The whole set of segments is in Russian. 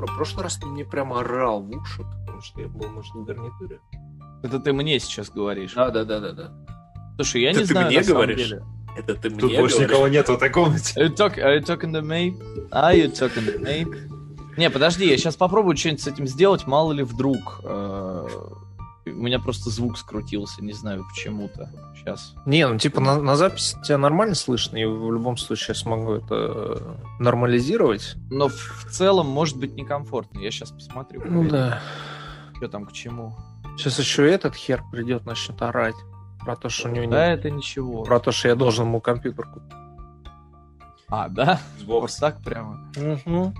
про прошлый раз ты мне прямо орал в уши, потому что я был, может, в гарнитуре. Это ты мне сейчас говоришь. Да, да, да, да, да. Слушай, я Это не ты знаю, мне на самом говоришь? деле. Это ты Тут мне больше говоришь? никого нет в этой комнате. Are you, talk- are you talking to me? Are you talking to me? Не, подожди, я сейчас попробую что-нибудь с этим сделать, мало ли вдруг. э, У меня просто звук скрутился, не знаю почему-то. Сейчас. Не, ну типа на, на записи тебя нормально слышно, и в любом случае я смогу это э, нормализировать. Но в, в целом может быть некомфортно. Я сейчас посмотрю. Ну да. Что там к чему. Сейчас еще этот хер придет, начнет орать. Про то, что у него Да, нет. это ничего. Про то, что я должен ему компьютер купить. А, да? Вот Xbox. так прямо. Мгм.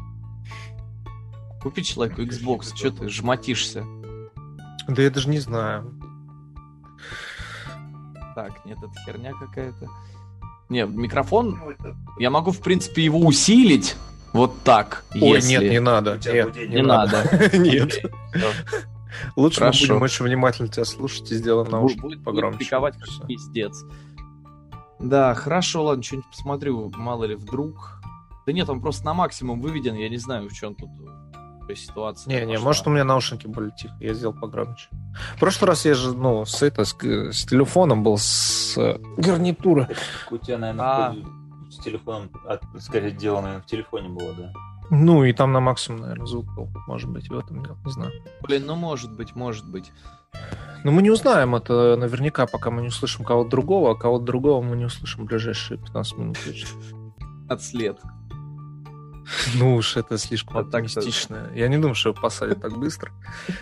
Купи человеку Xbox, что ты жмотишься? Да я даже не знаю. Так, нет, это херня какая-то. Не, микрофон, я могу, в принципе, его усилить вот так, Ой, если... нет, не надо. Нет, не, Не надо. Нет. Лучше Хорошо. мы будем очень внимательно тебя слушать и сделаем наушники будет, будет погромче. пиковать как пиздец. Да, хорошо, ладно, что-нибудь посмотрю, мало ли вдруг. Да нет, он просто на максимум выведен, я не знаю, в чем тут э, ситуация. Не, не, может у меня наушники были тихо, я сделал погромче. В прошлый раз я же, ну, с, это, с, с телефоном был, с э, гарнитуры. У тебя, А. наверное, с телефоном, скорее, дело, наверное, в телефоне было, да? Ну, и там на максимум, наверное, звук был. Может быть, в этом дело, не знаю. Блин, ну может быть, может быть. Но мы не узнаем это наверняка, пока мы не услышим кого-то другого, а кого-то другого мы не услышим в ближайшие 15 минут точно. Отслед. Ну уж это слишком А так-то- оптимистично. Я не думаю, что его посадят так быстро.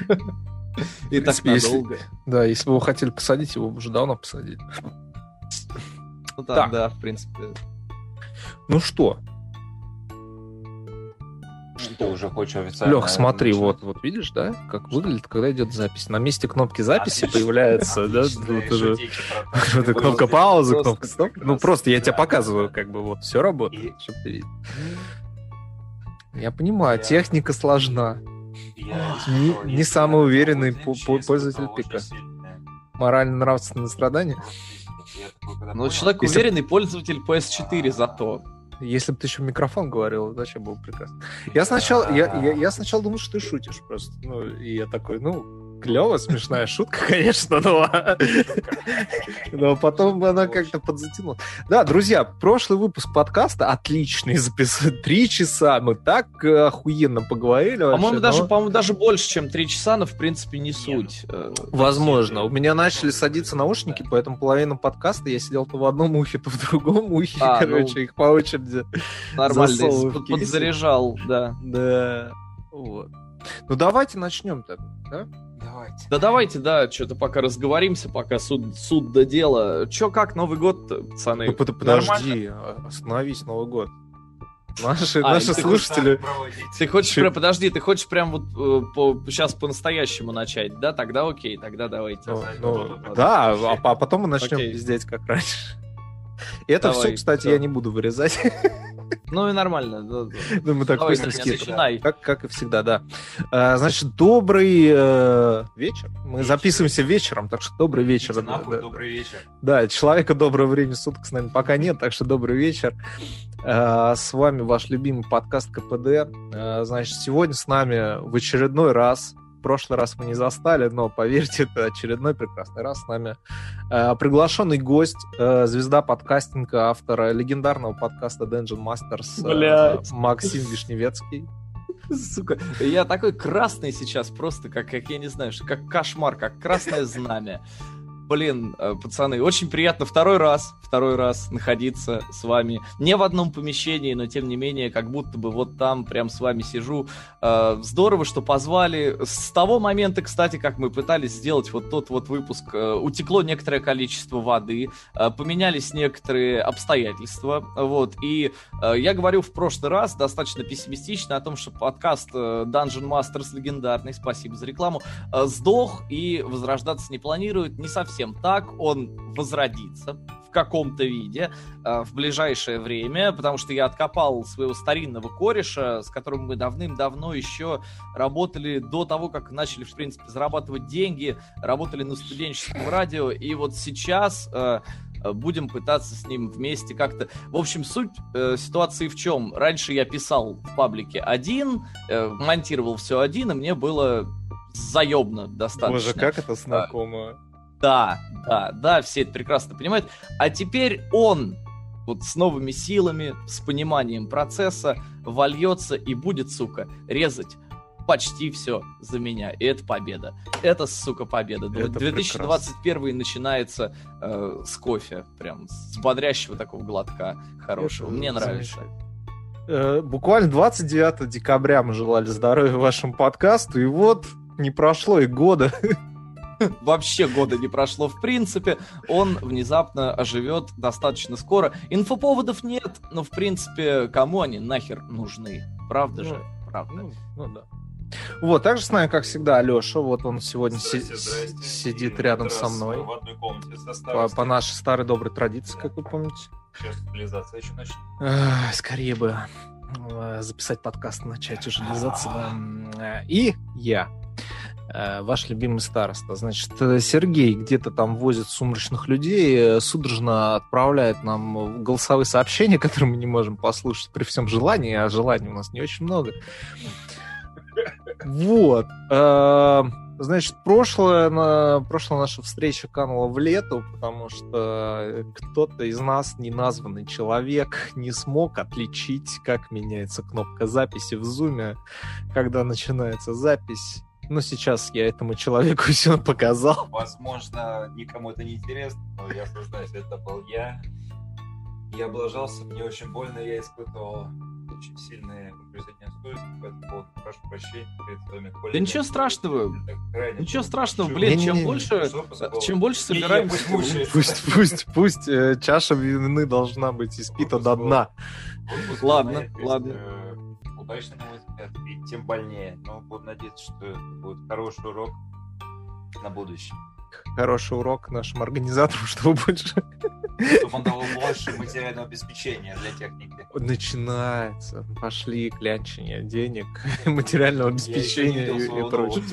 И так надолго. Да, если бы его хотели посадить, его бы уже давно посадили. Ну Так. да, в принципе. Ну что, Ты уже хочешь официально... Лех, смотри, вот, вот видишь, да, как выглядит, когда идет запись. На месте кнопки записи появляется, да, вот кнопка паузы, кнопка стоп. Ну просто я тебе Да, показываю, да. как бы вот все работает, чтобы ты видел. Я понимаю, Я- техника сложна. Я Не- искал, не самый я уверенный по- по- пользователь пика. очень сильное Морально-нравственное страдание. просто, я такой, когда Ну, человек Если- уверенный пользователь PS4 зато. Если бы ты еще в микрофон говорил, вообще было прекрасно. Я сначала, я, я, я сначала думал, что ты шутишь просто. Ну, и я такой, ну, клево, смешная шутка, конечно, но, но потом она как-то подзатянула. Да, друзья, прошлый выпуск подкаста отличный, записали три часа, мы так э, охуенно поговорили. вообще, По-моему, даже, но- по-моему, даже больше, чем 3 часа, но в принципе не суть. Э, Возможно. У меня начали садиться наушники, поэтому половину подкаста я сидел то в одном ухе, то в другом ухе. А, короче, ну, их по очереди. Нормально, под- подзаряжал, да. Да. Вот. Ну давайте начнем тогда, да? Давайте. Да давайте, да, что-то пока разговоримся, пока суд, суд до дела. Чё, как Новый год, пацаны? Ну под- подожди, а- остановись, Новый год. Наши, А, наши ты слушатели. Ты хочешь, Чё? прям, подожди, ты хочешь прям вот э, по, сейчас по-настоящему начать, да? Тогда окей, тогда давайте. Ну, ну, да, а, а потом мы начнем Окей. пиздеть как раньше. И это Давай, все, кстати, всё. я не буду вырезать. Ну и нормально. Ну, мы так быстро начинай. Как, как и всегда, да. А, значит, добрый э, вечер. Мы записываемся вечером, так что добрый вечер. Да, нахуй, добрый вечер. Да, человека доброго времени суток с нами пока нет, так что добрый вечер. Э, С вами ваш любимый подкаст КПД. Э, Значит, сегодня с нами в очередной раз, в прошлый раз мы не застали, но поверьте, это очередной прекрасный раз с нами э, приглашенный гость, э, звезда подкастинга, автора легендарного подкаста Dungeon Masters э, Блядь. Максим Вишневецкий. Сука, я такой красный сейчас, просто как, как я не знаю, что- как кошмар, как красное знамя. Блин, э, пацаны, очень приятно второй раз, второй раз находиться с вами. Не в одном помещении, но тем не менее, как будто бы вот там прям с вами сижу. Э, Здорово, что позвали. С того момента, кстати, как мы пытались сделать вот тот вот выпуск, э, утекло некоторое количество воды, поменялись некоторые обстоятельства, вот, и Я говорил в прошлый раз достаточно пессимистично о том, что подкаст Dungeon Masters легендарный, спасибо за рекламу, сдох и возрождаться не планирует. Не совсем так, он возродится в каком-то виде э, в ближайшее время, потому что я откопал своего старинного кореша, с которым мы давным-давно еще работали до того, как начали, в принципе, зарабатывать деньги, работали на студенческом радио, и вот сейчас э, э, будем пытаться с ним вместе как-то... В общем, суть э, ситуации в чем? Раньше я писал в паблике один, э, монтировал все один, и мне было заебно достаточно. Боже, как это знакомо. Да, да, да, все это прекрасно понимают. А теперь он вот с новыми силами, с пониманием процесса вольется и будет, сука, резать почти все за меня. И это победа. Это, сука, победа. Это 2021 прекрасно. начинается э, с кофе. Прям с бодрящего такого глотка хорошего. Это Мне нравится. Э, буквально 29 декабря мы желали здоровья вашему подкасту, и вот не прошло и года. Вообще года не прошло в принципе. Он внезапно оживет достаточно скоро. Инфоповодов нет, но в принципе кому они нахер нужны? Правда ну, же? Правда. Ну, ну да. Вот, также с нами, как всегда, Алеша. Вот он сегодня здрасте, си- здрасте. сидит И рядом со мной. В одной комнате со по, по нашей старой доброй традиции, как вы помните. Сейчас цивилизация еще начнет. скорее бы э, записать подкаст, начать уже реализацию. И я, э, ваш любимый староста. Значит, Сергей где-то там возит сумрачных людей, э, судорожно отправляет нам голосовые сообщения, которые мы не можем послушать при всем желании, а желаний у нас не очень много. Вот. Э, значит, прошлое, на, прошлая наша встреча канула в лету, потому что кто-то из нас, неназванный человек, не смог отличить, как меняется кнопка записи в зуме, когда начинается запись. Но сейчас я этому человеку все показал. Возможно, никому это не интересно, но я осуждаюсь, это был я. Я облажался, мне очень больно, я испытывал очень сильные угрызения совести по этому поводу. Прошу прощения перед своими коллегами. Да ничего страшного. Ничего страшного, блин, чем больше, чем больше собираем... Пусть, пусть, пусть э, чаша вины должна быть испита до дна. Ладно, ладно. Удачно, на мой взгляд, и тем больнее. Но буду надеяться, что это будет хороший урок на будущее хороший урок нашим организаторам, чтобы больше... Чтобы он дал больше материального обеспечения для техники. Начинается. Пошли клянчение денег, материального обеспечения и, и прочее.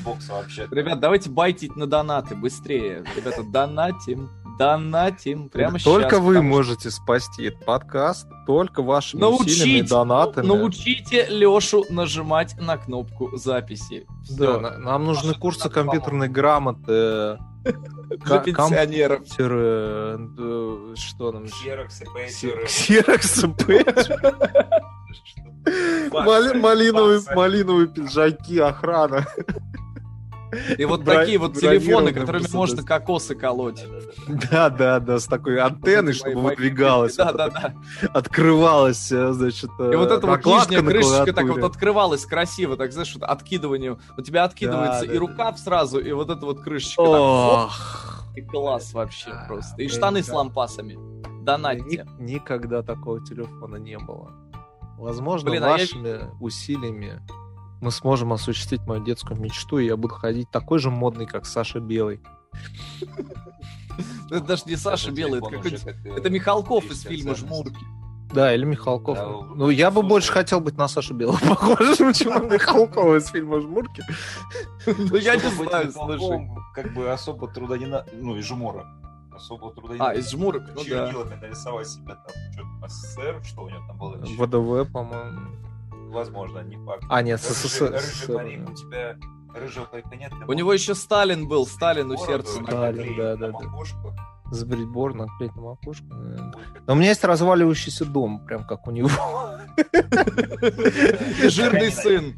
Ребят, давайте байтить на донаты быстрее. Ребята, донатим. Донатим прямо Только сейчас, вы можете что... спасти этот подкаст, только вашими Научить, усилиями и донатами. Научите Лешу нажимать на кнопку записи. Все. Да, нам нужны курсы компьютерной грамоты, для пенсионеров. Э, что там? Ксерокс Малиновые, малиновые пиджаки, охрана. И вот такие вот телефоны, которыми можно кокосы колоть. Да, да, да, с такой антенной, чтобы выдвигалась. Да, да, да. Открывалась, э, значит, И вот эта вот нижняя крышечка так вот открывалась красиво, так, знаешь, вот откидыванием. У тебя откидывается и рукав сразу, и вот эта вот крышечка. Ох. И класс вообще просто. И штаны с лампасами. Донатьте. Никогда такого телефона не было. Возможно, Блин, вашими а я... усилиями мы сможем осуществить мою детскую мечту, и я буду ходить такой же модный, как Саша Белый. Это даже не Саша Белый, это какой-то... Это Михалков из фильма «Жмурки». Да, или Михалков. Да, ну, я бы больше хотел быть на Сашу Белого похожим, чем на Михалкова из фильма «Жмурки». Ну, я не знаю, слушай. Как бы особо труда не надо... Ну, из «Жмура». Особо труда не А, из «Жмурок», ну да. нарисовать себе там что-то СССР, что у него там было. ВДВ, по-моему возможно, не факт. А, нет, СССР. Рыжий у тебя рыжего парика нет. У него еще Сталин был, Сталин у сердца. Сталин, да, да, да. Сбрить бор, наклеить на макушку. Но у меня есть разваливающийся дом, прям как у него. Жирный сын.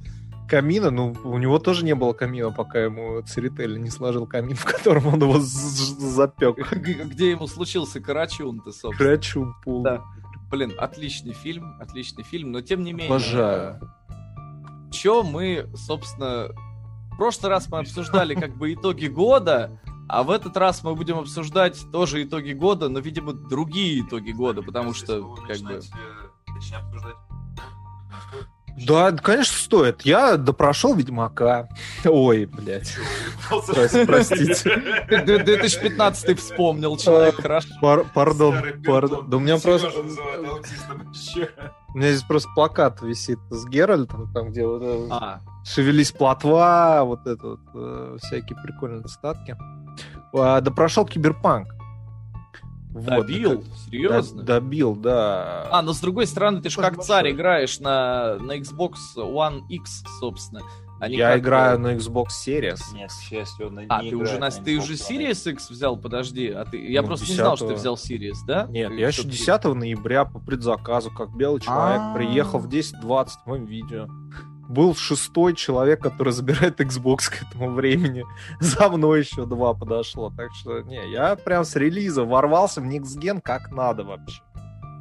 Камина, ну, у него тоже не было камина, пока ему Церетель не сложил камин, в котором он его запек. Где ему случился Карачун-то, собственно. Карачун, пол. Да. Блин, отличный фильм, отличный фильм, но тем не менее... Обожаю. Чё мы, собственно... В прошлый раз мы обсуждали как бы итоги года, а в этот раз мы будем обсуждать тоже итоги года, но, видимо, другие итоги года, потому что, как бы... Э, обсуждать да, конечно, стоит. Я допрошел Ведьмака. Ой, блядь. Простите. 2015 вспомнил человек, хорошо. Пардон, пардон. Да у меня просто... У меня здесь просто плакат висит с Геральтом, там, где вот э, а. шевелись плотва, вот это вот, э, всякие прикольные статки. А, да прошел Киберпанк. Добил? это- Серьезно? Да- добил, да. А, но с другой стороны, ты же как Спасибо царь играешь на, на Xbox One X, собственно. а не я как, играю э, на Xbox Series. Нет, к счастью, он А, не ты уже, на, на ты уже Xbox Series X взял? Подожди, а ты... Я Ну, просто не знал, что ты 10-го. взял Series, да? Нет, Ты я еще всё-таки- 10 ноября по предзаказу, как белый человек, А. приехал в 10.20 в моем видео. Был шестой человек, который забирает Xbox к этому времени. За мной еще два подошло. Так что, не, я прям с релиза ворвался в Next Gen как надо вообще.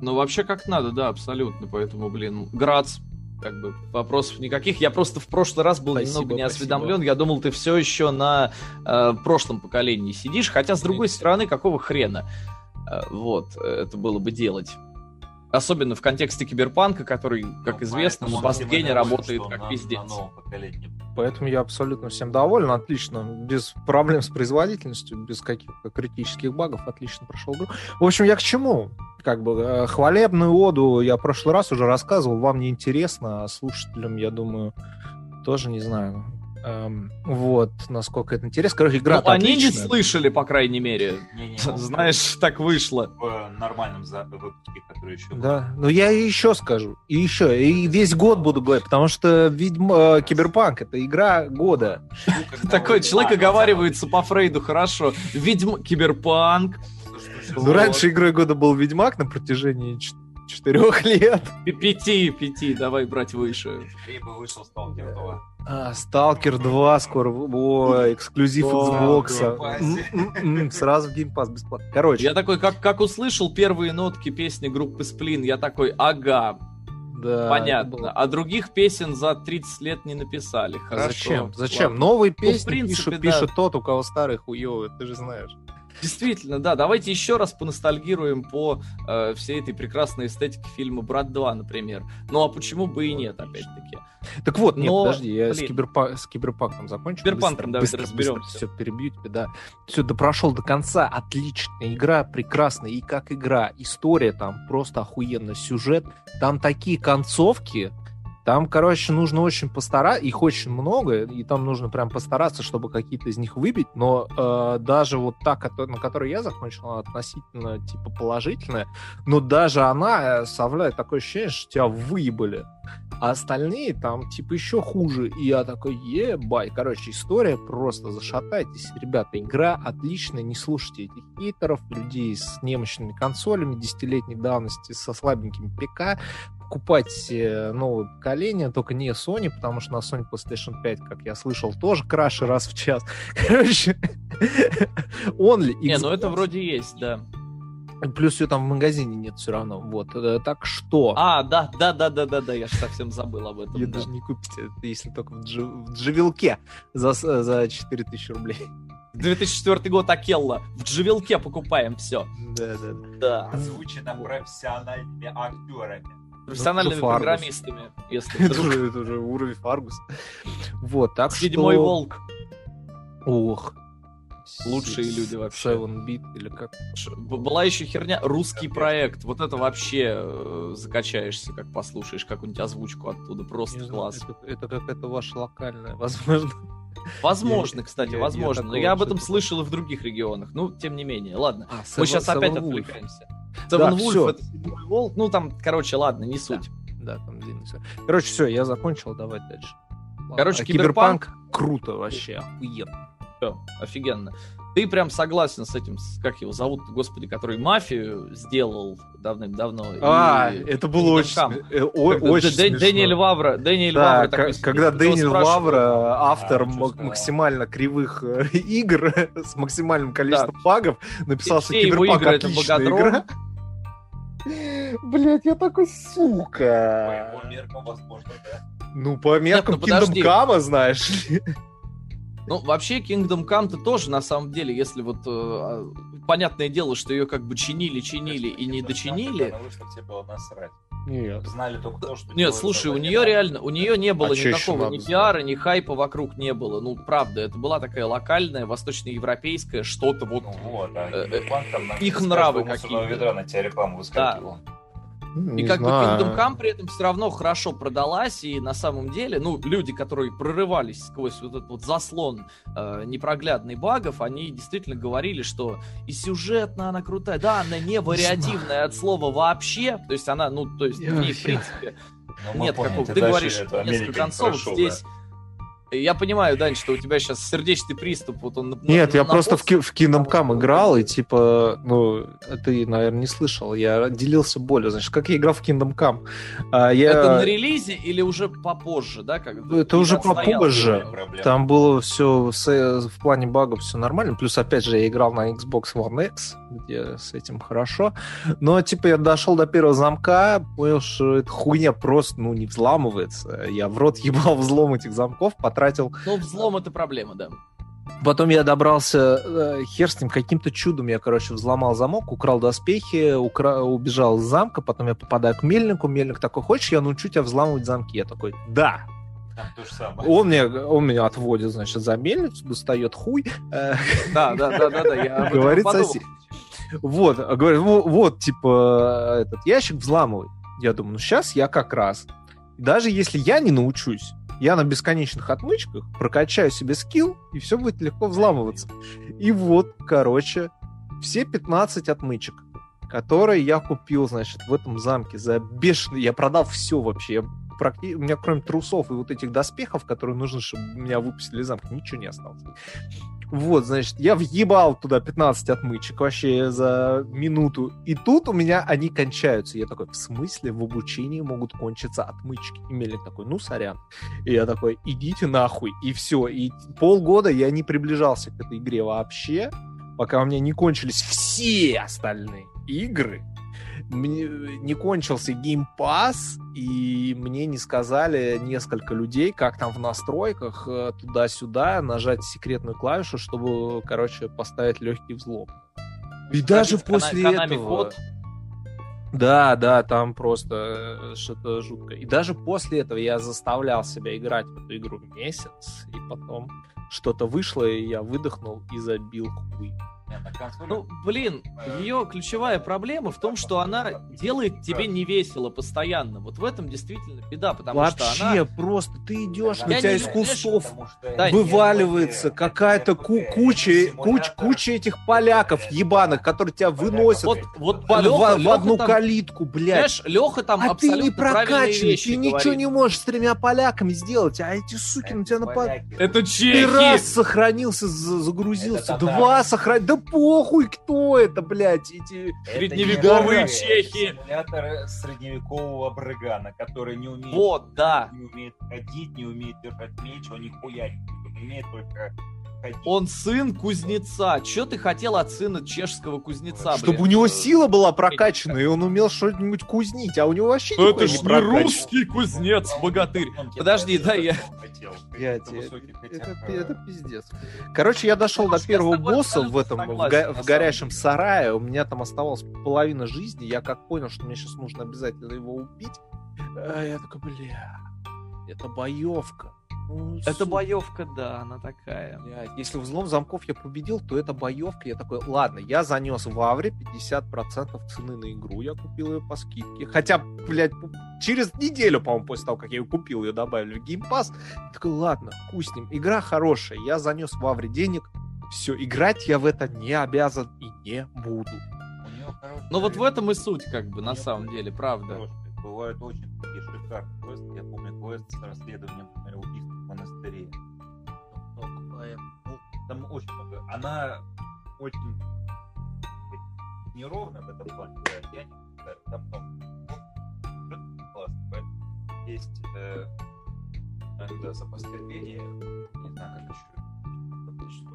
Ну, вообще как надо, да, абсолютно. Поэтому, блин, Грац, как бы вопросов никаких. Я просто в прошлый раз был Спасибо, немного не спасибо. осведомлен. Я думал, ты все еще на э, прошлом поколении сидишь. Хотя, с другой стороны, какого хрена? Э, вот, э, это было бы делать. Особенно в контексте киберпанка, который, как Ну, известно, на постгене работает как на- пиздец. На. Поэтому я абсолютно всем доволен, отлично, без проблем с производительностью, без каких-то критических багов, отлично прошел игру. В общем, я к чему? Как бы э, хвалебную оду я в прошлый раз уже рассказывал, вам не интересно, а слушателям, я думаю, тоже не знаю. Эм, вот, насколько это интересно. Короче, игра Ну, они не слышали, по крайней мере. Он Знаешь, так вышло. в нормальном за- выпуске, который еще был. Да, но я и еще скажу, и еще, и весь год буду говорить, потому что Ведьм... э, Киберпанк это игра года. Ну, Такой человек оговаривается по Фрейду хорошо. Ведьм, киберпанк, Ну, раньше игрой года был Ведьмак на протяжении четырех лет. Пяти, пяти, давай брать выше. И бы вышел Сталкер 2. А, Сталкер 2 скоро. О, эксклюзив Xbox. Сразу в Pass бесплатно. Короче, Я такой, как, как услышал первые нотки песни группы Сплин, я такой, ага, да, понятно. А других песен за 30 лет не написали. А Хорошо. зачем? Зачем? ладно. Новые в песни принципе, пишет, да. пишет тот, у кого старые хуёвые, ты же знаешь. Действительно, да, давайте еще раз поностальгируем по э, всей этой прекрасной эстетике фильма «Брат 2», например. Ну а почему бы и нет, опять-таки. Так вот, нет, Но, подожди, я с, блин. киберпа- с киберпанком закончу. Киберпанком давайте разберемся. Все, перебью тебя, да. Все, допрошел до конца, отличная игра, прекрасная, и как игра, история там просто охуенно, сюжет, там такие концовки, там, короче, нужно очень постараться, их очень много, и там нужно прям постараться, чтобы какие-то из них выбить, но э, даже вот та, на которой я закончил, она относительно, типа, положительная, но даже она э, оставляет такое ощущение, что тебя выебали. А остальные там, типа, еще хуже. И я такой, ебай. Короче, история просто зашатайтесь. Ребята, игра отличная. Не слушайте этих хейтеров, людей с немощными консолями десятилетней давности, со слабенькими ПК. Покупайте новое поколение, только не Sony, потому что на Sony PlayStation 5, как я слышал, тоже краши раз в час. Короче, only Не, ну это Xbox. вроде есть, да. Плюс ее там в магазине нет все равно. Вот. Э, Так что... А, да, да, да, да, да, да, я же совсем забыл об этом. Ее да. даже не купите, это если только в, джи- в дживилке за, с- за 4000 рублей. 2004 год Акелла. В Дживилке покупаем все. Да, да, да. Да. Озвучено профессиональными актерами. Профессиональными Ну, программистами, если Это уже, это уже уровень Фаргус. Вот, так Седьмой что... волк. Ох. Лучшие люди вообще. 7-бит или как? Была еще херня русский проект. Вот это вообще э, закачаешься, как послушаешь какую-нибудь озвучку оттуда. Просто класс. Это, это какая-то ваша локальная, возможно. Возможно, я- кстати, я- я возможно. Но такого я об этом слышал и в других регионах. Ну, тем не менее, ладно. А, Мы Seven- сейчас опять Seven Отвлекаемся. Да, всё. это седьмой волк. Ну, там, короче, ладно, не суть. Да, там длинный. Короче, все, я закончил, давай дальше. Короче, А Киберпанк- круто вообще, охуенно. Всё, офигенно. Ты прям согласен с этим, с- как его зовут, господи, который мафию сделал давным-давно. А, и- это было Kingdom очень, Come. э, о- Когда очень Дэ- смешно. Дэниэль Вавра, Дэниэль Да, Вавра такой когда спрашивают, Вавра, автор А, максимально кривых э, игр с максимальным количеством багов, написал, что Все его Киберпанк отличная игра. Блять, я такой, По сука. его меркам, возможно, да. Ну, по меркам ну, Kingdom. Come, знаешь ли. Ну, вообще, Kingdom Come-то тоже, на самом деле, если вот... э, а, понятное дело, что ее как бы чинили, чинили и не дочинили. Она вышла, тебе было насрать. Нет. Знали только то, что... Нет, слушай, у нее реально, у нее не было А никакого ни пиара, ни хайпа вокруг не было. Ну, правда, это была такая локальная, восточноевропейская, что-то вот... Ну вот, а Э, э, их нравы какие-то. ведра на тебя рекламу выскакивала. И как знаю. бы Kingdom Come при этом все равно хорошо продалась, и на самом деле, ну, люди, которые прорывались сквозь вот этот вот заслон э, непроглядный багов, они действительно говорили, что и сюжетно она крутая, да, она не вариативная от слова вообще, то есть она, ну, то есть в ней, в принципе, ну, нет какого... Ты говоришь, несколько концов здесь... Я понимаю, Дань, что у тебя сейчас сердечный приступ. Вот он Нет, на, я на просто в, в Kingdom Come играл, и типа, ну, ты, наверное, не слышал. Я делился болью. Значит, как я играл в Kingdom Come? А, я... Это на релизе или уже попозже, да? Как... Это уже попозже. Там было все с, в плане багов все нормально. Плюс, опять же, я играл на Xbox One X, где с этим хорошо. Но, типа, я дошел до первого замка, понял, что эта хуйня просто, ну, не взламывается. Я в рот ебал взлом этих замков, потратил... Ну, взлом — это проблема, да. Потом я добрался, э, хер с ним, каким-то чудом я, короче, взломал замок, украл доспехи, укра... убежал из замка, потом я попадаю к мельнику, мельник такой, хочешь, я научу тебя взламывать замки? Я такой, да. Он, мне, он меня отводит, значит, за мельницу, достает хуй. Да, да, да, да, да, я Говорит сосед. Вот, говорит, вот, типа, этот ящик взламывай. Я думаю, ну сейчас я как раз. Даже если я не научусь, я на бесконечных отмычках прокачаю себе скилл, и все будет легко взламываться. И вот, короче, все 15 отмычек, которые я купил, значит, в этом замке за бешеный... Я продал все вообще. Я практи... У меня кроме трусов и вот этих доспехов, которые нужны, чтобы меня выпустили из замка, ничего не осталось. Вот, значит, я въебал туда 15 отмычек вообще за минуту. И тут у меня они кончаются. Я такой, в смысле в обучении могут кончиться отмычки? И Мельник такой, ну, сорян. И я такой, идите нахуй. И все. И полгода я не приближался к этой игре вообще, пока у меня не кончились все остальные игры мне не кончился геймпас, и мне не сказали несколько людей, как там в настройках э, туда-сюда нажать секретную клавишу, чтобы, короче, поставить легкий взлом. И даже после этого... Код. Да, да, там просто э, что-то жуткое. И даже после этого я заставлял себя играть в эту игру месяц, и потом что-то вышло, и я выдохнул и забил хуй. Ну, блин, ее ключевая проблема в том, что она делает тебе не весело постоянно. Вот в этом действительно беда, потому Вообще, что она... просто ты идешь, у тебя из кустов вываливается какая-то ку куча, куч, куча этих поляков ебаных, которые тебя выносят вот, вот под, Леха, в, в одну там, калитку, блядь. Знаешь, Леха там а ты не прокачанный, ты ничего не можешь с тремя поляками сделать, а эти суки на тебя нападают. Это чехи! Ты раз сохранился, загрузился, два сохранился, да похуй, кто это, блядь, эти средневековые чехи. Симулятор средневекового брыгана, который не умеет, вот, да. не умеет ходить, не умеет держать меч, он нихуя не умеет только. Он сын кузнеца. Че ты хотел от сына чешского кузнеца, Чтобы блин? у него сила была прокачана, и он умел что-нибудь кузнить, а у него вообще Это ж не русский кузнец, богатырь. Подожди, да, я... Я тебе... Это, это пиздец. Короче, я дошел до первого босса в этом, в, го... в горящем сарае, у меня там оставалась половина жизни, я как понял, что мне сейчас нужно обязательно его убить, а я такой, бля, это боевка. Ну, это боевка, да, она такая. Блядь, если взлом замков я победил, то это боевка. Я такой, ладно, я занес в Авре 50% цены на игру, я купил ее по скидке. Хотя, блядь, через неделю, по-моему, после того, как я ее купил, ее добавили в Pass. Я такой, ладно, ним. Игра хорошая, я занес в Авре денег. Все, играть я в это не обязан и не буду. Ну вот в этом и суть, как бы, на самом деле, правда. Бывают очень такие шикарные квесты. Я помню квест с расследованием, убийства монастыре. Ну, там очень много. Она очень неровно в этом плане. Я не знаю, там много. Классно. Есть э, иногда терпения. Не знаю, как еще.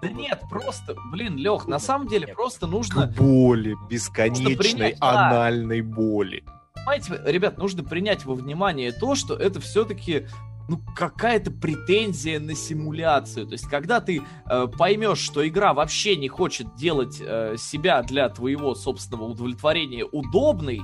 Да нет, просто, блин, Лех, на самом деле просто нужно... Боли, бесконечной анальной боли понимаете, ребят, нужно принять во внимание то, что это все-таки ну, какая-то претензия на симуляцию. То есть, когда ты э, поймешь, что игра вообще не хочет делать э, себя для твоего собственного удовлетворения удобной,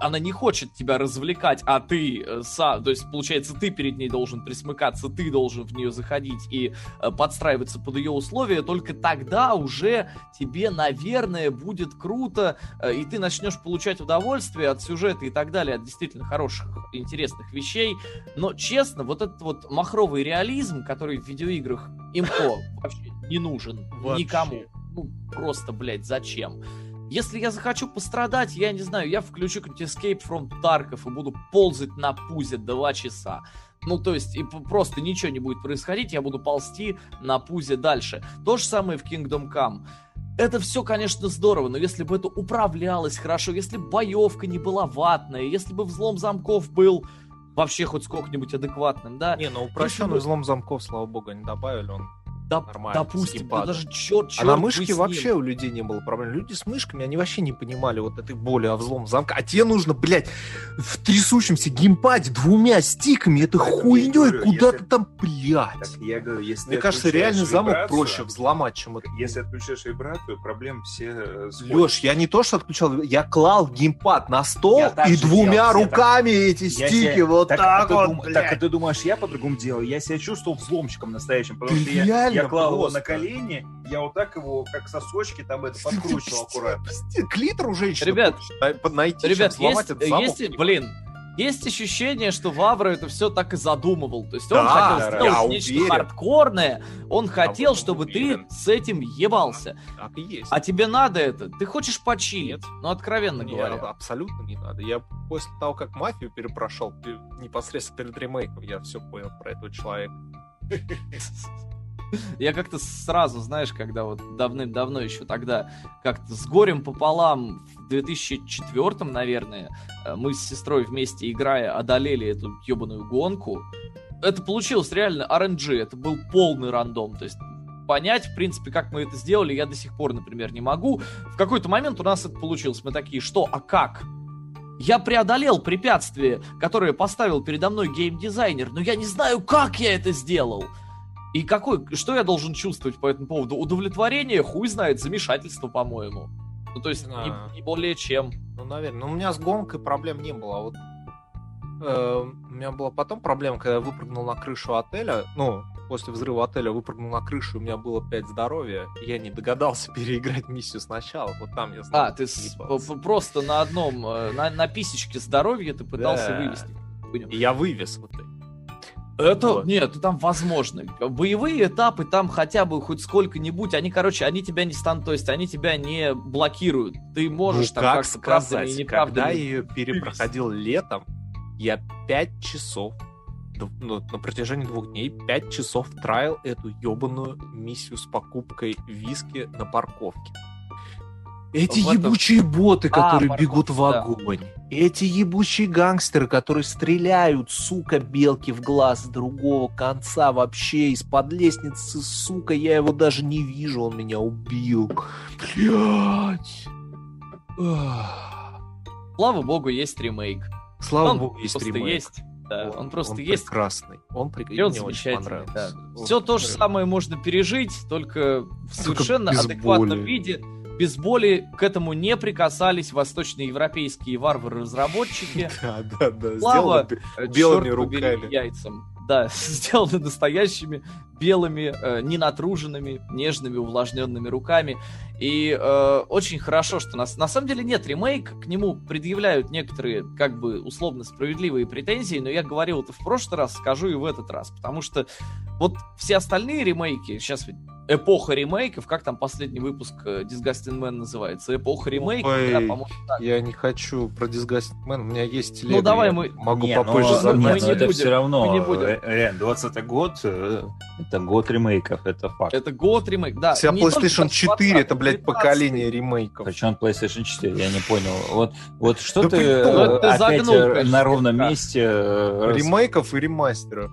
она не хочет тебя развлекать, а ты э, сам, то есть, получается, ты перед ней должен присмыкаться, ты должен в нее заходить и э, подстраиваться под ее условия, только тогда уже тебе, наверное, будет круто, э, и ты начнешь получать удовольствие от сюжета и так далее, от действительно хороших, интересных вещей. Но, честно, вот этот вот махровый реализм, который в видеоиграх импо вообще не нужен Вообще. никому. Ну, просто, блядь, зачем? Если я захочу пострадать, я не знаю, я включу какой-нибудь Escape from Tarkov и буду ползать на пузе два часа. Ну, то есть, и просто ничего не будет происходить, я буду ползти на пузе дальше. То же самое в Kingdom Come. Это все, конечно, здорово, но если бы это управлялось хорошо, если бы боевка не была ватная, если бы взлом замков был вообще хоть сколько-нибудь адекватным, да, Не, ну упрощенный бы- взлом замков, слава богу, они добавили, он да, нормально, допустим, да даже черт, А на мышке вообще у людей не было проблем. Люди с мышками, они вообще не понимали вот этой боли о взлом замка. А тебе нужно, блядь, в трясущемся геймпаде двумя стиками, это Поэтому хуйней куда-то если- там, блядь. Так я говорю, если Мне кажется, реальный замок вибрацию, проще взломать, чем это. Если отключаешь вибрацию, проблем все э, сходят. Леш, я не то что отключал, я клал геймпад на стол Я так и двумя делал, руками эти Я стики себе- вот так, так, а ты вот, дум- блядь. так, а ты думаешь, я по-другому делал? Я себя чувствовал взломщиком настоящим, потому Ты что я, я клал его на колени, я вот так его, как сосочки, там это подкручивал аккуратно. Клитор у женщины Ребят, найти, Ребят, есть, есть, блин, есть ощущение, что Вавра это все так и задумывал. То есть он Да, хотел сделать я нечто уверен. хардкорное, он хотел, чтобы уверен. ты с этим ебался. Так и есть. А тебе надо это? Ты хочешь почилить? Ну, откровенно Мне говоря. абсолютно не надо. Я после того, как мафию перепрошел, пе- непосредственно перед ремейком, я все понял про этого человека. Я как-то сразу, знаешь, когда вот давным-давно еще тогда как-то с горем пополам в 2004, наверное, э, мы с сестрой вместе играя одолели эту ебаную гонку. Это получилось реально RNG, это был полный рандом, то есть понять, в принципе, как мы это сделали, я до сих пор, например, не могу. В какой-то момент у нас это получилось. Мы такие, что, а как? Я преодолел препятствие, которое поставил передо мной геймдизайнер, но я не знаю, как я это сделал. И какой, что я должен чувствовать по этому поводу? Удовлетворение, хуй знает, замешательство, по-моему. Ну, то есть, Да. не, не более чем. Ну, наверное. Но у меня с гонкой проблем не было. А вот э, у меня была потом проблема, когда я выпрыгнул на крышу отеля. Ну, после взрыва отеля выпрыгнул на крышу, у меня было 5 здоровья. Я не догадался переиграть миссию сначала. Вот там я знал, А, ты с- просто на одном, э, на, на писечке здоровья ты пытался Да. вывести. И я вывез в итоге. Это, Вот. нет, там возможно. Боевые этапы там хотя бы хоть сколько-нибудь, они, короче, они тебя не стан, то есть они тебя не блокируют. Ты можешь Ну, там как и сказать, когда я ее перепроходил летом, я 5 часов, ну, на протяжении двух дней, 5 часов траил эту ебаную миссию с покупкой виски на парковке. Эти Вот ебучие боты, А, которые парковка, бегут в да. огонь. Эти ебучие гангстеры, которые стреляют, сука, белки в глаз с другого конца вообще из-под лестницы, сука, я его даже не вижу, он меня убил. Блять. Слава богу, есть ремейк. Слава он богу, есть ремейк. есть. Да, он, просто есть. прекрасный. Он прекрасный. Он замечательный, да. Он Все то же самое можно пережить, только в совершенно адекватном боли. виде. Без боли к этому не прикасались восточноевропейские варвары-разработчики. Да, да, да. Слава, Э, Белыми руками. яйцам. Да, сделаны настоящими белыми, э, ненатруженными, нежными, увлажненными руками. И э, очень хорошо, что нас... На самом деле нет ремейка, к нему предъявляют некоторые, как бы, условно справедливые претензии, но я говорил это в прошлый раз, скажу и в этот раз, потому что вот все остальные ремейки, сейчас ведь эпоха ремейков, как там последний выпуск э, Disgusting Man называется? Эпоха ремейков, Ой, да, по-моему, так. Я не хочу про Disgusting Man, у меня есть телега. Ну, давай мы- Могу Не, попозже ну, мы загнать. нет, не но это будем, все равно, мы не будем. э, реально, 20 год, э, это год ремейков, это факт. Это год ремейк, да. Вся PlayStation 4 это, 20-й, блядь, 19-й. поколение ремейков. Причем PlayStation 4, я не понял. Вот, вот что Да ты э, Ну, это ты опять загнул, э, конечно, на ровном месте э, Ремейков и ремастеров.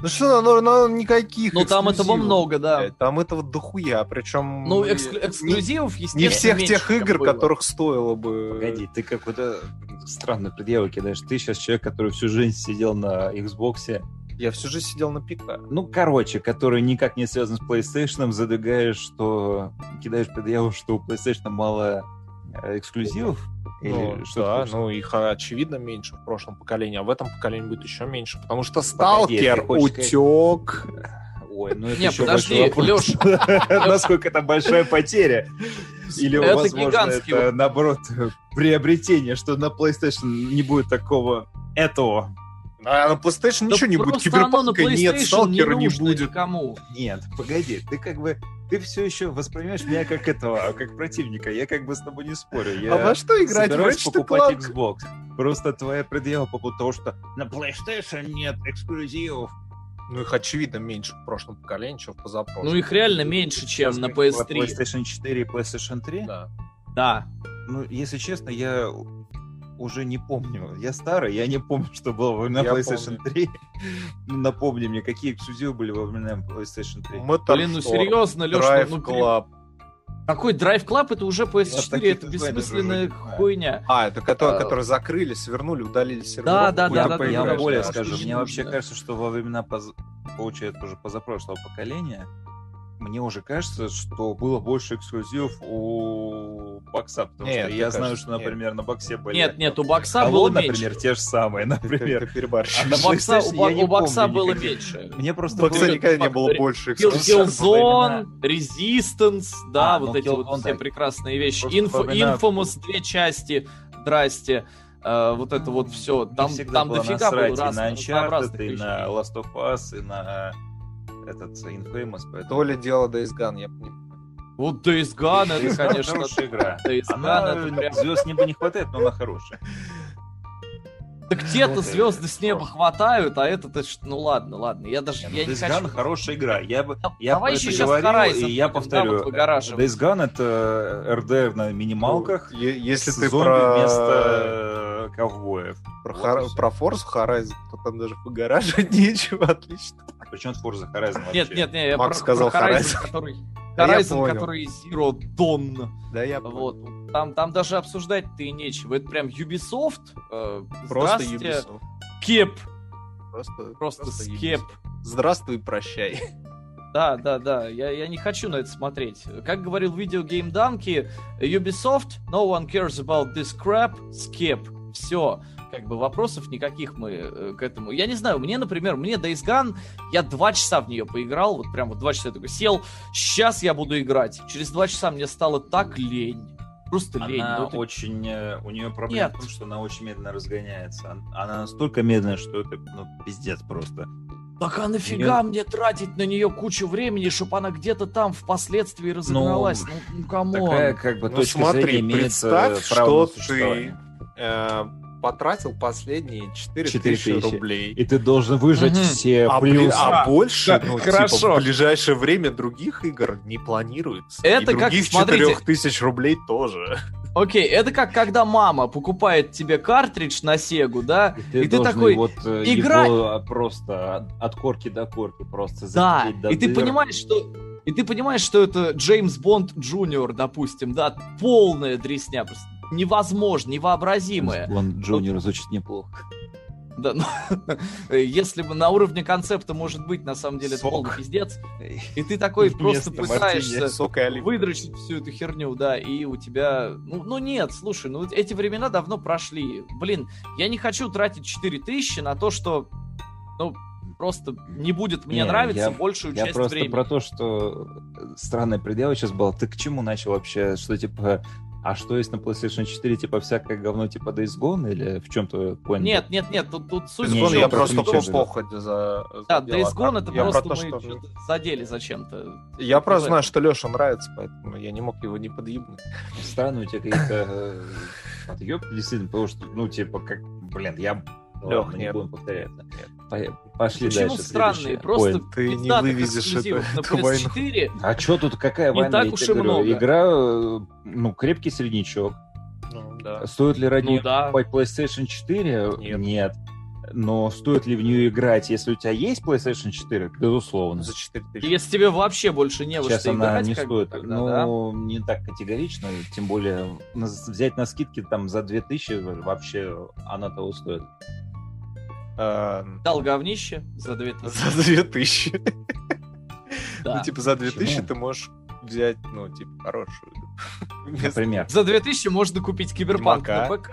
Ну что, ну, ну никаких Ну, там этого эксклюзивов, много, да. Там этого дохуя, причем... Ну, эксклю- эксклюзивов, естественно, не всех тех игр, было. которых стоило бы... Погоди, ты какой-то странный предъяву кидаешь. Ты сейчас человек, который всю жизнь сидел на Xbox. Я всю жизнь сидел на ПК. Ну, короче, который никак не связан с PlayStation, задвигаешь, что... Кидаешь предъяву, что у PlayStation мало э, эксклюзивов. Ну, что да, хочешь ну их очевидно меньше в прошлом поколении, а в этом поколении будет еще меньше, потому что Погоди, Сталкер сказать- утек. Ой, ну это Не, еще подожди, вопрос. Насколько это большая потеря? Или, Это возможно, гигантский это, наоборот, приобретение, что на PlayStation не будет такого этого. А на PlayStation Да ничего не будет, киберпанка нет, Сталкера не нужно будет. никому. Нет, погоди, ты как бы ты все еще воспринимаешь меня как этого, как противника. Я как бы с тобой не спорю. Я А во что играть? собираюсь Ratchet покупать Clank? Xbox. Просто твоя предъява по поводу того, что на PlayStation нет эксклюзивов. Ну их очевидно меньше в прошлом поколении, чем в позапрошлом. Ну их реально меньше, чем Сейчас на говорим про PS3. PlayStation 4 и PlayStation 3. Да. Да. Ну, если честно, я уже не помню. Я старый, я не помню, что было во времена Я PlayStation 3. Ну, напомни мне, какие эксклюзивы были во времена PlayStation 3. Motorstorm, Блин, ну серьезно, Леш, Drive ну, Club. какой Drive Club это уже PS4, таких это бессмысленная хуйня. А, это который, А. который закрыли, свернули, удалили сервер. Да, да, да, да, я более скажу, мне вообще кажется, что во времена, получается, уже позапрошлого поколения, мне уже кажется, что было больше эксклюзивов у бокса, потому Нет, что я знаю, кажется, что, например, на боксе были... Нет, нет, у бокса Halo, было например, меньше. те же самые, например. А У бокса, PlayStation у, бо- у бокса было никогда. меньше. Мне просто В боксе было- никогда не было больше эксклюзивов. Killzone, Resistance, да, А, вот ну, эти вот все да. прекрасные вещи. Вспоминаю- Infamous, две части, здрасте. Э, вот это вот все. Там, там дофига было раз, на Uncharted, и на Last of Us, и на этот Infamous. То ли дело Days Gone, я понимаю. Вот Days Gone, это, конечно, хорошая игра. Days Она Gone, это прям... звезд неба не хватает, но она хорошая. Так Вот, звезды э, с неба хватают, а это-то... ж- Ну ладно, ладно, я даже... Я не Days хочу... Gone хорошая игра. Я бы я давай еще это щас говорил, Horizon и я будем, да, повторю. вот. Days Gone это РДР на минималках. Ну, Если ты про... вместо э, ковбоев. Про, Вот про Forza Horizon, то там даже выгораживать нечего, отлично. Причем Forza Horizon вообще. Нет, нет, нет, я Макс про, сказал про Horizon, Horizon. который... Да я Horizon, понял. который Zero Dawn. Да, я Вот. Там, там даже обсуждать-то и нечего. Это прям Ubisoft. э, Просто. Ubisoft. Кеп. Просто, Просто Ubisoft. скеп. Здравствуй, прощай. Да, да, да. Я, я не хочу на это смотреть. Как говорил видеогейм Данки, Ubisoft, no one cares about this crap, skip. Все. Как бы вопросов никаких мы э, к этому. Я не знаю, мне, например, мне Days Gone, я два часа в нее поиграл, вот прям вот два часа я такой сел, сейчас я буду играть. Через два часа мне стало так лень. Просто лень. Она Ну, это- очень... э, У нее проблема Нет. в том, что она очень медленно разгоняется. Она настолько медленная, что это ну, пиздец просто. Так а нафига мне тратить на нее кучу времени, чтобы она где-то там впоследствии разогналась? Ну, ну come on. Такая как бы Ну точка смотри, зрения представь, э, на что ты э, потратил последние 4 4 тысячи тысячи. рублей. И ты должен выжать Мгм. все А, бли- плюсы. а больше, Да, ну, хорошо. типа, в ближайшее время других игр не планируется. Это И как, смотрите- 4 тысяч рублей тоже. Окей, это как когда мама покупает тебе картридж на Sega у, да? И ты, И ты такой, вот э, его просто от, корки до корки просто Да, до и ты дыр. понимаешь, что... И ты понимаешь, что это James Bond Junior, допустим, да, полная дресня, просто невозможно, невообразимая. Bond Junior звучит неплохо. Да, ну, если бы на уровне концепта, может быть, на самом деле, это Сок. полный пиздец, и ты такой просто пытаешься выдрочить всю эту херню, да, и у тебя... Ну, ну нет, слушай, ну эти времена давно прошли. Блин, я не хочу тратить 4000 на то, что, ну, просто не будет мне Не, нравиться я- большую Я часть просто времени. про то, что странная предъява сейчас была. Ты к чему начал вообще? Что типа, а что есть на PlayStation 4, типа всякое говно типа Days Gone или в чем то понял? Нет, нет, нет, тут, тут суть Days Gone я просто по походе за... Да, Days Gone это я просто про то, мы что- что-то задели зачем-то. Я просто знаю, что Леша нравится, поэтому я не мог его не подъебнуть. Странно у тебя какие-то э, подъебки, действительно, потому что, ну, типа, как, блин, я... Ладно, не будем повторяться. По- Пошли Почему дальше. странные? Просто Ой, ты не вывезешь это- эту войну. PS4 а что тут, какая Не война? так я уж и говорю, много. Игра, ну, крепкий среднячок. Ну, да. Стоит ли ради Ну да. покупать PlayStation 4? Нет. Но стоит ли в нее играть, если у тебя есть PlayStation 4? Безусловно. За 4 тысячи. Если тебе вообще больше не во Сейчас что она играть, не стоит. тогда, да? ну, не так категорично. Тем более, взять на скидки там за 2000 вообще она того стоит. А, Дал говнище за 2000. За 2000. Да. Ну, типа, за 2000 Почему? ты можешь взять, ну, типа, хорошую Например. За 2000 можно купить киберпанк на ПК.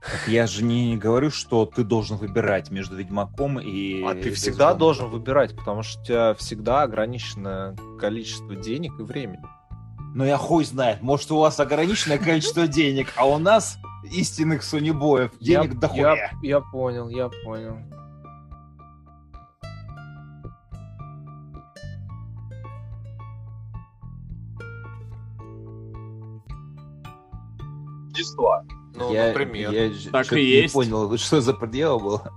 Так я же не говорю, что ты должен выбирать между Ведьмаком и... А ты всегда должен выбирать, потому что у тебя всегда ограниченное количество денег и времени. Ну я хуй знает, может у вас ограниченное количество денег, а у нас истинных сунебоев денег я, дохуя. я, я понял, я понял. Рождества. Ну, я, например. я Так и не есть. понял, что за предъява было.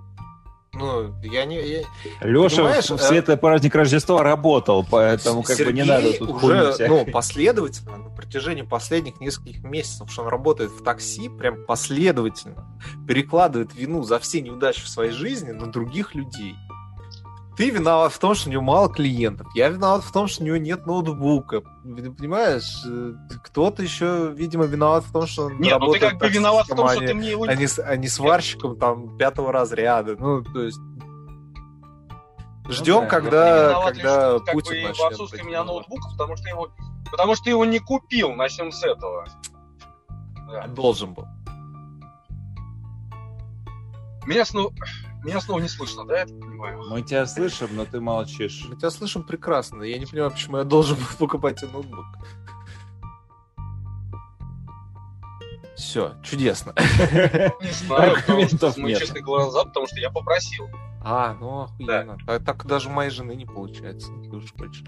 Ну, я не... я- Леша Понимаешь, в э, светлый праздник Рождества работал, поэтому как бы не Сергей надо тут уже ну, последовательно на протяжении последних нескольких месяцев, что он работает в такси, прям последовательно перекладывает вину за все неудачи в своей жизни на других людей. Ты виноват в том, что у него мало клиентов. Я виноват в том, что у него нет ноутбука. Понимаешь? Э, Кто-то еще, видимо, виноват в том, что он Нет, ну ты как бы виноват в том, что ты мне его... а не, с- а не сварщиком там пятого разряда. Ну, то есть... Ждем, да, когда, виноват лишь, когда как Путин бы, в начнет отсутствии такие у меня ноутбука, потому что его, потому что ты его не купил, начнем с этого. Да. Должен был. Меня снова, меня снова не слышно, да, я так понимаю? Мы тебя слышим, но ты молчишь. Мы тебя слышим прекрасно. Я не понимаю, почему я должен был покупать тебе ноутбук. Все, чудесно. Не знаю, потому что Аргументов мы нет. честные глаза, потому что я попросил. А, ну охуенно. Так, так даже у моей жены не получается. Ты уж хочешь.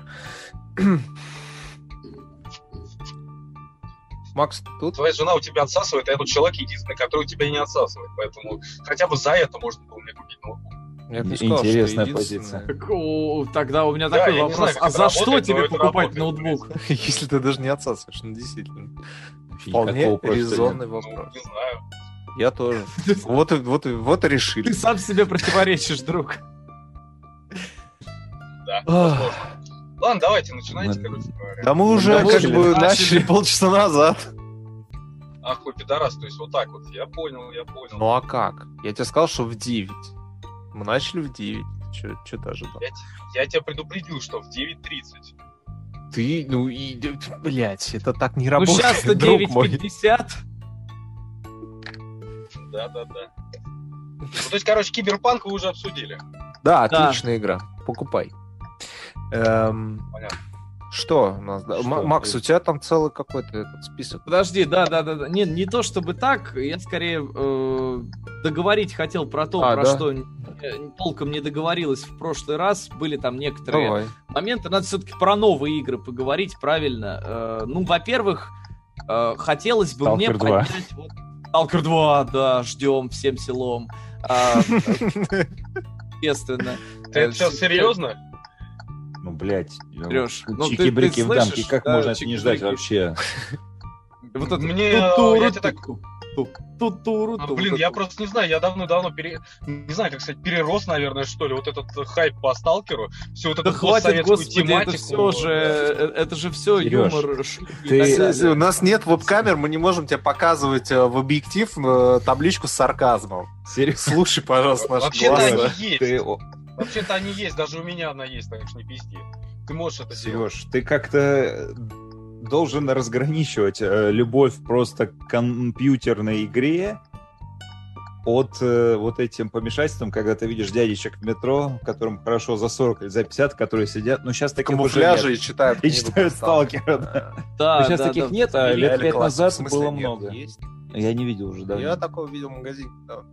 Макс, тут? Твоя жена у тебя отсасывает, а я тут человек единственный, который у тебя не отсасывает. Поэтому хотя бы за это можно было мне купить ноутбук. Я бы сказал, что Интересная о, Тогда у меня Да, такой вопрос. знаю, а за что работает, тебе но это покупать работает, ноутбук? Если ты даже не отсасываешь, ну действительно. Вполне резонный Ну, вопрос. не знаю. Я тоже. Вот и, вот и, вот и решили. Ты сам себе противоречишь, друг. Да, возможно. Ладно, давайте, начинайте, Мы- короче говоря. Да мы уже Да как бы Начали. полчаса назад. Ах, вы пидорас, то есть вот так вот. Я понял, я понял. Ну а как? Я тебе сказал, что в 9. Мы начали в 9. Че ты ожидал? Я, я тебя предупредил, что в 9.30. Ты, ну и, блять, это так не Ну работает, сейчас-то друг мой. 9.50. Да, да, да. Ну, то есть, короче, киберпанк вы уже обсудили. Да, Да. отличная игра. Покупай. Эм, Понятно. что у нас? Что? Макс, у тебя там целый какой-то этот список. Подожди, да, да, да, да. Не, не то чтобы так, я скорее э, договорить хотел про то, А, про да? что э, толком не договорилась в прошлый раз. Были там некоторые Давай. моменты. Надо все-таки про новые игры поговорить, правильно. Э, ну, во-первых, э, хотелось бы мне Stalker 2. поднять... Вот, Stalker 2, да, ждем всем селом. А, Естественно. Ты Э, это сейчас серьезно? Ну, блядь. Серёж, ну, ты- Чики-брики ты в дамке, слышишь, как да, можно это не ждать вообще? Вот это Мне, ту-туру, я тебе так- ту- ту- ту-туру, А, ту- блин, я это. просто не знаю, я давно-давно пере... Не знаю, как сказать, перерос, наверное, что ли, вот этот э, хайп по сталкеру, всю вот Да эту хватит, постсоветскую господи, это тематику. все же, э, это же все Серёж, юмор, и ты- далее. у нас нет веб-камер, мы не можем тебе показывать э, в объектив э, табличку с сарказмом. Серьезно? Слушай, пожалуйста, наши Вообще-то глаза. есть. Ты, Вообще-то они есть, даже у меня она есть, так что не пизди. Ты можешь это сделать. Сереж, ты как-то должен разграничивать э, любовь просто к компьютерной игре от э, вот этим помешательством, когда ты видишь дядечек в метро, которым хорошо за 40 или за 50, которые сидят. Ну, сейчас таких уже камуфляжи нет. и читают И читают Сталкера. Да. Да, Ну, сейчас да, таких да. нет, а лет пять назад было нет, много. есть. Я не видел уже, да. Я такого видел в магазине. да.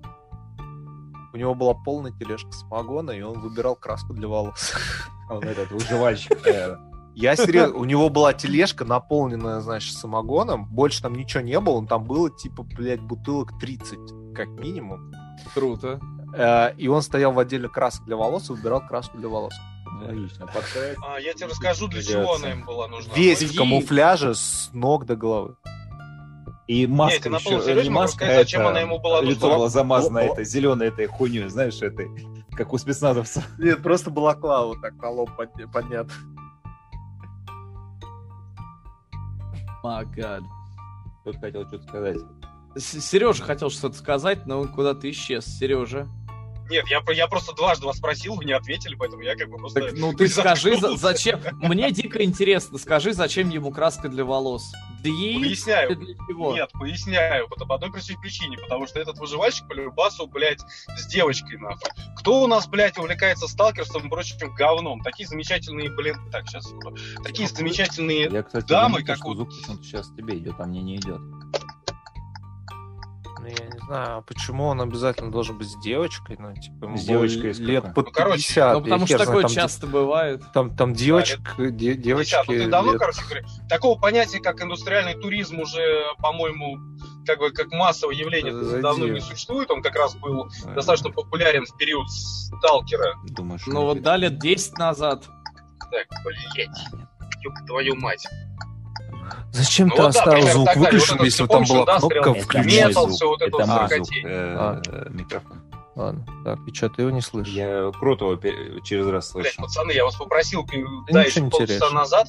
У него была полная тележка самогона, и он выбирал краску для волос. Он этот выживальщик, наверное. Я серьезно, у него была тележка, наполненная, значит, самогоном. Больше там ничего не было, там было, типа, блядь, бутылок 30, как минимум. Круто. Э, И он стоял в отделе красок для волос и выбирал краску для волос. Логично. Подставить. А, я тебе расскажу, для чего она им была нужна. Весь в камуфляже с ног до головы. И маска Нет, еще, э, не могу маска, сказать, а зачем это, она ему была лицо было замазано этой зеленой этой хуйней, знаешь, этой, как у спецназовцев. Нет, просто балаклава вот так на лоб поднят. My God. Кто хотел что-то сказать. Сережа хотел что-то сказать, но он куда-то исчез. Сережа. Нет, я, я просто дважды вас спросил, вы не ответили, поэтому я как бы просто... Так, ну ты скажи, за- зачем... Мне дико интересно, скажи, зачем ему краска для волос? Для яиц? Поясняю. Для чего? Нет, поясняю, по по одной простой причине, потому что этот выживальщик по любасу, блядь, с девочкой, нахуй. Кто у нас, блядь, увлекается сталкерством и прочим говном? Такие замечательные, блин, так, сейчас, такие замечательные... Я, кстати, дамы, как вот- сейчас тебе идет, а мне не идет. Ну, я не знаю, а почему он обязательно должен быть с девочкой, ну, типа, ему С девочкой из лет под Ну, короче, 50. Ну, потому что знаю, такое там, де- часто бывает. Там, там девочек, де- девочки... Девочки, ну ты давно, лет- короче говоря, такого понятия, как индустриальный туризм уже, по-моему, как бы как массовое явление Зайди. давно не существует. Он как раз был э, достаточно популярен в период сталкера. Думаешь, Ну вот да, лет 10 назад. Так, блядь, ёб твою мать. Зачем Ну ты вот да, оставил примерно звук выключен, Вот если там была индастриал, кнопка метал, всё вот это мой звук, э, А. микрофон. Ладно, так, и что, ты его не слышишь? Я Крутого через раз Блядь, слышал. пацаны, я вас попросил, ничего да, еще полчаса назад,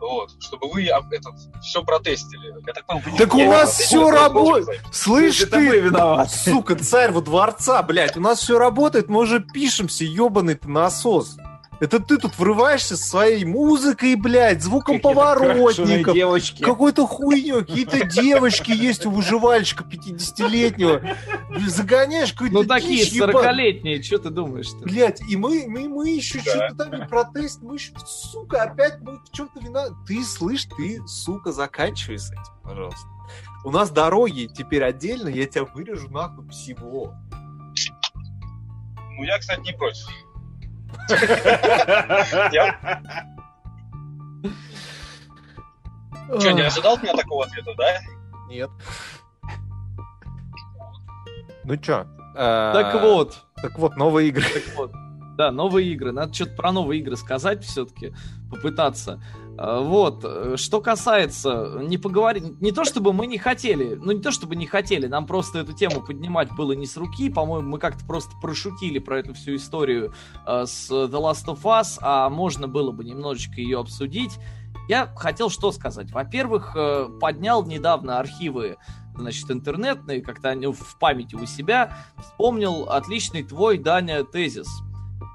вот, чтобы вы этот, все протестили. Я так понял, Так у нас просто работает. Слышь мы ты, виноваты. сука, царь во дворца, блядь, у нас все работает, мы уже пишемся, ебаный ты насос. Это ты тут врываешься со своей музыкой, блядь, звуком поворотников, девочки. какой-то хуйней, какие-то девочки есть у выживальщика 50-летнего. Блин, Загоняешь какую-то Ну такие дичь ебаную. 40-летние, что ты думаешь-то? Блять, и мы, мы, мы еще Да. что-то там и протест, мы еще, сука, опять мы в чем-то виноваты. Ты, слышь, ты, сука, заканчивай с этим, пожалуйста. У нас дороги теперь отдельно, я тебя вырежу нахуй всего. Ну, я, кстати, не против. Я- Что, не ожидал от меня такого ответа, да? Нет. Ну чё? Так вот, Так вот, новые игры. так вот. Да, новые игры. Надо что-то про новые игры сказать все-таки, попытаться. А, Вот, э, что касается, не поговорить, не то чтобы мы не хотели, ну не то чтобы не хотели, нам просто эту тему поднимать было не с руки, по-моему, мы как-то просто прошутили про эту всю историю э, с The Last of Us, а можно было бы немножечко ее обсудить. Я хотел что сказать. Во-первых, э, поднял недавно архивы значит, интернетные, как-то они в памяти у себя, вспомнил отличный твой, Даня, тезис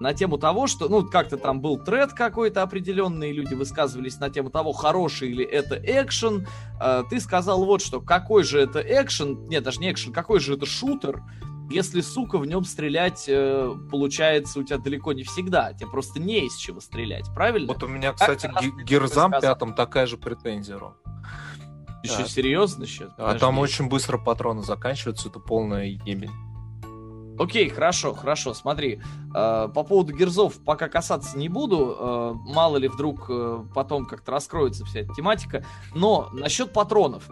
на тему того, что, ну, как-то там был тред какой-то определенный, люди высказывались на тему того, хороший ли это экшен. А, Ты сказал вот что, какой же это экшен, нет, даже не экшен, какой же это шутер, если, сука, в нем стрелять э, получается у тебя далеко не всегда, тебе просто не из чего стрелять, правильно? Вот у меня, кстати, Герзам пятом такая же претензия, Ром. Еще да. серьезно сейчас? А там очень быстро патроны заканчиваются, это полная ебень. Окей, хорошо, хорошо, смотри. э, по поводу герзов пока касаться не буду. э, мало ли вдруг э, потом как-то раскроется вся эта тематика. Но насчет патронов.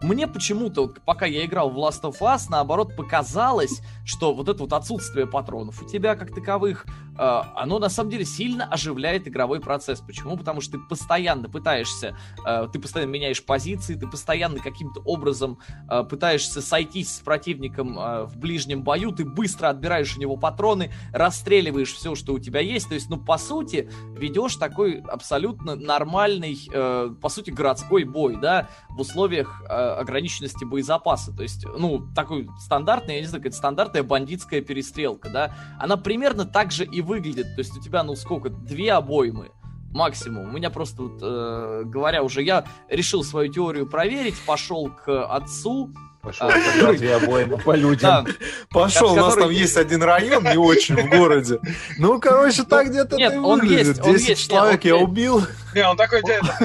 мне почему-то, вот, пока я играл в Last of Us, наоборот, показалось, что вот это вот отсутствие патронов у тебя как таковых, оно на самом деле сильно оживляет игровой процесс. Почему? Потому что ты постоянно пытаешься, э, ты постоянно меняешь позиции, ты постоянно каким-то образом э, пытаешься сойтись с противником э, в ближнем бою, ты быстро отбираешь у него патроны, расстреливаешь все, что у тебя есть. То есть, ну, по сути, ведешь такой абсолютно нормальный, э, по сути, городской бой, да, в условиях э, ограниченности боезапаса. То есть, ну, такой стандартный, я не знаю, какая-то стандартная бандитская перестрелка, да, она примерно так же и выглядит. То есть у тебя, ну, сколько, две обоймы максимум. У меня просто, вот, э, говоря уже, я решил свою теорию проверить, пошел к отцу, Пошел, А, две обоймы по людям. да, Пошел, у нас который- там есть один район, не очень в городе. Ну, короче, так где-то нет, и он выглядит. есть, он 10 есть, человек нет, я убил. Не, он такой дядя.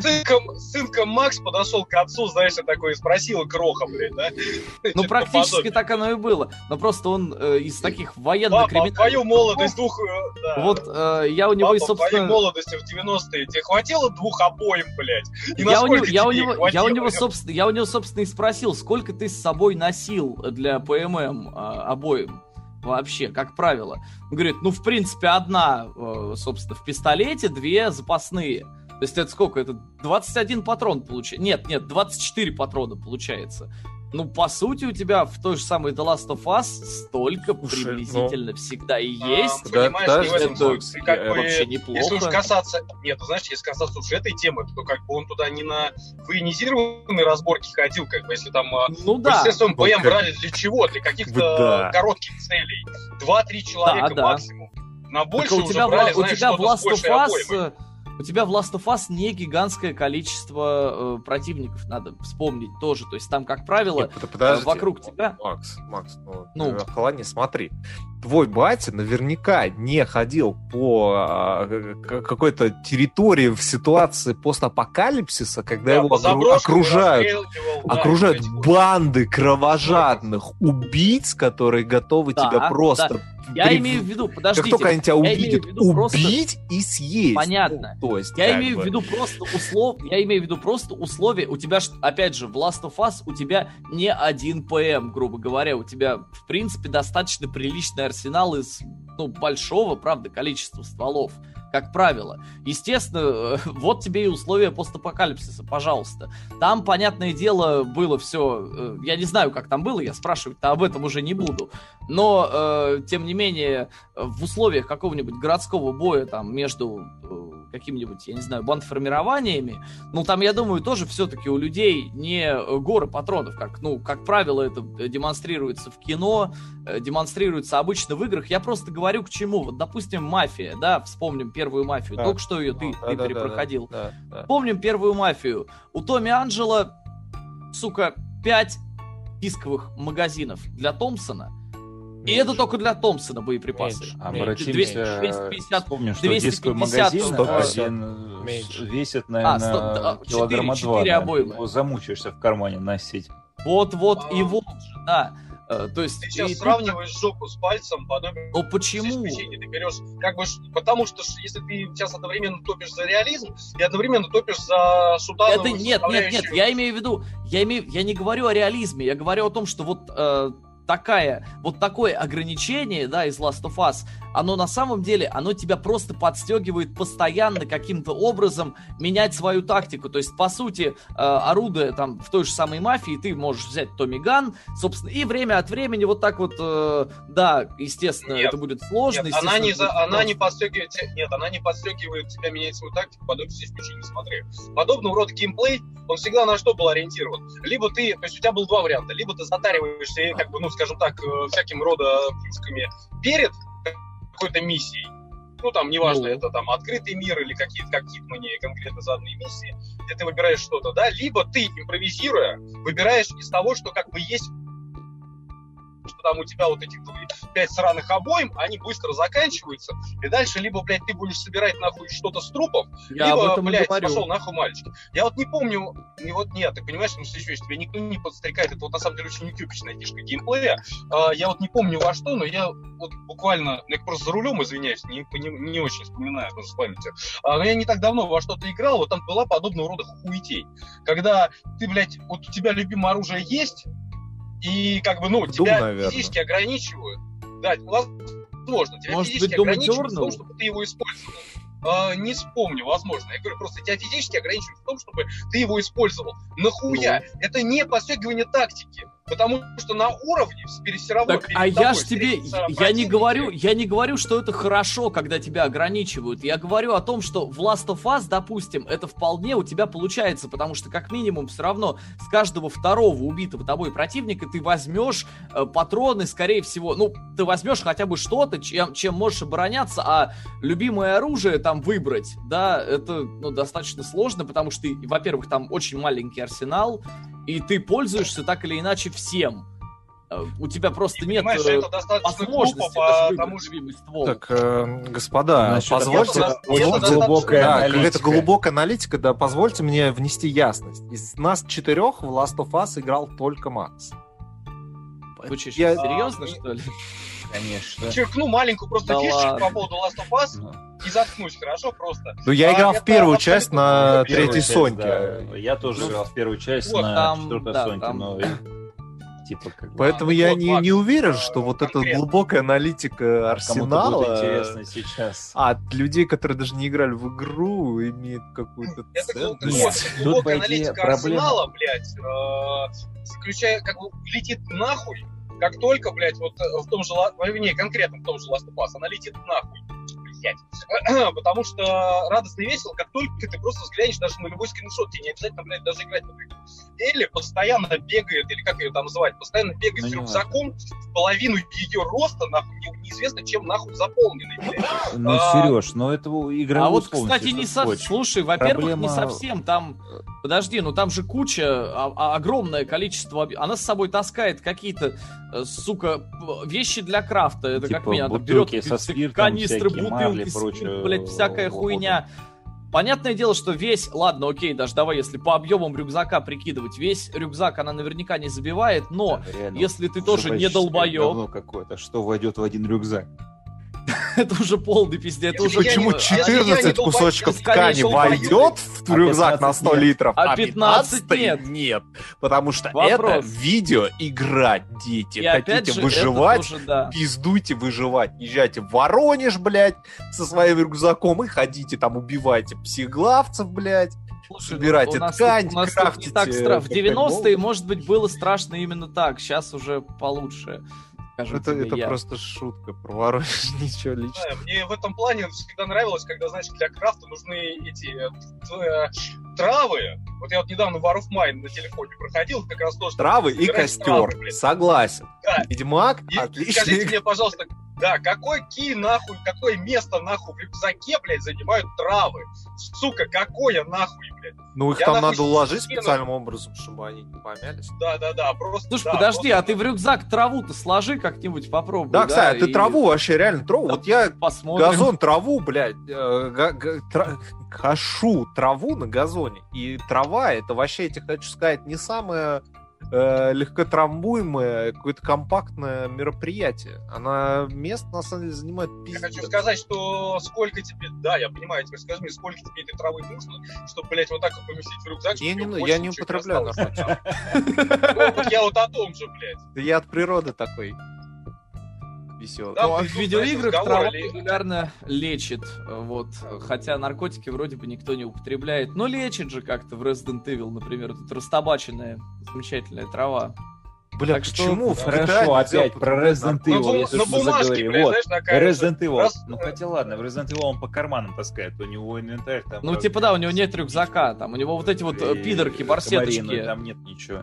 Сынка, сынка Макс подошел к отцу, знаешь, и такой спросил кроха, блядь, да? Ну, Типа практически так оно и было. Но просто он э, из таких Папа, военно-криминальных... твою молодость двух... э, да. Вот э, я у него и, Папа, твоей собственно... молодости в 90-е тебе хватило двух обоим, блядь? И Я у, него, я, у него, я, у него, собственно, я у него, собственно, и спросил, сколько ты с собой носил для ПММ а, обоим вообще, как правило. Он говорит, ну, в принципе, одна, э, собственно, в пистолете, две запасные. То есть это сколько? Это 21 патрон получается. Нет, нет, 24 патрона получается. Ну, по сути, у тебя в той же самой The Last of Us столько Слушай, приблизительно всегда и А, есть. Да, понимаешь, да, не в этом это. Ты как э, бы, вообще Если уж неплохо. касаться... Нет, ну, знаешь, если касаться уж этой темы, то как бы он туда не на военизированные разборки ходил, как бы, если там а, Ну да. Естественно, Ну, ПМ как- брали для чего? Для каких-то Да. коротких целей. Два-три человека да. максимум. На Так больше у тебя, брали, у знаешь, тебя в Last of большей Us, обоймой. Э, у тебя в Last of Us не гигантское количество э, противников, надо вспомнить тоже. То есть там, как правило, Нет, подожди. вокруг тебя- Макс, Макс, ну, Ну. ну. Холодни, смотри. Твой батя наверняка не ходил по к- какой-то территории в ситуации постапокалипсиса, когда Да, его окружают да, окружают вот. банды кровожадных убийц, которые готовы Да, тебя просто... Я при- имею в виду, Как подождите, только они тебя увидят, виду просто- убить и съесть. Понятно. Ну, то есть, Я как имею бы. в виду просто услов, я имею в виду просто условия. У тебя, опять же, в Last of Us у тебя не один ПМ, грубо говоря, у тебя в принципе достаточно приличный арсенал из ну большого, правда, количества стволов. Как правило. Естественно, э, вот тебе и условия постапокалипсиса, пожалуйста. Там, понятное дело, было все. Я не знаю, как там было, я спрашивать-то об этом уже не буду. Но, э, тем не менее, э, в условиях какого-нибудь городского боя там между э, какими-нибудь, я не знаю, бандформированиями, ну там, я думаю, тоже все-таки у людей не э, горы патронов, как, ну, как правило, это э, демонстрируется в кино, э, демонстрируется обычно в играх. Я просто говорю к чему. Вот, допустим, мафия, да, вспомним первую мафию. Да. Только что ее ты, Ну, ты да-да-да-да. перепроходил. Да, да. Помним первую мафию. У Томми Анджела, сука, 5 дисковых магазинов для Томпсона. И это только для Томпсона боеприпасы. Меньше. Обратимся, 250 вспомним, что 250, дисковый магазин 150, один э, меньше. весит, А, наверное, сто- да, килограмма четыре- два. четыре наверное. обоймы. Его замучаешься в кармане носить. Вот, вот и А. вот же, да. Э, То есть... Ты сейчас и сравниваешь жопу с пальцем, подобие Ну почему? Ты берешь, как бы, потому что если ты сейчас одновременно топишь за реализм и одновременно топишь за шутановую Это нет, нет, нет, я имею в виду, я имею, я не говорю о реализме, я говорю о том, что вот э, такая, вот такое ограничение, да, из Last of Us, оно на самом деле, оно тебя просто подстегивает постоянно каким-то образом менять свою тактику. То есть, по сути, э, орудуя там в той же самой мафии, ты можешь взять Томми Ган, собственно, и время от времени вот так вот, э, да, естественно, Нет. это будет сложно. Нет, она не, за, она не подстегивает, те- нет, она не подстегивает тебя менять свою тактику, подобное исключение не смотри. Подобного рода геймплей, он всегда на что был ориентирован? Либо ты, то есть у тебя было два варианта, либо ты затариваешься, как бы, ну, скажем так, э, всяким рода плюшками перед какой-то миссией, ну, там, неважно, Ну. это там открытый мир или какие-то, как мне конкретно заданные миссии, где ты выбираешь что-то, да, либо ты, импровизируя, выбираешь из того, что как бы есть что там у тебя вот этих пять сраных обоим, они быстро заканчиваются, и дальше либо, блядь, ты будешь собирать нахуй что-то с трупов, Я либо, об этом блядь, говорю. пошел нахуй мальчик. Я вот не помню, и вот нет, ты понимаешь, ну еще тебе никто не подстрекает, это вот на самом деле очень нетипичная фишка геймплея. А, я вот не помню во что, но я вот буквально, ну, я просто за рулем, извиняюсь, не, не, не очень вспоминаю тоже с памятью. А, но я не так давно во что-то играл, вот там была подобного рода хуетей. Когда ты, блядь, вот у тебя любимое оружие есть, и как бы, ну, Doom, тебя наверно. физически ограничивают. Да, возможно, тебя Может физически быть, Doom ограничивают в том, чтобы ты его использовал. А, не вспомню, возможно. Я говорю, просто тебя физически ограничивают в том, чтобы ты его использовал. Нахуя? Ну. Это не подстегивание тактики. Потому что на уровне все равно Так, а я ж тебе, я не говорю, я не говорю, что это хорошо, когда тебя ограничивают. Я говорю о том, что в Last of Us, допустим, это вполне у тебя получается, потому что как минимум все равно с каждого второго убитого тобой противника ты возьмешь э, патроны, скорее всего, ну ты возьмешь хотя бы что-то, чем, чем можешь обороняться, а любимое оружие там выбрать, да, это ну, достаточно сложно, потому что, во-первых, там очень маленький арсенал, и ты пользуешься так или иначе всем. Э, У тебя просто И, нет э, это возможности выбрать что любимый ствол. Так, э, господа, Насчет позвольте... этого вот это достаточно глубокая да, аналитика. какая-то глубокая аналитика, да, позвольте мне внести ясность. Из нас четырех в Last of Us играл только Макс. Вы что, Я- серьезно, А, что ли? Конечно. Черкну маленькую просто Да фишечку ладно. по поводу Last of Us Ну, и заткнусь, хорошо, просто. Ну, я А, играл в первую часть на третьей Соньке. да. Я тоже Ну, играл в первую часть вот на там, четвертой да, Соньке, там- но Типа, как бы, Поэтому ну я вот, не, Макс, не уверен, а, что вот эта глубокая аналитика кому-то Арсенала будет интересно сейчас. а, от людей, которые даже не играли в игру, имеет какую-то ценность. Нет, глубокая аналитика проблема- Арсенала, блядь, э, заключая, как бы летит нахуй, как только, блядь, вот э, в том же, ну, не, конкретно в том же Last of Us, она летит нахуй. Блядь. Потому что радостно и весело, как только ты просто взглянешь даже на любой скриншот, тебе не обязательно, блядь, даже играть, например. Элли постоянно бегает, или как ее там называть, постоянно бегает Ну, с рюкзаком в половину ее роста, нахуй, не- неизвестно чем нахуй заполненный, блядь. Ну, А, Сереж, ну это игра А вот, кстати, не со... совсем. Слушай, во-первых, не совсем. Там, подожди, ну там же куча, а- а- огромное количество. Она с собой таскает какие-то, э, сука, вещи для крафта. Это как Типа меня там берет бутылки со спиртом, канистры, всякие марли, бутылки, прочее, блядь, всякая вот. хуйня. Понятное дело, что весь, ладно, окей, даже давай, если по объемам рюкзака прикидывать, весь рюкзак она наверняка не забивает, но Реально, если ты тоже не долбоеб, какое-то, что войдет в один рюкзак. это уже полный пиздец. Это уже Почему если я не 14 долбоеб, кусочков ткани войдет в а рюкзак на 15 100 нет. литров, А 15 нет? нет. Потому что это видео игра, дети. Хотите выживать? Пиздуйте выживать. Езжайте в Воронеж, блядь, со своим рюкзаком и ходите там, убивайте псиглавцев, блядь. Слушай, ну, Собирайте ткань, у нас крафтите так В коктейль 90-е, Молотова. может быть, было страшно именно так. Сейчас уже получше. Скажу Это, тебе это я. просто шутка про Воронеж, ничего личного. знаю, мне в этом плане всегда нравилось, когда, знаешь, для крафта нужны эти э, т- травы. Вот я вот недавно War of Mine на телефоне проходил, как раз то, что... Травы и костер. травы. Согласен. Да. Ведьмак И отличный. скажите мне, пожалуйста, да, какой ки нахуй, какое место нахуй в рюкзаке, блядь, занимают травы? Сука, какое нахуй, блядь? Ну, их Я там нахуй надо уложить скину. специальным образом, чтобы они не помялись. Да-да-да, просто... Слушай, да, подожди, просто- а ты в рюкзак траву-то сложи как-нибудь, попробуй. Да, кстати, а ты и траву вообще реально траву. Да. Вот я Посмотрим. газон, траву, блядь, э, га- га- тра- кошу траву на газоне. И трава, это вообще, я тебе хочу сказать, не самое э, легкотрамбуемое, какое-то компактное мероприятие. Она место, на самом деле, занимает Я пиздец. хочу сказать, что сколько тебе, да, я понимаю, теперь скажи мне, сколько тебе этой травы нужно, чтобы, блядь, вот так вот поместить в рюкзак, Я не, тебе я не употребляю наркотики. Ну, я вот о том же, блядь. Я от природы такой веселый. Да, Ну, а в видеоиграх трава ли- регулярно лечит, вот. Хотя наркотики вроде бы никто не употребляет. Но лечит же как-то в Resident Evil, например. Тут растабаченная замечательная трава. Бля, так что- почему в Хорошо, нельзя опять про употреблять Resident наркотики? На, Evil, бу- если на бумажке, заговорили. блядь, Вот, знаешь, такая... Resident Evil. раз- Ну хотя ладно, в Resident Evil он по карманам таскает, у него инвентарь там... Ну, типа, да, у него нет рюксака, там, у него вот эти вот э, и пидорки, барсеточки. Там нет ничего.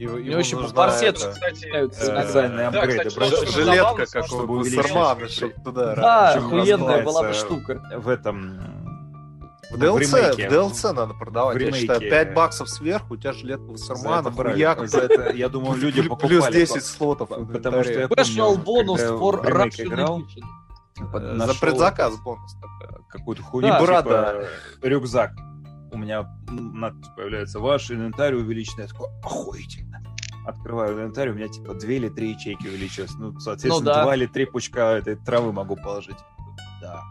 Его, него еще нужна барсет эта, Кстати, Э, специальные Да, апгрейды. кстати, что жилетка, забавно, как что у увеличить Басармана, шрифт. чтоб туда... Да, охуенная была бы штука. В этом... В ну, DLC, ремейке. в DLC надо продавать. В Я ремейке. считаю, 5 баксов сверху, у тебя жилетка Вассермана, хуяк, За это, я думаю, люди плюс покупали. 10 слотов. Потому что я bonus когда for Russian Э, За предзаказ бонус какую-то хуйню, Да. типа, рюкзак. У меня надпись появляется, ваш инвентарь увеличен. Я такой, охуительно. Открываю инвентарь, у меня типа две или три ячейки увеличилось. Ну, соответственно, Ну да. два или три пучка этой травы могу положить. Да.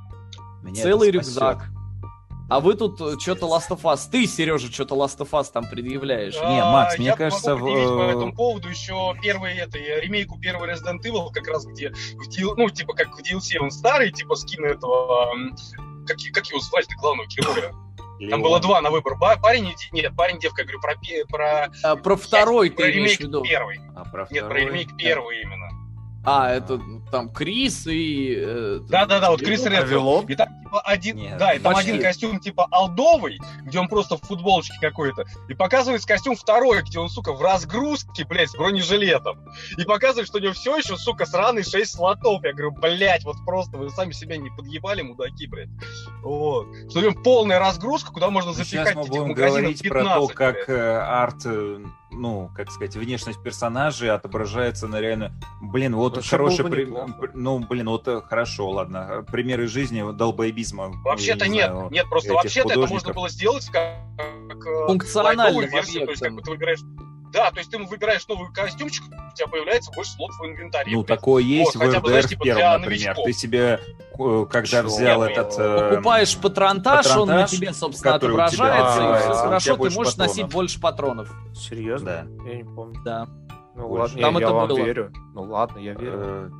Меня Целый рюкзак. А вы тут что-то Last of Us. Ты, Сережа, что-то Last of Us там предъявляешь. Не, Макс, мне я кажется, могу в- по этому поводу еще первый это, э, ремейку первого Resident Evil, как раз где, в ну, типа, как в DLC он старый, типа, скин этого, как, как его звали-то, главного героя? Там Леон. было два на выбор. Парень нет, парень девка, я говорю про, про, А, про второй про ты имеешь ремейк в виду. первый. А про Нет, про второй? ремейк первый именно. А, это там Крис и... э, Да-да-да, вот Крис Редфилд. И там типа один, Нет, да, и там почти. один костюм типа алдовый, где он просто в футболочке какой-то, и показывается костюм второй, где он, сука, в разгрузке, блядь, с бронежилетом. И показывает, что у него все еще, сука, сраный 6 слотов. Я говорю, блядь, вот просто вы сами себя не подъебали, мудаки, блядь. Вот. Что у него полная разгрузка, куда можно Сейчас запихать мы этих будем говорить 15, про то, как блядь. э, арт, э, ну, как сказать, внешность персонажей отображается на реально... Блин, вот Вообще хороший... было Ну, блин, вот э, хорошо, ладно. Примеры жизни долбоебизма. Вообще-то я не нет, знаю, нет, просто вообще-то это можно было сделать как, э, Функциональным лайтовую версию, то есть как бы ты выбираешь да, то есть ты выбираешь новый костюмчик, у тебя появляется больше слотов в инвентаре. Ну, блядь. такое есть Вот, в RDR знаешь, типа первом, например. новичков. Ты себе, э, когда Чё? взял Нет, этот... э, Покупаешь патронтаж, он на патронтаж, тебе, собственно, у тебя отображается, и все тебя хорошо, ты можешь патронов. носить больше патронов. Серьезно? Да. Я не помню. Да. Ну больше. ладно, Там я, я это вам было. верю. Ну ладно, я верю.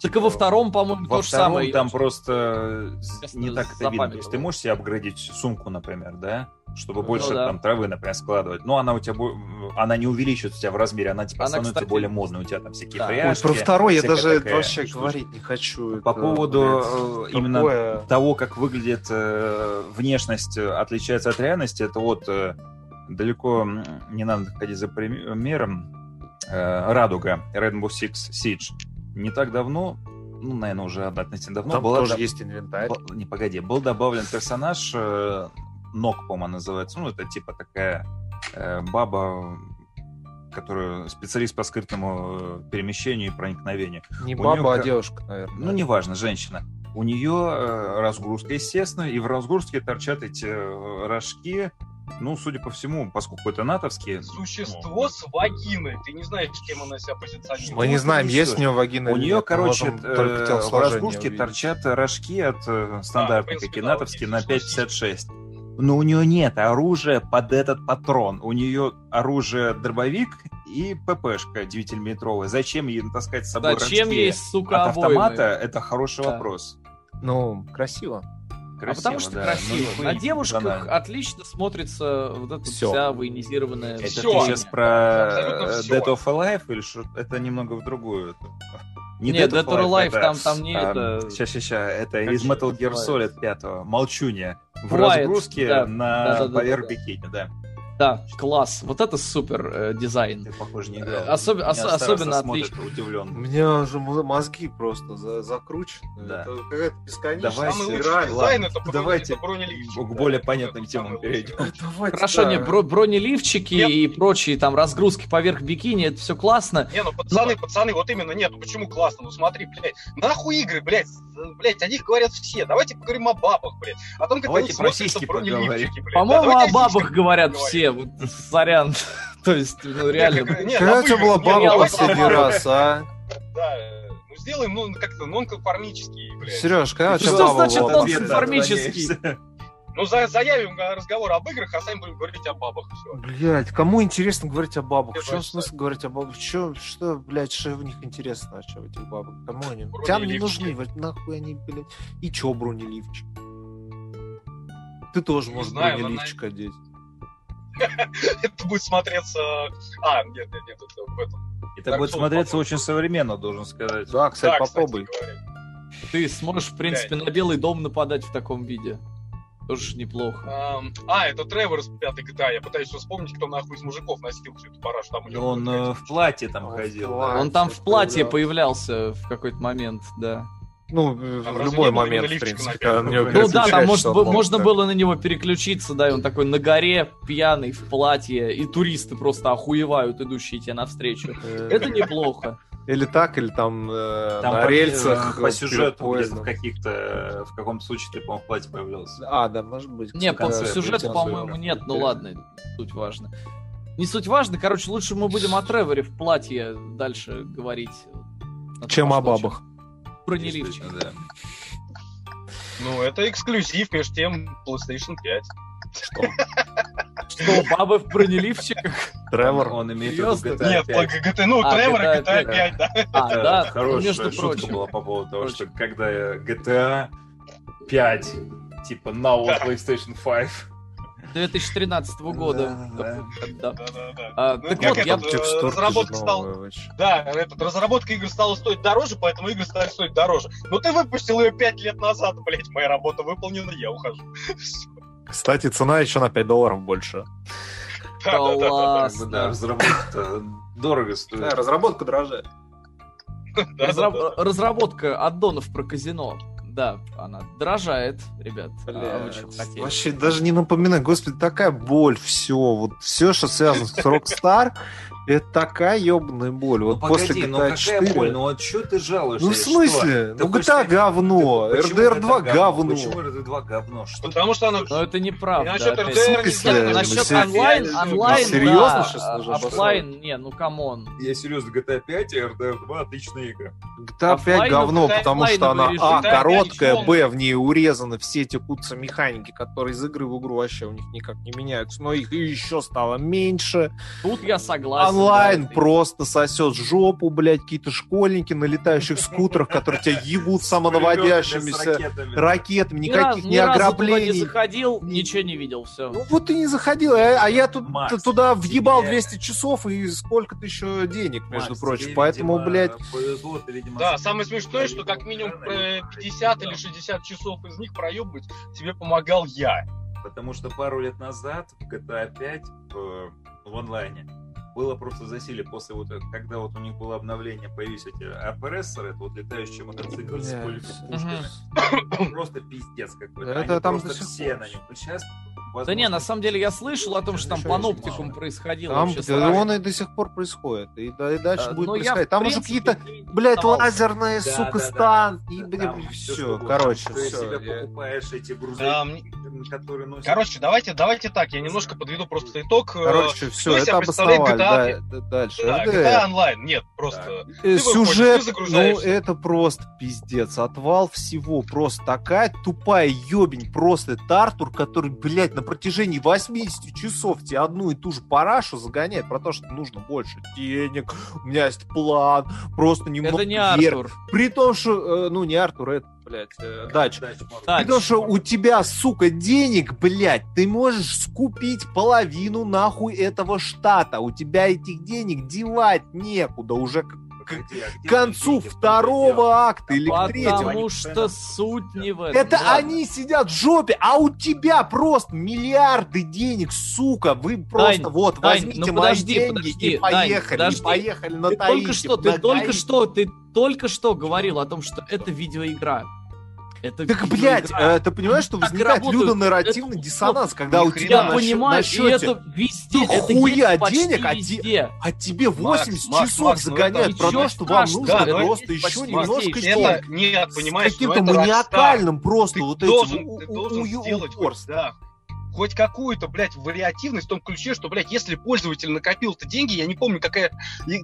Так и во втором, по-моему, Во то же втором самое. там просто не так это видно. То есть ты можешь себе апгрейдить сумку, например, да? Чтобы Ну больше да. там травы, например, складывать. Но она у тебя она не увеличивается у тебя в размере, она типа Она, становится кстати, более модной. У тебя там всякие да. Ой, Ой, пряжки. про второй я даже такая вообще штука. говорить не хочу. По Это, поводу блядь, э, именно такое. того, как выглядит э, внешность, э, отличается от реальности, это вот э, далеко не надо ходить за примером. Э, Радуга, Rainbow Six Siege. Не так давно, ну, наверное, уже относительно давно, Там была тоже да- есть инвентарь. Б- Не, погоди, был добавлен персонаж, э, Нок, по-моему, называется. Ну, это типа такая э, баба, которая специалист по скрытному э, перемещению и проникновению. Не у баба, неё а девушка, наверное. Ну, неважно, женщина. У нее э, разгрузка, естественно, и в разгрузке торчат эти рожки. Ну, судя по всему, поскольку это натовские, Существо с вагиной. Ты не знаешь, кем она себя позиционирует. Мы не Ну, знаем, есть у нее вагина у или нее, нет, короче, э, в разгрузке увидеть. торчат рожки от э, стандартной, принципе, какие да, натовские, на есть 5,56. Но у нее нет оружия под этот патрон. У нее оружие дробовик и ППшка 9-миллиметровая. Зачем ей таскать с собой Зачем рожки ей, сука, от автомата? обоймы? Это хороший Да. вопрос. Ну, красиво. А потому что да, красиво. нихуя На девушках банально. отлично смотрится вот эта Всё. вся военизированная... Это Всё. ты сейчас про. Dead of Alive или что? Это немного в другую. это- Не Нет, Dead or Alive, там- там не это- Сейчас, сейчас, сейчас. Это Как из Metal это Gear? Solid 5. Молчунья. В Quiet, разгрузке да. на Да-да-да-да-да. поверх бикини, да. Да, класс. Вот это супер э, дизайн. Ты, похоже, не играл. Э, особ- Меня ос- особенно отлично. У удивленно. меня же мозги просто за- закручены. Да. Это какая-то бесконечная Давай Самый лучший спираль. дизайн это Давайте к более понятным самый темам перейдем. Давайте, Хорошо, да. не, бро- бронеливчики Нет. и прочие там разгрузки поверх бикини, это все классно. Не, ну пацаны, пацаны, вот именно нет, ну почему классно? Ну смотри, блядь, нахуй игры, блядь, блядь, о них говорят все. Давайте поговорим о бабах, блядь. О том, как Давайте они про сиськи поговорим. блядь. По-моему, о бабах говорят поговорим. Все. Вот, сорян. То есть, ну реально. Не, Когда у тебя была не, баба последний раз, а? Да, ну сделаем, ну, как-то нонконформический, блядь. Сереж, когда у тебя Что значит была он последний раз? конформический? Ну, за- заявим разговор об играх, а сами будем говорить о бабах. Все. Блять, кому интересно говорить о бабах? Я В чем смысл говорить о бабах? Что, что, блядь, что в них интересно, а что в этих бабах? Кому они? Бронеливчики. Там не нужны, вот нахуй они, блядь. И чё бронеливчик? Ты тоже Не можешь знаю, она- бронеливчик одеть. Это будет смотреться... А, нет, нет, нет, это в этом. Это Так, будет что, смотреться попробуй. очень современно, должен сказать. Да, кстати, Да, попробуй. Ты сможешь, в принципе, на Белый дом нападать в таком виде. Тоже неплохо. А, это Тревор из пятой GTA. Я пытаюсь вспомнить, кто нахуй из мужиков носил всю эту парашу. Там Он э, в платье там Он в ходил. платье. да. Он там в платье появлялся в какой-то момент, да. Ну, в Там разве любой момент, в принципе, когда мне Ну Ну да, там может, может можно было на него переключиться, да, и он такой на горе, пьяный, в платье, и туристы просто охуевают, идущие тебе навстречу. Э, Это неплохо. Или так, или там, э, Там на по, рельсах. э, по сюжету в каких-то, э, в каком-то случае ты, по-моему, в платье появлялся. А, да, может быть. Не, по сюжету, по-моему, нет, ну ладно, суть важно. Не суть важно, короче, лучше мы будем о Треворе в платье дальше говорить. Чем о бабах. Бронеливчик. Да. Ну, это эксклюзив, между тем, PlayStation 5. Что, бабы в бронеливчиках? Тревор. Он имеет в виду? GTA Нет, 5. GT, ну, А, Тревор и GTA GTA 5, да. А, да, ну, хорошая между шутка прочим. была по поводу того, что когда я GTA 5, типа now on Да. PlayStation 5. 2013 года. Да, Да. Да-да-да. А, Ну, так как вот, я... э, разработка стала-. Да, этот, разработка игр стала стоить дороже, поэтому игры стали стоить дороже. Но ты выпустил ее 5 лет назад, блять, моя работа выполнена, я ухожу. Кстати, цена еще на 5 долларов больше. Да ладно. да, разработка дорого стоит. разработка дорожает. Разработка аддонов про казино. Да, она дорожает, ребят. А вы что хотели? Вообще даже не напоминай, господи, такая боль, все, вот все, что связано с Rockstar, это такая ебаная боль. Ну Вот погоди, после ну GTA какая 4. боль? Ну вот что ты жалуешься? Ну в Что? смысле? Ты Ну GTA сказать- говно, Почему RDR 2 это говно. Почему RDR2 говно? Что Потому что она... Но это неправда. Насчет. RDR В не смысле? Насчет онлайн, онлайн, Серьезно сейчас а нужно оффлайн, не, ну come on. Я серьезно, GTA 5 и RDR 2 отличные игры. GTA 5 Оффлайновый- говно, потому что она А, короткая, Б, в ней урезаны все эти куцы механики, которые из игры в игру вообще у них никак не меняются, но их еще стало меньше. Тут я согласен. Онлайн да, просто сосет жопу, блядь, какие-то школьники на летающих скутерах, которые тебя ебут самонаводящимися ракетами. ракетами, никаких ни ни туда не ограблений. заходил, ничего не видел, все. Ну вот ты не заходил, а, а я тут Макс, туда въебал тебе- 200 часов и сколько-то еще денег, между Макс, прочим. Поэтому, блядь, повезло, ты, видимо, Да, самое смешное, что как минимум э, 50 или 60 часов из них проебывать тебе помогал я. Потому что пару лет назад в GTA 5 в, в онлайне было просто засилие после вот, э, когда вот у них было обновление, появились эти опрессоры, это вот летающие мотоциклы с пушками. Просто пиздец какой-то. Это Они там просто все на нем. Сейчас, Да не, на самом деле я слышал о том, что там паноптикум происходило. там да, он и до сих пор происходит. И, да- и дальше А, будет я, происходить. Там уже какие-то, блядь, лазерные, Да, сука, да, да, стан. да. И, блин, все, что короче. Ты все. себе покупаешь эти Да, грузовики, которые носят... Короче, давайте, давайте так, я немножко подведу просто итог. Э, Короче, все, это обосновали. GTA? Да, да, дальше. да, РДР. GTA онлайн, нет, просто... Э, выходишь, Сюжет, ты ну это просто пиздец, отвал всего, просто такая тупая ебень, просто это Артур, который, блядь, на протяжении 80 часов тебе одну и ту же парашу загоняет про то, что нужно больше денег, у меня есть план, просто немного Это не вверх. Артур. При том, что, э, ну не Артур, это, блядь, э, Дач. Дач, том, что у тебя, сука, денег, блядь, ты можешь скупить половину нахуй этого штата. У тебя этих денег девать некуда уже к, концу второго акта или к третьему. Потому что суть не в этом. Это они сидят в жопе, а у тебя просто миллиарды денег, сука. Вы просто вот Дань, возьмите ну мои деньги и поехали, поехали на только что, ты только что, ты только что говорил о том, что это видеоигра. Это Так, блядь, э, ты понимаешь, что Так возникает людонарративный Это- диссонанс, когда у тебя на, понимаю, на счете, это везде, Да это хуя денег, а те- везде. а тебе 80 Макс, часов Макс, ну загоняют про то, что вам нужно да, просто еще почти немножко денег. Это, нет, С понимаешь, ну каким-то маниакальным просто Ты вот должен, этим упорством. да, хоть какую-то, блядь, вариативность в том ключе, что, блядь, если пользователь накопил-то деньги, я не помню, какая...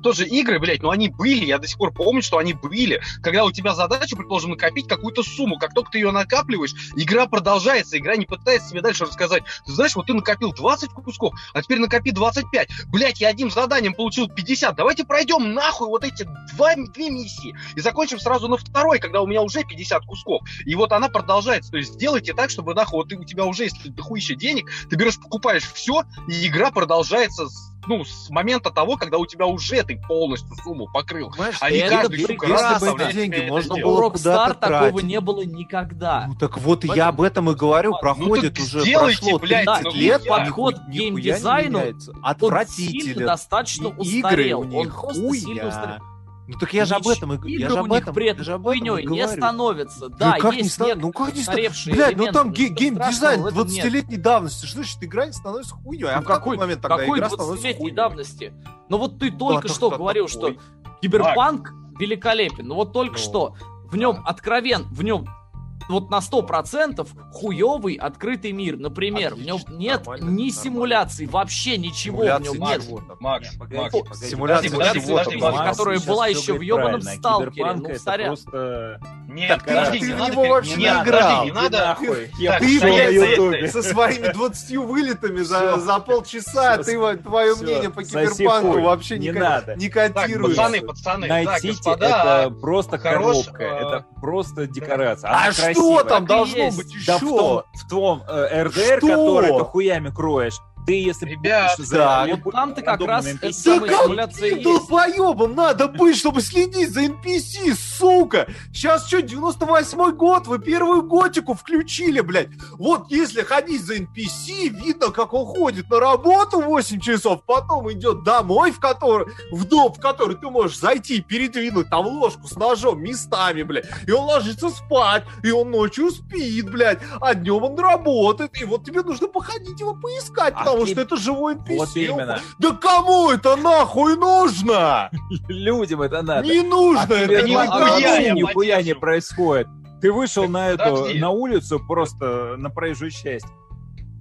Тоже игры, блядь, но они были, я до сих пор помню, что они были. Когда у тебя задача, предположим, накопить какую-то сумму, как только ты ее накапливаешь, игра продолжается, игра не пытается тебе дальше рассказать. Ты знаешь, вот ты накопил 20 кусков, а теперь накопи 25. Блядь, я одним заданием получил 50. Давайте пройдем нахуй вот эти два, две миссии и закончим сразу на второй, когда у меня уже 50 кусков. И вот она продолжается. То есть сделайте так, чтобы нахуй вот у тебя уже, если дохуища денег, ты берешь, покупаешь все, и игра продолжается с, ну, с момента того, когда у тебя уже ты полностью сумму покрыл. Понимаешь, А не каждый, сука, раз если бы эти деньги можно было у Rockstar такого не было никогда. Ну так вот, В я об этом и говорю. Ну, Проходит так уже, сделайте, прошло блядь, 30 ну, лет, их подход к геймдизайну. Он Отвратителен. сильно достаточно И игры устарел. у Он них просто сильно устарел. Ну так я же об этом и я же об этом, при я этом же об этом не говорю. становятся. Да как есть не ста- ну как не ста- устаревшие Блядь, ну там геймдизайн страшного в этом нет. 20-летней давности. Что значит, игра становится хуйней? А Ну в какой момент тогда какой игра становится 20-летней хуйней? давности? Ну вот ты только что говорил, что Киберпанк великолепен. Ну вот только Ну, что в нем откровен, в нем вот на 100% хуёвый открытый мир. Например, в нем Отлично, нет нормально, ни нормально. симуляций, вообще ничего Симуляции в нем нет. чего там? Макс, Не, погоди, Макс, погоди. Симуляция Подожди, чего подожди, там? подожди. Которая была еще в ёбаном сталкере, ну, это сорян. просто... Нет, Так, подожди, ты не в надо... него пере- вообще не не играл. не надо... нахуй. Пошел на ютубе. Со своими 20 вылетами за, полчаса ты твое мнение по киберпанку вообще Не не Так, котируется. пацаны, пацаны, так, господа, это просто коробка, э, это просто декорация. А Она что красивая. там Так и должно есть. быть еще? Да в том, в том э, РДР, Что? который ты хуями кроешь, ты если Ребят, за да, Вот там-то как рандомным раз NPC, Да как симуляция ты есть. долбоебом надо быть, чтобы следить за NPC, сука! Сейчас что, 98-й год, вы первую готику включили, блядь. Вот если ходить за NPC, видно, как он ходит на работу 8 часов, потом идет домой, в который, в дом, в который ты можешь зайти, передвинуть там ложку с ножом местами, блядь. И он ложится спать, и он ночью спит, блядь, а днем он работает. И вот тебе нужно походить его поискать, А потому ты- что это живой NPC. Вот именно. Да кому это нахуй нужно? Людям это надо. Не нужно А это нихуя, не происходит. Ты вышел Так на эту, подожди. на улицу, просто на проезжую часть.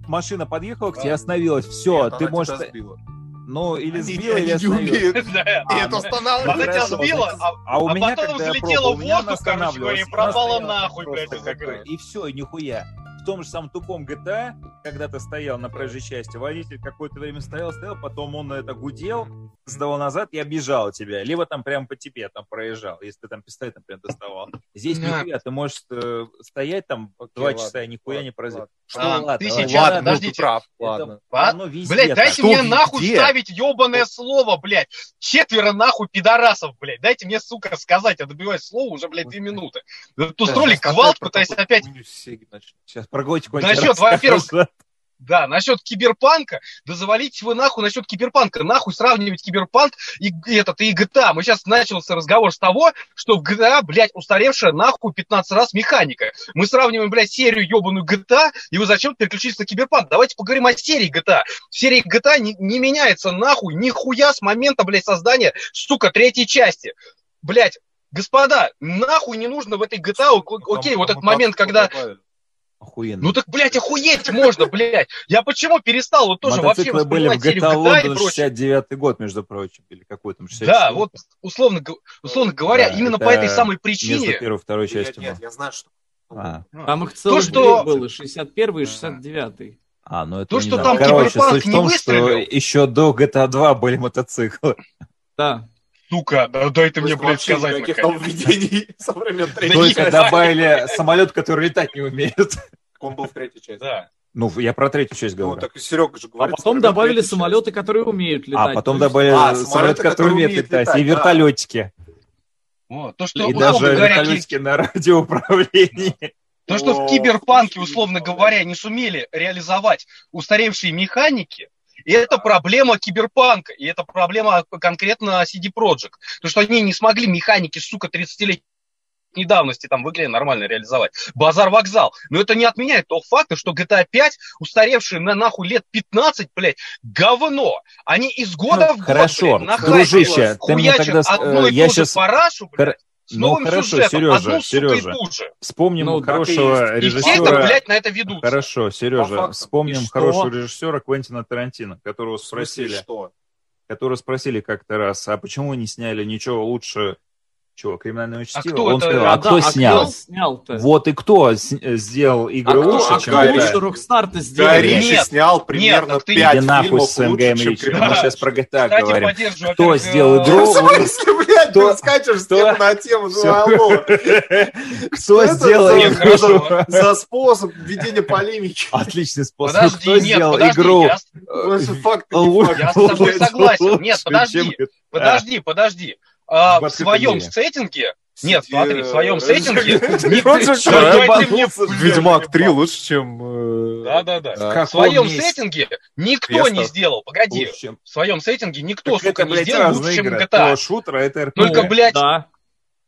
Машина подъехала к тебе, остановилась. Все, Нет, ты можешь... тебя сбила. Ну, или Они- сбила, они или умеют. Да. И это ну, останавливает. Она тебя сбила, вот. а, А у а меня, потом пробовал, в у меня воздух, короче говоря, и пропала нахуй, блядь, Просто из игры. И все, и нихуя. В том же самом тупом GTA, когда ты стоял на проезжей части, водитель какое-то время стоял, стоял, потом он это гудел, сдавал назад и обижал тебя. Либо там прямо по тебе там проезжал, если ты там пистолет, например, доставал. Здесь Да. нихуя, ты можешь э, стоять там два ладно, часа и нихуя ладно, не произойдет. Что А, ладно? ты ладно, сейчас- Ладно, ну, ты подождите. прав, это ладно. везде Блять, так. дайте Что мне везде? нахуй ставить ебаное слово, блядь. Четверо нахуй пидорасов, блядь. Дайте мне, сука, сказать, я добиваюсь слова уже, блядь, две минуты. Тут гвалт, опять про пытаясь опять... Сейчас про готику Насчет, во-первых. Да, насчет киберпанка, да завалите вы нахуй насчет киберпанка. Нахуй сравнивать киберпанк и, и этот, и GTA. Мы сейчас начался разговор с того, что в GTA, блядь, устаревшая нахуй 15 раз механика. Мы сравниваем, блядь, серию ебаную GTA, и вы зачем переключились на киберпанк? Давайте поговорим о серии GTA. В серии GTA не, не меняется нахуй нихуя с момента, блядь, создания, сука, третьей части. Блядь, господа, нахуй не нужно в этой GTA, окей, вот этот момент, когда Охуенно. ну так, блядь, охуеть можно, блядь. Я почему перестал вот тоже вообще Мотоциклы были в GTA прочее. 69 год, между прочим, или какой там 67 Да, вот условно, условно говоря, Да, именно по этой самой между причине. первой и второй Нет, частью. нет, я знаю, что... А, Там их целых что- две было, 61 и 69. а, ну это То, не что знаю. там Короче, Киберпанк суть в не том, что еще до GTA 2 были мотоциклы. Да. Сука, да дай ты мне, блядь, сказать. никаких нововведений со времен третьей Только добавили самолет, который летать не умеет. Он был в третьей части. Да. Ну, я про третью часть Ну, говорю. так и Серега же А говорит. потом со времен добавили самолеты, которые умеют летать. А потом добавили А, самолет, самолеты, которые умеют летать, летать, и да. вертолетики. Вот. То, что, И даже говоря, ки- вертолетики на радиоуправлении. то, что в киберпанке, условно ну, говоря, не сумели реализовать устаревшие механики, и это проблема киберпанка, и это проблема конкретно CD Projekt. То, что они не смогли механики, сука, 30-летней давности там в игре нормально реализовать. Базар-вокзал. Но это не отменяет того факта, что GTA 5, устаревшие на нахуй лет 15, блядь, говно. Они из года Ну, в год, хорошо, блядь, дружище, ты мне тогда с- одну э, и я ту же щас- парашу, блядь, с ну, новым хорошо, сюжетом. Сережа, одну, сука, Сережа. и ту же. Вспомним Ну, так и хорошего И все это, режиссера. блядь, на это ведутся. Хорошо, Сережа, вспомним И что? хорошего режиссера Квентина Тарантино, которого спросили, что? которого спросили как-то раз, а почему вы не сняли ничего лучше, чего, криминального чтива? кто Он это? сказал, А а кто да, снял? снял-то? Вот и кто с- сделал А игры кто, лучше, а чем кто GTA? лучше GTA? Рокстар-то Гай сделали? Нет, Ричи снял примерно так ты- 5 Иди нахуй фильмов с лучше, чем Ричи, мы «Криминальный сейчас про GTA Кстати, говорим. Кто опять, сделал игру? В смысле, блядь, Кто- ты скачешь с кто- темы на тему, ну, алло. Кто это сделал Нет, игру? За способ ведения полемики. Отличный способ. Подожди, Кто нет, сделал подожди, игру? я с- факт. Я с тобой согласен. Нет, подожди. чем GTA. подожди, подожди. А, В своем мире. сеттинге, нет, смотри, в своем Э, сеттинге, Ведьмак 3 ебал. лучше, чем... э, Да-да-да. Да. В своем сеттинге никто не сделал, погоди, в своем сеттинге никто, сука, не сделал лучше, чем. GTA. Шутер, а это. Только, блядь.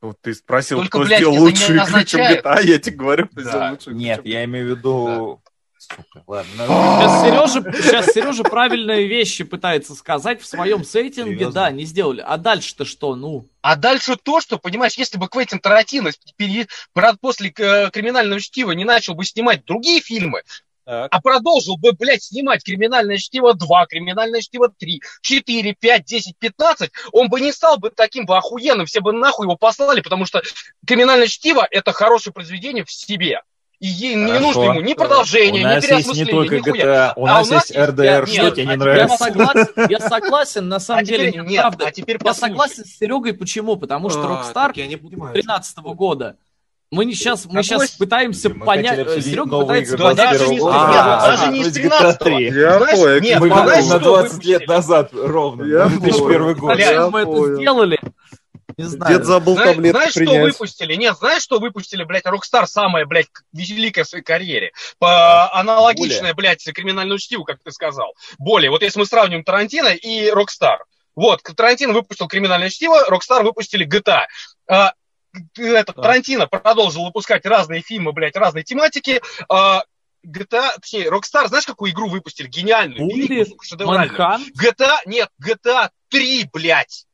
Вот ты спросил, Только, кто блядь, сделал лучшую игру, чем GTA, я тебе говорю, кто Да. сделал лучшую игру, Нет, я имею в виду... Сука, ладно. Сейчас Сережа, сейчас Сережа правильные вещи пытается сказать в своем сеттинге, Серьезно? да, не сделали. А дальше-то что, ну? А дальше то, что, понимаешь, если бы Квентин Тарантино после э, криминального чтива не начал бы снимать другие фильмы, Так. а продолжил бы, блядь, снимать криминальное чтиво 2, криминальное чтиво 3, 4, 5, 10, 15, он бы не стал бы таким бы охуенным, все бы нахуй его послали, потому что криминальное чтиво это хорошее произведение в себе. И ей не Хорошо. нужно ему ни продолжение, ни есть не переосмысление, только нихуя. GTA, у А нас у нас есть нет, Что тебе не Я нравится? согласен, я согласен, на самом А деле, теперь- не нет, правда. а теперь Я согласен с Серегой, почему? Потому что А, Rockstar так я не понимаю. 2013 года. Мы не сейчас, мы сейчас с- пытаемся Мы понять. обсудить Серега пытается понять. даже не 21 из года. 13, А, даже не из то есть 13. GTA 3. Я Знаешь, понял, нет, Мы на что 20 выпустили? лет назад ровно. Я 2001 понял. год. Зачем мы это сделали? Не знаю. Дед забыл Знаешь, таблетку знаешь, что принять. выпустили? Нет, знаешь, что выпустили, блядь, Rockstar самое, блядь, великое в своей карьере? По аналогичное, блядь, криминальному чтиву, как ты сказал. Более, вот если мы сравним Тарантино и Rockstar. Вот, Тарантино выпустил криминальное чтиво, Rockstar выпустили GTA. А, этот, Да. Тарантино продолжил выпускать разные фильмы, блядь, разной тематики. А, GTA, точнее, Rockstar, знаешь, какую игру выпустили? Гениальную, Булли, великую. GTA, нет, GTA 3, блядь.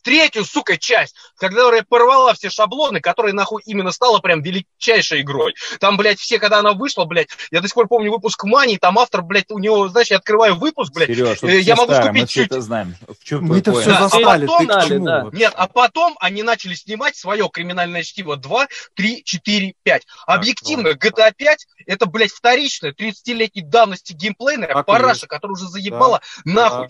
Третью, сука, часть, которая порвала все шаблоны, которая, нахуй, именно стала прям величайшей игрой. Там, блядь, все, когда она вышла, блядь, я до сих пор помню выпуск Мани, там автор, блядь, у него, знаешь, я открываю выпуск, блядь, Сереж, э, я могу старое, мы купить чуть... это знаем. В чем Мы это все Да, а застали, потом ты к чему? да. Нет, а потом они начали снимать свое криминальное чтиво 2, 3, 4, 5. Объективно, GTA 5 это, блядь, вторичная 30-летней давности геймплейная и параша, которая уже заебала нахуй.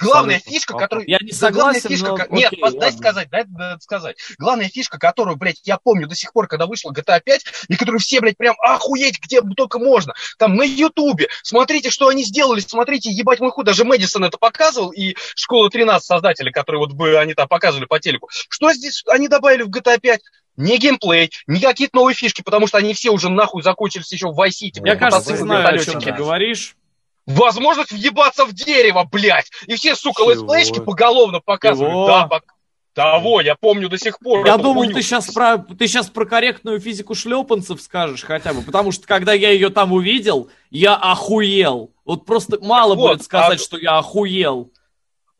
Главная абсолютно. фишка, А- которая... Я не Да, главная согласен, фишка, но Нет, окей, дай ладно. сказать, дай, дай сказать. Главная фишка, которую, блядь, я помню до сих пор, когда вышла GTA 5, и которую все, блядь, прям охуеть, где только можно. Там на Ютубе. Смотрите, что они сделали, смотрите, ебать мой хуй. Даже Мэдисон это показывал, и Школа 13 создатели, которые вот бы они там показывали по телеку. Что здесь они добавили в GTA 5? Не геймплей, не какие-то новые фишки, потому что они все уже нахуй закончились еще в Vice City. Я, блядь, кажется, знаю, о чем ты говоришь. Возможность въебаться в дерево, блядь. И все, сука, летсплейщики поголовно показывают. Чего? Да, пок- того, я помню до сих пор. Я думал, хуйню. ты сейчас про ты сейчас про корректную физику шлепанцев скажешь хотя бы, потому что когда я ее там увидел, я охуел. Вот просто мало Вот, будет сказать, а- что я охуел.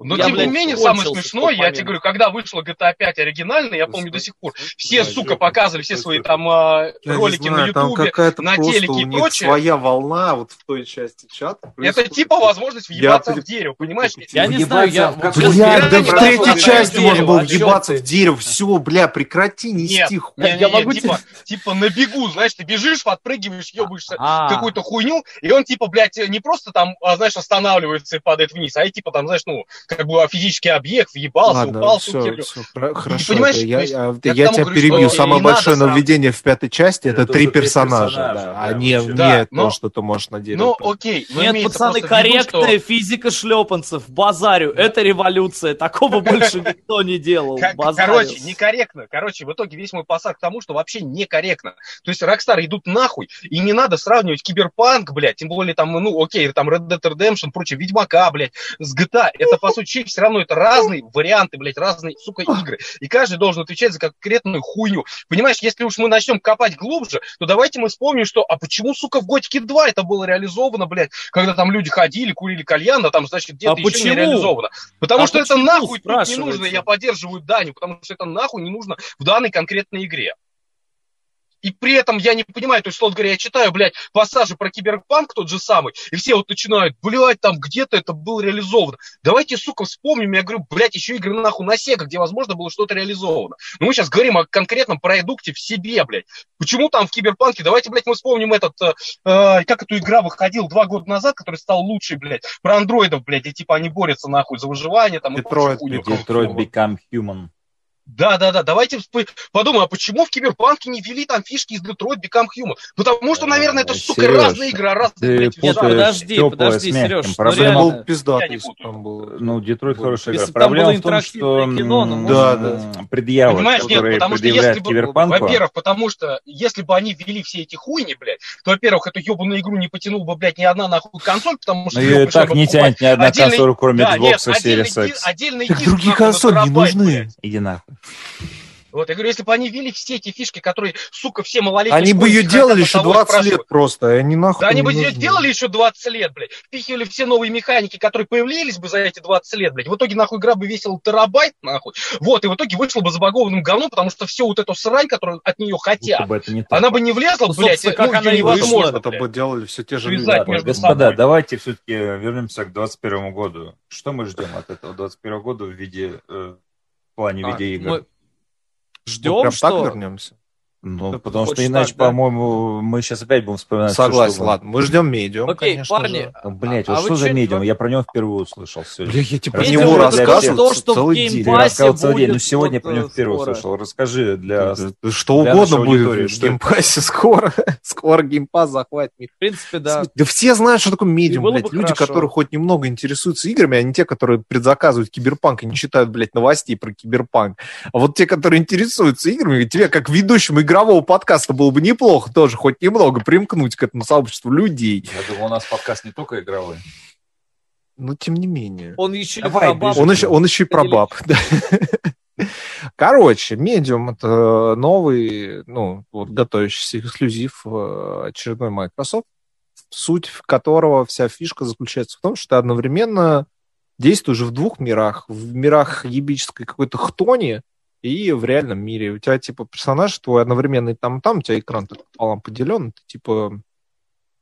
Но Я, тем не блядь, менее, самое смешное, я тебе говорю, когда вышла GTA 5 оригинальная, я помню до сих пор, все, сука, показывали все свои там а, Я не ролики на Ютубе. на просто телеке у и прочее. своя волна вот в той части чата. Это типа возможность въебаться Я- в дерево, понимаешь? Я не знаю, я... Бля, да в не третьей части можно было чём въебаться в дерево. Все, бля, прекрати нести хуй. Не, не, Я не, могу типа, типа на бегу, знаешь, ты бежишь, подпрыгиваешь, ебаешься А, какую-то хуйню, и он типа, блядь, не просто там, а, знаешь, останавливается и падает вниз, а и типа там, знаешь, ну, как бы физический объект, въебался, упал, всю все, херню. хорошо. понимаешь, я, есть я- я тебя говорю, перебью. Самое большое сразу. нововведение в пятой части это, Это три персонажа, персонажа, да, да, а не, вообще. не Да, то, но- что ты можешь на дерево. Ну, окей. но Нет, пацаны, в виду, что- корректная физика шлепанцев, базарю, это революция, такого больше никто не делал. Короче, некорректно. Короче, в итоге весь мой посад к тому, что вообще некорректно. То есть Rockstar идут нахуй, и не надо сравнивать Киберпанк, блядь, тем более там, ну, окей, там Red Dead Redemption, прочее, Ведьмака, блядь, с GTA. Это, по сути, все равно это разные варианты, блядь, разные, сука, игры. И каждый должен отвечать за конкретную хуйню. Понимаешь, если уж мы начнем копать глубже, то давайте мы вспомним, что, а почему, сука, в Готике 2 это было реализовано, блядь, когда там люди ходили, курили кальян, а там, значит, где-то А еще почему? не реализовано. Потому А что это нахуй тут не нужно, я поддерживаю Даню, потому что это нахуй не нужно в данной конкретной игре. И при этом я не понимаю, то есть, условно говоря, я читаю, блядь, пассажи про киберпанк тот же самый, и все вот начинают, блядь, там где-то это было реализовано. Давайте, сука, вспомним, я говорю, блядь, еще игры нахуй на Сега, где, возможно, было что-то реализовано. Но мы сейчас говорим о конкретном продукте в себе, блядь. Почему там в киберпанке? Давайте, блядь, мы вспомним этот, э, э, как эту игра выходила два года назад, который стал лучший, блядь, про андроидов, блядь, и типа они борются нахуй за выживание, там, и Детройт, прочую хуйню. Detroit Become Human. Да, да, да. Давайте подумаем, а почему в Киберпанке не ввели там фишки из Detroit Become Human? Потому что, наверное, это, сука, а разные, ты блядь, путаешь визуалы. подожди, подожди, с мягким. Серёж, ну Проблема- реально. был пиздатый. Ну, Детройт хорошая игра. Если бы там Проблема было в том, что интерактивное кино, ну, Да, м, предъявы, Понимаешь, нет, которые потому что если бы, Киберпанку, во-первых, потому что если бы они ввели все эти хуйни, блядь, то, во-первых, эту ебаную игру не потянул бы, блядь, ни одна нахуй консоль, потому что... её ее так не тянет ни одна консоль, кроме Да, нет, Xbox отдельный Series X. другие на консоли не нужны. Иди нахуй. Вот, я говорю, если бы они ввели все эти фишки, которые, сука, все малолетние... Они бы ее делали еще от того 20 спрашивать. лет просто, они нахуй Да они бы нужны. ее делали еще 20 лет, блядь. Впихивали все новые механики, которые появились бы за эти 20 лет, блядь. В итоге, нахуй, игра бы весила терабайт, нахуй. Вот, и в итоге вышла бы забагованным говном, потому что всю вот эту срань, которую от нее хотят, бы это не так. она бы не влезла, Ну, блядь, собственно, ну, как она и вышла, невозможно, Это бы делали все те же люди. Между господа, собой. давайте все-таки вернемся к 21 году. Что мы ждем от этого 21 года в виде э, в плане А, видеоигр? мы Ну, Ждем, прям что... так вернемся? Ну, Ты потому что иначе, так, да? по-моему, мы сейчас опять будем вспоминать. Согласен, что- ладно. Мы ждем медиум, Окей, конечно парни, же. Ну, блять, А вот вы что за медиум? Я про него впервые услышал сегодня. Бля, я Медиум про него рассказывал целый день. Рассказал целый день, но сегодня я про него впервые скоро. услышал. Расскажи для... Что для угодно будет в Game Pass'е скоро. Скоро Game Pass захватит мир. В принципе, да. Да все знают, что такое медиум, блядь. Люди, которые хоть немного интересуются играми, а не те, которые предзаказывают киберпанк и не читают, блядь, новостей про киберпанк. А вот те, которые интересуются играми, тебе, как ведущему игрового подкаста, было бы неплохо тоже хоть немного примкнуть к этому сообществу людей. Я думаю, у нас подкаст не только игровой. Но тем не менее. Он еще и Давай, про бабу. Он еще, он еще и про баб. да. Короче, Medium — это новый, ну, вот готовящийся эксклюзив э, очередной Microsoft, суть которого вся фишка заключается в том, что ты одновременно действуешь в двух мирах. В мирах ебической какой-то хтони и в реальном мире. У тебя, типа, персонаж твой одновременно и там, и там, у тебя экран так пополам поделен, ты, типа,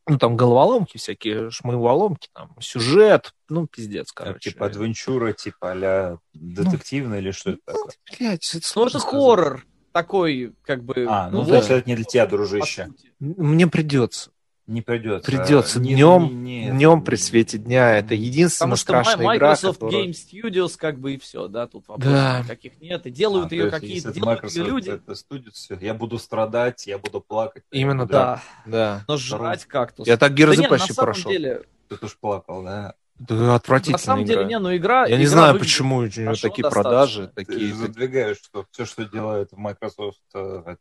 ну, там головоломки всякие, шмыволомки, там, сюжет, ну, пиздец, Как, короче. типа адвенчура, типа а детективный или что это такое? Блядь, это Ну, сложно это хоррор такой, как бы... А, ну, Ну то да. есть это не для тебя, дружище. Мне придется. Не придется. Придется. Не- Днем, не- не- днем при свете дня. Это единственная Потому что страшная игра, Microsoft которая- Game Studios, как бы и все, да, тут вопросов Да. никаких нет. И А, делают то ее какие-то, делают ее люди. это студия, всё, я буду страдать, я буду плакать. Именно буду- Да, Да. но жрать кактус. Я так Да Герзы не, на почти прошел. деле, Ты тоже плакал, да? Да, на отвратительная самом деле, игра. не, ну игра... Я не игра знаю, выглядит почему у него хорошо такие достаточно. продажи, Ты такие... задвигаешь, что все, что делает в Microsoft, э, это...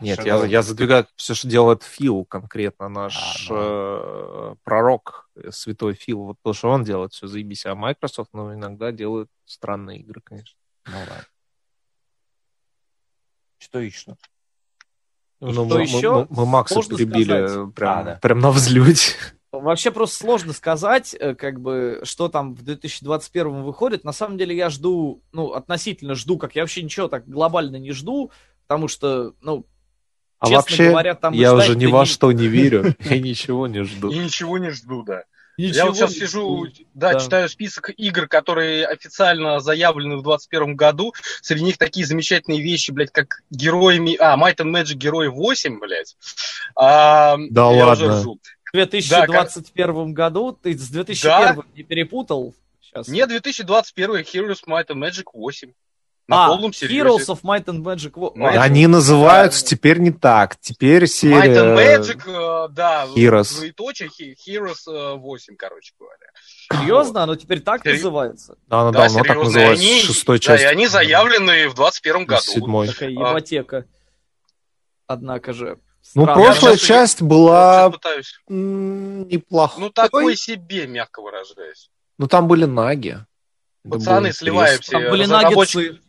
Нет, я, я задвигаю все, что делает Фил конкретно, наш А, ну. э, пророк, э, святой Фил. Вот то, что он делает, все заебись. А Microsoft, ну, иногда делают странные игры, конечно. Ну ладно. Что еще? Ну, Что мы, еще? мы- мы Макса Сложно перебили сказать. прям, А, да. прям на взлете. Вообще просто сложно сказать, э, как бы, что там в 2021 выходит. На самом деле я жду, ну, относительно жду, как я вообще ничего так глобально не жду, потому что, ну, А честно вообще, говоря, там и я уже ни во не- что не верю. Я ничего не жду. И ничего не жду, да. ничего Я вот сейчас сижу, да, Да. читаю список игр, которые официально заявлены в 2021 году. Среди них такие замечательные вещи, блядь, как героями... А, Might and Magic Герой 8, блядь. А, Да я ладно. уже жду. В 2021 году ты с 2001 не перепутал? Сейчас. Не 2021 Heroes Might and Magic 8. На а, полном серьезе. Heroes of Might and Magic. Might а, Они называются теперь не так. Теперь Might and серия... Magic, э, да, Heroes. двоеточие, He- Heroes э, 8, короче говоря. Серьезно? Оно теперь так Серьё- называется? Да, она Да, давно так серьезно, и называется, они- шестой Да, части. и они заявлены в 2021 году. Седьмой. Такая А. ебатека. Однако же. Ну, Странно. прошлая Я щас- часть Я была неплохой. Ну, такой себе, мягко выражаясь. Ну, там были наггетсы. Пацаны, сливаемся. Там были наггетсы.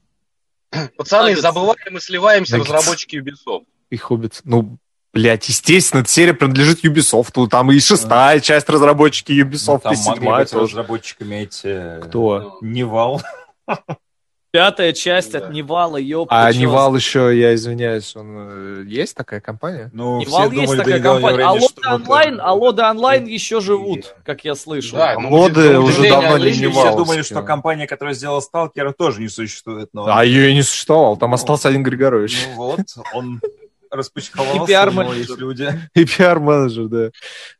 Пацаны, забываем и сливаемся Наггетсы. разработчики Ubisoft. И Хоббит. Ну, блядь, естественно, эта серия принадлежит Ubisoft. Там и шестая часть разработчики Ubisoft, Ну, и там могли седьмая тоже. разработчиками эти... Кто? Nival. Пятая часть Да. от Nival'а, ёпта. А чё Nival еще, я извиняюсь, он э, есть такая компания? Ну, Nival все есть думали такая компания. А времени, лоды что онлайн, а лоды онлайн еще живут, как я слышу. Да, А ну, Моды на уже давно не они- Все Nival думали, что компания, которая сделала Сталкера, тоже не существует. Но... А ее и не существовало, там Ну, остался один Григорович. Ну вот, он И распочковался, пиар-менеджер. но люди. И пиар-менеджер, да.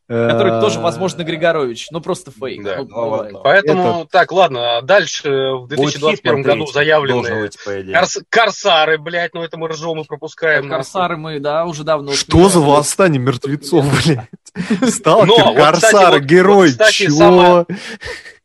Который Э, тоже, возможно, Григорович. Ну, просто фейк. Да, Ну. Поэтому, так, ладно, дальше в Будет 2021 Hitman году заявлены быть, по идее. корс- корсары, блядь, ну это мы ржем и пропускаем. Корсары мы, да, уже давно. Что за восстание мертвецов, блядь? Но, Сталкер, вот, кстати, Корсар, герой, вот, кстати, чё? самое-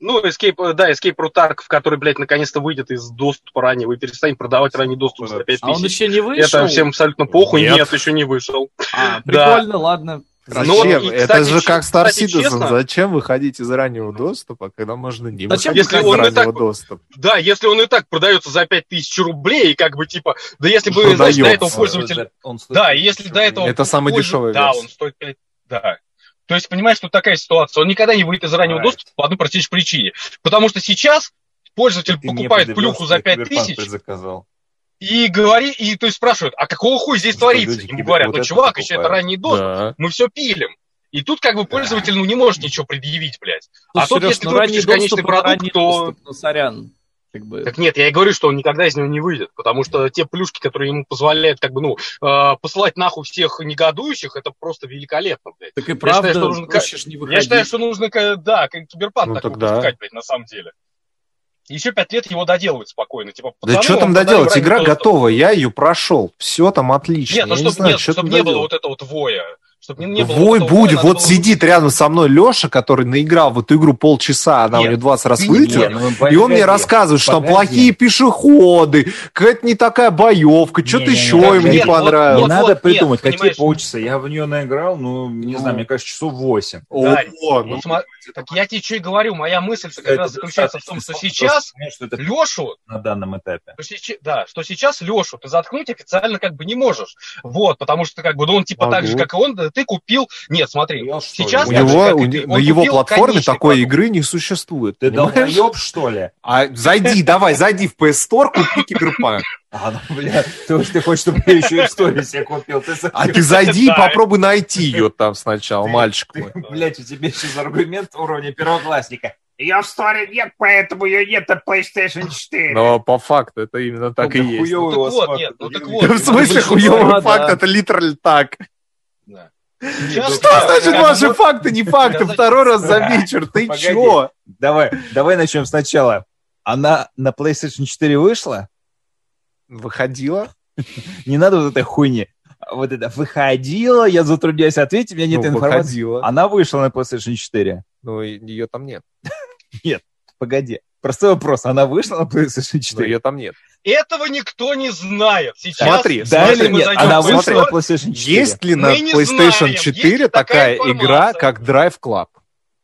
Ну, Escape, э, да, Escape Route Tarkov, который, блядь, наконец-то выйдет из доступа раннего и перестанет продавать ранний доступ за 5 А он тысяч. еще не вышел? Это всем абсолютно похуй. Нет. Нет, еще не вышел. А, Да. прикольно, ладно. Зачем? Ну, и, Это кстати, же как Star кстати, Citizen. честно- Зачем выходить из раннего доступа, когда можно не Зачем выходить если из он и раннего так- доступа? Да, если он и так продается за 5000 рублей, и как бы типа, да если бы, знаешь, до этого пользователь... Он стоит Да, если до этого... Это пользов- дешевая Да, он стоит 5... Да. То есть, понимаешь, тут такая ситуация. Он никогда не выйдет из раннего Right. доступа по одной простейшей причине. Потому что сейчас пользователь Ты покупает плюху что за я Киберпанк 5000 предзаказал. и говорит, и то есть спрашивают, а какого хуя здесь Что творится? люди Ему говорят, вот ну чувак, еще это покупают. ранний доступ, Да. мы все пилим. И тут как бы пользователь ну, не может ничего предъявить, блядь. А Слушай, тут, Сереж, если ну ты ранний конечный доступ, это продукт, ранний то- доступ, ну, сорян. Как бы. Так нет, я и говорю, что он никогда из него не выйдет, потому что те плюшки, которые ему позволяют, как бы, ну, э, посылать нахуй всех негодующих, это просто великолепно, блядь. Так и правда, считаю, что нужно не Я считаю, что нужно, да, как киберпанк Ну, такой тогда. выпускать, блядь, на самом деле. Еще пять лет его доделывать спокойно. Типа, Да что там доделать? Игра готова, я ее прошел. Все там отлично. Нет, ну я чтобы не знаю, нет, что чтоб там не было вот этого вот воя. Чтобы не, не было Вой будет, воя, вот было- сидит рядом со мной Леша, который наиграл в эту игру полчаса, она у Нет, него 20 раз вылетела. Не, ну, И он мне рассказывает, что там погоди. плохие пешеходы, какая-то не такая боевка, что-то еще так им не нет, вот- понравилось. Не вот, надо вот, придумать, нет, какие понимаешь, полчаса. Я в нее наиграл, ну, не Ну. знаю, мне кажется, часов 8. О, Да, ну, Вот сма- так я тебе что и говорю, моя мысль как раз заключается в том, что сейчас Что это Лешу на данном этапе. что сейчас, да, что сейчас Лешу ты заткнуть официально как бы не можешь. Вот, потому что как бы, ну, он типа так Могу. же, как и он, да, ты купил... Нет, смотри, ли? сейчас... У так же, него, и у ты, на его платформе такой продукт. игры не существует. Ты долбоеб, что ли? А зайди, давай, зайди в PS Store, купи Киберпанк. А, ну, бля, ты, ты хочешь, чтобы я еще историю себе купил? Ты, А ты зайди и попробуй найти ее там сначала, Ты- мальчик мой. блядь, у тебя сейчас аргумент уровня первоклассника. Ее в сторе нет, поэтому ее нет на PlayStation 4. Но по факту это именно так и Да есть. Ну так вот, нет, ну так вот. В смысле, Ну, хуёвый да, факт, да. это литерально так. Сейчас Что значит ваши факты не факты? Второй раз за вечер, ты Погоди. чё? Давай, давай начнем сначала. Она на PlayStation 4 вышла? Выходила? Не надо вот этой хуйни. Вот это выходила, я затрудняюсь ответить, у меня нет Ну, информации. выходила. Она вышла на PlayStation 4. Но ее там нет. Погоди. Простой вопрос. Она вышла на PlayStation Но 4? ее там нет. Этого никто не знает. Сейчас, Смотри, Да или нет? Она вышла на PlayStation 4? Есть ли на Мы PlayStation знаем, 4 есть ли такая такая игра, как Driveclub?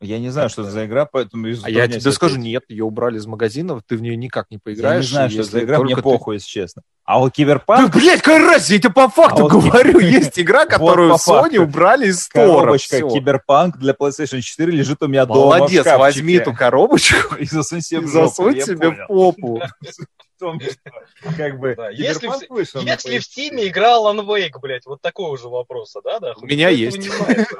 Я не знаю, что это за игра, поэтому... А я тебе скажу, ответить. нет, ее убрали из магазинов, ты в нее никак не Я поиграешь. не знаю, что это за игра, мне только ты- похуй, если честно. А вот Да, Киберпанк, блядь, какая разница, я тебе по факту А вот говорю, есть игра, которую по Sony факту. убрали из store'а. коробочка. Киберпанк для PlayStation 4 лежит у меня дома в Молодец, возьми эту коробочку и засунь себе и в засунь я себе в попу. Том, что, Как бы, Да, если в- вышел Если в. Steam играл Alan Wake, блядь, вот такого же вопроса, да, да? У меня есть.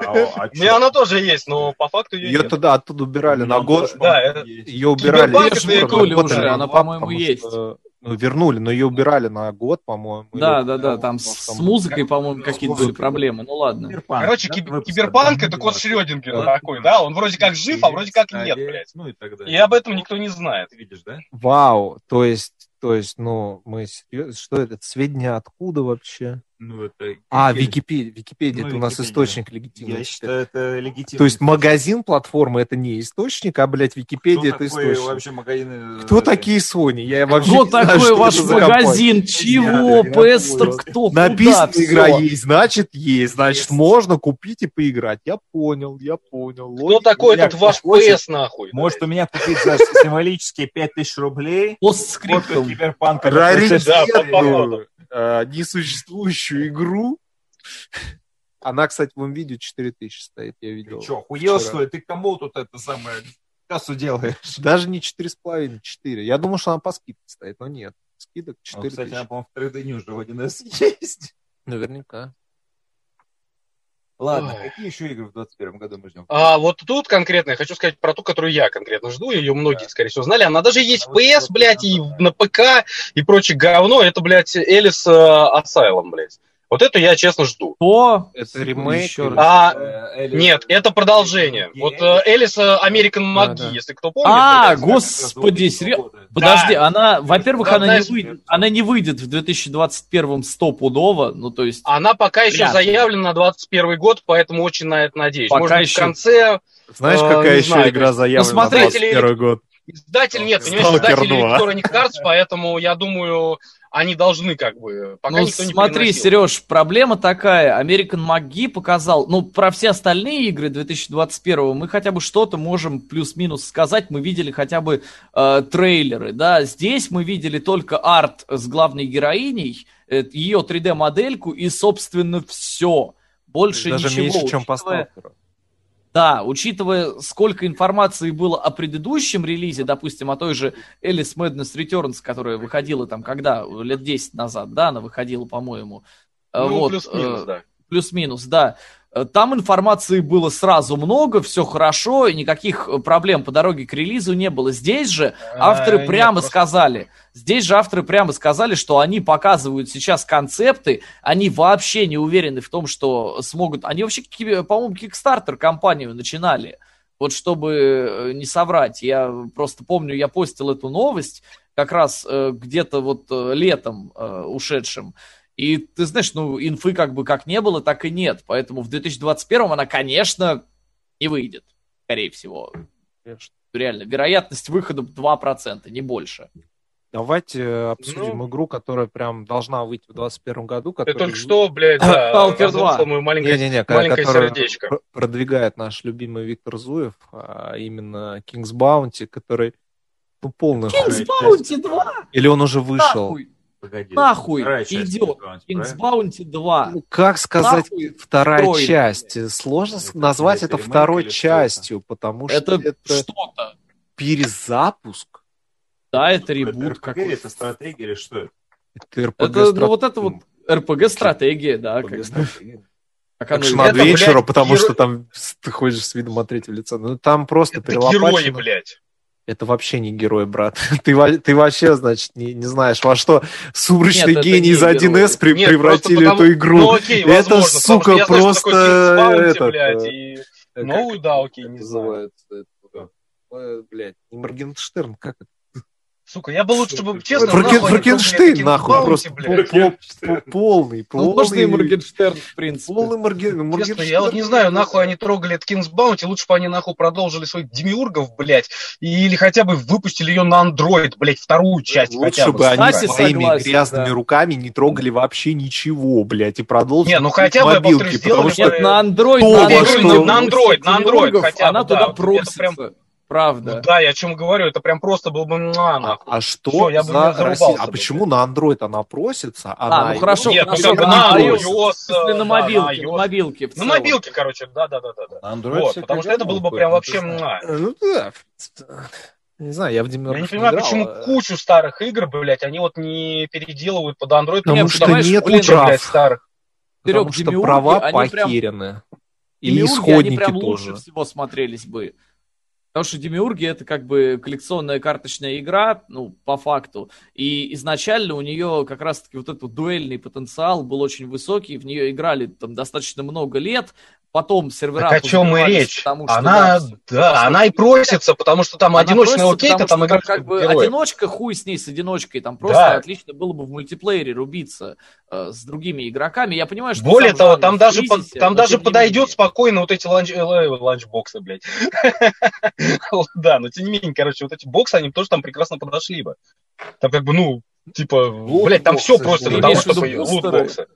А, а У меня она тоже есть, но по факту ее Ее туда оттуда убирали на год. Да, это- Ее убирали. Вернули уже, она, по-моему, есть. Ну, вернули, но ее убирали на год, по-моему. Да, да, да, там с с музыкой, по-моему, какие-то были проблемы. Ну ладно. Киберпанк. Короче, Да, киб- выпуск киберпанк это года. Шрёдингера Да. такой, да? Он вроде как жив, а вроде как нет, блядь. Ну и так далее. И об этом никто не знает. Видишь, да? Вау, то есть, то есть, ну, мы что это, сведения откуда вообще? Ну, это... А, Википедия. Википедия, Ну, это у нас Википедия. источник легитимный. Я считаю, это легитимно. То есть магазин платформы это не источник, а, блядь, Википедия это источник. вообще магазины... Кто такие Sony? Я вообще Кто не знаю, такой ваш магазин? Чего? Понял. кто? Написано, Куда? игра есть, значит есть, значит можно купить и поиграть. Я понял, я понял. Кто такой этот ваш PS, нахуй? Может у меня купить за символические 5000 рублей Постскриптум. киберпанка. на Раритетную, PlayStation 4. Да, походу. несуществующую игру. Она, кстати, в видео 4000 стоит, я видел. Ты что, хуел, что ли? Ты кому тут это самое кассу делаешь? Даже не 4,5, 4. Я думал, что она по скидке стоит, но нет. Скидок Ну, 4 кстати, она, по-моему, в 3D уже в 1С есть. Наверняка. Ладно, Ой. какие еще игры в 21 году мы ждем? А вот тут конкретно я хочу сказать про ту, которую я конкретно жду, ее многие, скорее всего, знали. Она даже есть в А вот PS, вот блядь, и на ПК, и прочее говно. Это, блядь, Элис э, Asylum, блядь. Вот эту я, честно, жду. Кто? Это ремейк Еще раз. А, Э, Элис- нет, это продолжение. Вот э, Элис э, American Да, McGee, да. если кто помнит. А, блядь. господи, серьезно? Подожди, она, во-первых, Да, она, знаешь, не выйдет, она не выйдет в 2021 стопудово, ну то есть... Она пока еще Вряд заявлена на 21 год, поэтому очень на это надеюсь. Пока Может быть, еще. в конце Знаешь, Э, какая не еще знаю, игра заявлена ну, смотри, на 21 год? Издатель нет, понимаешь, издатель 2. Electronic Arts, поэтому я думаю, они должны как бы... Пока ну никто не смотри, переносил. Сереж, проблема такая, American McGee показал, ну про все остальные игры 2021 мы хотя бы что-то можем плюс-минус сказать, мы видели хотя бы э, трейлеры, да, здесь мы видели только арт с главной героиней, э, ее 3D-модельку и, собственно, все. Больше Даже ничего. меньше, чем по сталкеру. Да, учитывая, сколько информации было о предыдущем релизе, допустим, о той же Alice Madness Returns, которая выходила там когда, лет 10 назад, да, она выходила, по-моему. Э, Ну, вот, плюс-минус, э, да. Плюс-минус, да. Э, Там информации было сразу много, все хорошо, и никаких э, проблем по дороге к релизу не было. Здесь же авторы А, нет, прямо просто- сказали, здесь же авторы прямо сказали, что они показывают сейчас концепты, они вообще не уверены в том, что смогут... Они вообще, по-моему, Kickstarter компанию начинали, вот чтобы э, не соврать. Я просто помню, я постил эту новость как раз э, где-то вот э, летом э, ушедшим. И ты знаешь, ну, инфы как бы как не было, так и нет. Поэтому в 2021 она, конечно, не выйдет, скорее всего. Конечно. Реально, вероятность выхода 2%, не больше. Давайте э, обсудим Ну. игру, которая прям должна выйти в 2021 году. Ты которая- только что, блядь, да, Stalker разрушила 2. мое маленькое, Не-не-не, маленькое которая сердечко. пр- продвигает наш любимый Виктор Зуев, а именно King's Bounty, который ну, полный. King's Bounty 2! Или он уже вышел? Нахуй! Погоди. Нахуй идет King's Bounty, King's правильно? Bounty 2. Ну, как сказать Нахуй вторая встроили. часть? Сложно с- Это, назвать блядь, это второй частью, потому что Это это, что-то. перезапуск. Да, это Это ребут RPG, какой-то. это стратегия или что это? Это RPG Это, ну, вот это вот RPG-стратегия, да. RPG Как. Это, адвенчура, блядь, потому геро- что там ты ходишь с видом от третьего лица. Ну там просто Это герои, перелопачено. блядь. Это вообще не герой, брат. Ты, ты вообще, значит, не, не знаешь, во что сумрачный Нет, это гений из 1С при- Нет, превратили потому- эту игру. Ну окей, Это, возможно, потому сука, я просто этот, блядь, и... Ну, да, окей, это не? Это, э, Блядь, не Моргенштерн, как это? Сука, я бы лучше, бы, честно, Франкен- нахуй Франкенштейн, нахуй, Bounty, просто пол- пол- полный, Ну, можно и полный, Моргенштерн, в принципе. полный Морген- Честно, Моргенштерн. я вот не знаю, нахуй они трогали этот King's Bounty, лучше бы они нахуй продолжили своих демиургов, блядь, или хотя бы выпустили ее на Android, блядь, вторую часть хотя Лучше бы. бы они Кстати, своими согласен, грязными да. руками не трогали вообще ничего, блядь, и продолжили Не, ну хотя бы, я мобилки, повторюсь, потому сделали что Нет, на Android, То, на Android, что- на Android, на Android хотя она бы, да, туда вот просится. прям- Правда. Ну да, я о чем говорю, это прям просто был бы муа, А, нахуй. а что Всё, я бы за не Россия? А бы, почему на Android она просится, а, А, на ну хорошо, Нет, хорошо, на на iOS, iOS, да, на на мобилке, на iOS. мобилке в На мобилке, короче, да-да-да-да. На Android Вот, потому что это было бы прям вообще не. Э, Ну да. Не знаю, я в Демиургов Я не понимаю, играл, почему а- кучу старых игр, блядь, они вот не переделывают под Android. Потому Нет, что нет куча, прав. блядь, старых. Потому Серег, что демиурги, права они прям- потеряны. И Демиурги, они исходники прям лучше тоже. всего смотрелись бы. Потому что Демиурги это как бы коллекционная карточная игра, ну, по факту. И изначально у нее как раз-таки вот этот дуэльный потенциал был очень высокий, в нее играли там достаточно много лет, потом сервера Так о чем и позакрывались, речь? потому что, Она, да, да, она и просится, потому что там Она одиночный просится, окей, ты там играешь как бы одиночка, хуй с ней с одиночкой, там просто Да. отлично было бы в мультиплеере рубиться э, с другими игроками. Я понимаю, что Более того, там даже, кризисе, по- там даже подойдет менее. спокойно вот эти ланч, э, ланчбоксы, блядь. Да, но тем не менее, короче, вот эти боксы, они тоже там прекрасно подошли бы. Там как бы, ну, типа, блядь, там все просто для того, чтобы лутбоксы.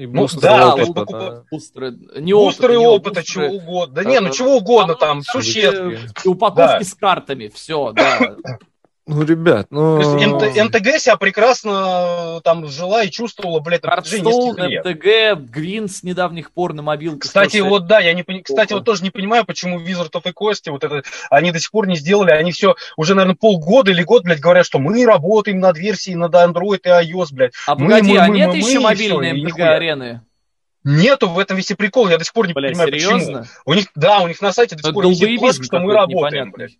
И Ну, бустеры да, опыта, да. Бустеры, не опыта, Бустеры не опыта, бустеры, чего угодно. Да э, не, ну чего угодно там, существ. и упаковки Да. с картами, все, да. Ну, ребят, ну... То есть МТГ себя прекрасно э, там жила и чувствовала, блядь, на протяжении нескольких лет. МТГ, Грин с недавних пор на мобилках. Кстати, тоже. вот да, я не пони- кстати, вот тоже не понимаю, почему Wizard of Equest, вот это, они до сих пор не сделали, они все уже, наверное, полгода или год, блядь, говорят, что мы работаем над версией над Android и iOS, блядь. А мы- погоди, мы- а мы- нет мы- еще мы, и мобильной всё, и МТГ нихуя. арены? Нету в этом весь и прикол, я до сих пор не Бля, понимаю, почему. серьезно? У них, да, у них на сайте до сих пор висит долбоебизм флешка, что мы работаем, блядь.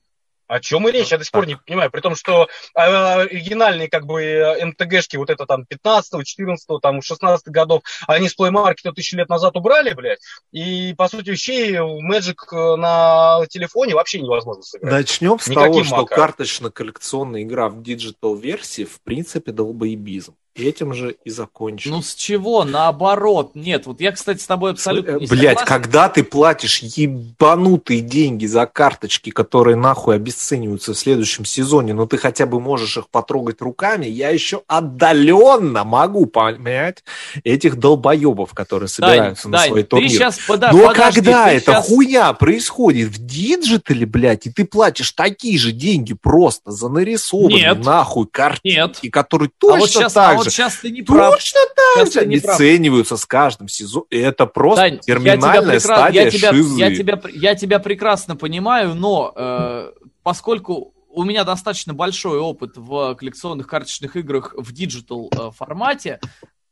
О чем и речь, я до сих пор не понимаю. При том, что э, оригинальные как бы э, MTG шки, вот это там 15 14 там 16 годов, они с Play Market тысячи лет назад убрали, блядь. И, по сути вещей, Magic э, на телефоне вообще невозможно сыграть. Начнем с Никаким того, что макаром. карточно-коллекционная игра в digital-версии в принципе долбоебизм. Этим же и закончим. Ну с чего? Наоборот. Нет, вот я, кстати, с тобой абсолютно не Блять, согласен. когда ты платишь ебанутые деньги за карточки, которые нахуй обесцениваются в следующем сезоне, но ты хотя бы можешь их потрогать руками, я еще отдаленно могу понять этих долбоебов, которые собираются Дань, на Дань, свой ты турнир. сейчас пода- Но подожди, когда ты эта щас- хуйня происходит в digital'е, блядь, и ты платишь такие же деньги просто за нарисованные Нет. нахуй картинки, Нет. которые А точно вот сейчас, так а вот же сейчас ты не прав. Точно так Сейчас же прав. обесцениваются с каждым сезоном. Это просто Дань, я тебя терминальная прекра- стадия я тебя, шизы. Я тебя, я тебя прекрасно понимаю, но э, поскольку у меня достаточно большой опыт в коллекционных карточных играх в digital э, формате,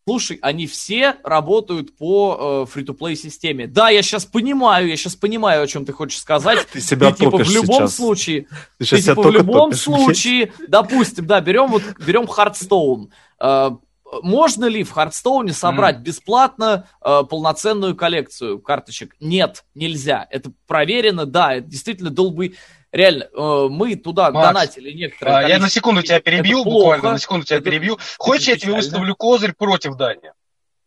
слушай, они все работают по э, free-to-play системе. Да, я сейчас понимаю, я сейчас понимаю, о чем ты хочешь сказать. Ты себя Ты, типа, в любом сейчас. случае, Ты Ты, типа, в любом топишь. случае, допустим, да, берем вот берем Hearthstone. Э, Можно ли в Хардстоуне собрать бесплатно э, полноценную коллекцию карточек? Нет, нельзя. Это проверено, да, это действительно долбы. Реально, э, мы туда Макс, донатили некоторые. А, я на секунду тебя перебью, буквально на секунду тебя Это- перебью. Хочешь, я тебе выставлю козырь против Дани?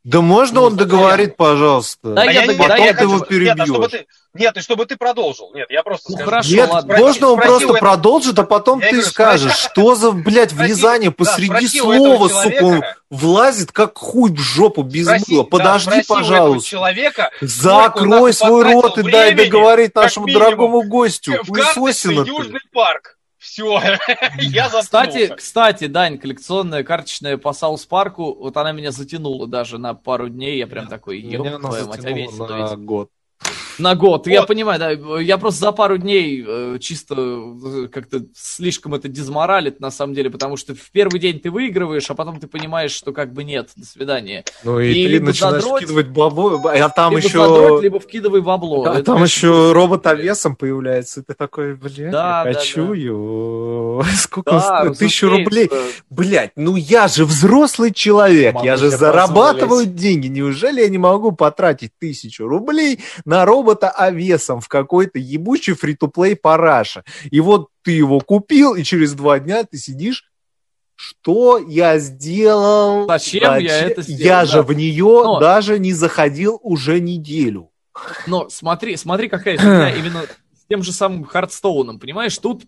Да можно Ну, он договорит, пожалуйста? Да, А я Потом да, я ты его хочу- Нет, а чтобы перебьешь. ты, нет, и чтобы ты продолжил. Нет, я просто Ну, скажу. хорошо, Нет, ладно. можно он Спроси просто у этого- продолжит, а потом Я ты говорю, скажешь, спроси- что за, блядь, Спроси- влезание да, посреди спроси у этого слова, сука, он влазит как хуй в жопу без спроси- мыла. да, Подожди, спроси этого пожалуйста. человека, Закрой свой рот и дай договорить нашему дорогому гостю. в. Южный парк. Все, я Кстати, заткнулся. кстати, Дань, коллекционная карточная по Саус Парку, вот она меня затянула даже на пару дней, я прям такой, ёб твою мать, а на год. На год, я Вот. понимаю, да, я просто за пару дней э, чисто э, как-то слишком это дезморалит, на самом деле, потому что в первый день ты выигрываешь, а потом ты понимаешь, что как бы нет, до свидания. Ну и, И ты начинаешь задроть, вкидывать бабло, а там либо еще... задроть, либо вкидывай бабло. А Это, там конечно, еще робот-овесом появляется, и ты такой, блядь, Да, я да, хочу да. его. Сколько да, стоит? Тысячу рублей. Блять, ну я же взрослый человек, Могу я же зарабатываю деньги. Неужели я не могу потратить тысячу рублей на робота овесом в какой-то ебучий фри-то-плей параша? И вот ты его купил, и через два дня ты сидишь. Что я сделал? Зачем я это сделал, Я да. же в нее Но- даже не заходил уже неделю. Но смотри, смотри, какая фигня именно с тем же самым Хардстоуном, понимаешь? Тут,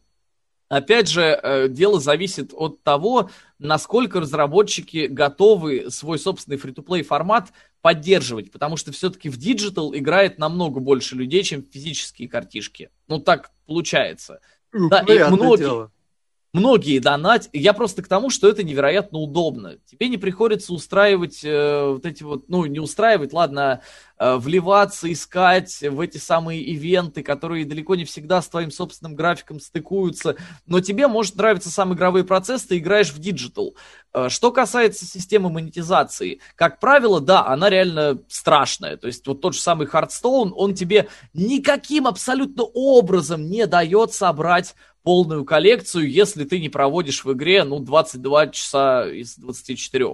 опять же, э, дело зависит от того, насколько разработчики готовы свой собственный фри-то-плей формат поддерживать, потому что все-таки в digital играет намного больше людей, чем в физические картишки. Ну, так получается. Да, и многие- дело. Многие донатят. Я просто к тому, что это невероятно удобно. Тебе не приходится устраивать э, вот эти вот, ну, не устраивать, ладно, э, вливаться, искать в эти самые ивенты, которые далеко не всегда с твоим собственным графиком стыкуются. Но тебе может нравиться сам игровой процесс, ты играешь в digital. Э, Что касается системы монетизации, как правило, да, она реально страшная. То есть вот тот же самый Hearthstone, он тебе никаким абсолютно образом не дает собрать полную коллекцию, если ты не проводишь в игре, ну, 22 часа из 24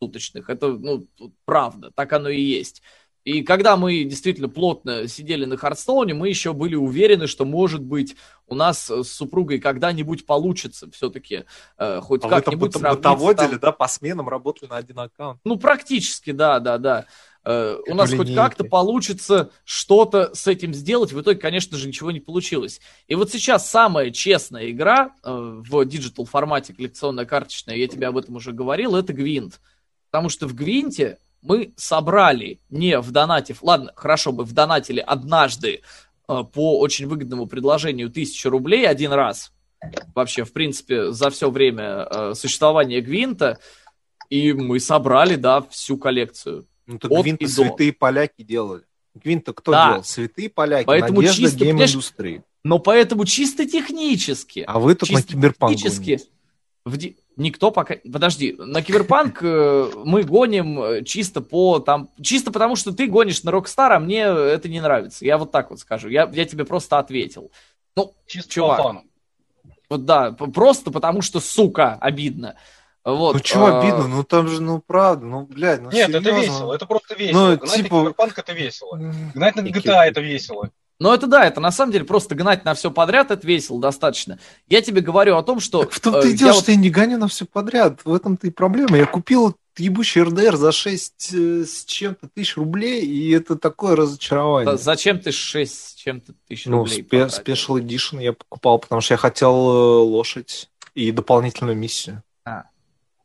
суточных. Это, ну, правда, так оно и есть. И когда мы действительно плотно сидели на Хардстоуне, мы еще были уверены, что, может быть, у нас с супругой когда-нибудь получится все-таки э, хоть А как-нибудь сравниться бытоводили, там- да, по сменам работали на один аккаунт. ну, практически, да, да, да. Э, у нас в хоть линейке. как-то получится что-то с этим сделать. В итоге, конечно же, ничего не получилось. И вот сейчас самая честная игра э, в digital формате, коллекционная карточная, я тебе об этом уже говорил, это Гвинт. Потому что в Гвинте мы собрали не в донате, ладно, хорошо бы в донатили однажды э, по очень выгодному предложению тысячу рублей один раз. Вообще, в принципе, за все время э, существования Гвинта. И мы собрали, да, всю коллекцию. Ну, так От Гвинта и до. святые поляки делали. Гвинта кто Да. делал? Святые поляки, Поэтому надежда чисто, гейм-индустрии. Но поэтому чисто технически, А вы тут на чисто киберпанк технически, в di- никто пока... Подожди, на Киберпанк э, мы гоним э, чисто по там... Чисто потому, что ты гонишь на Rockstar, а мне это не нравится. Я вот так вот скажу. Я, я тебе просто ответил. Чисто Чувак. по фану. Вот да, просто потому что, сука, обидно. Вот, Ну чего а, обидно? Ну там же, ну правда, ну блядь, ну Нет, это серьезно. весело, это просто весело. Ну, Гнать типа- на Киберпанк это весело. Гнать на GTA это весело. Ну это да, это на самом деле просто гнать на все подряд, это весело достаточно. Я тебе говорю о том, что... Так в том-то э, и дело, вот- что я не гоню на все подряд. В этом-то и проблема. Я купил ебучий РДР за 6 с чем-то тысяч рублей, и это такое разочарование. Да, Зачем ты 6 с чем-то тысяч Ну, рублей спе- потратил? Special Edition я покупал, потому что я хотел э, лошадь и дополнительную миссию,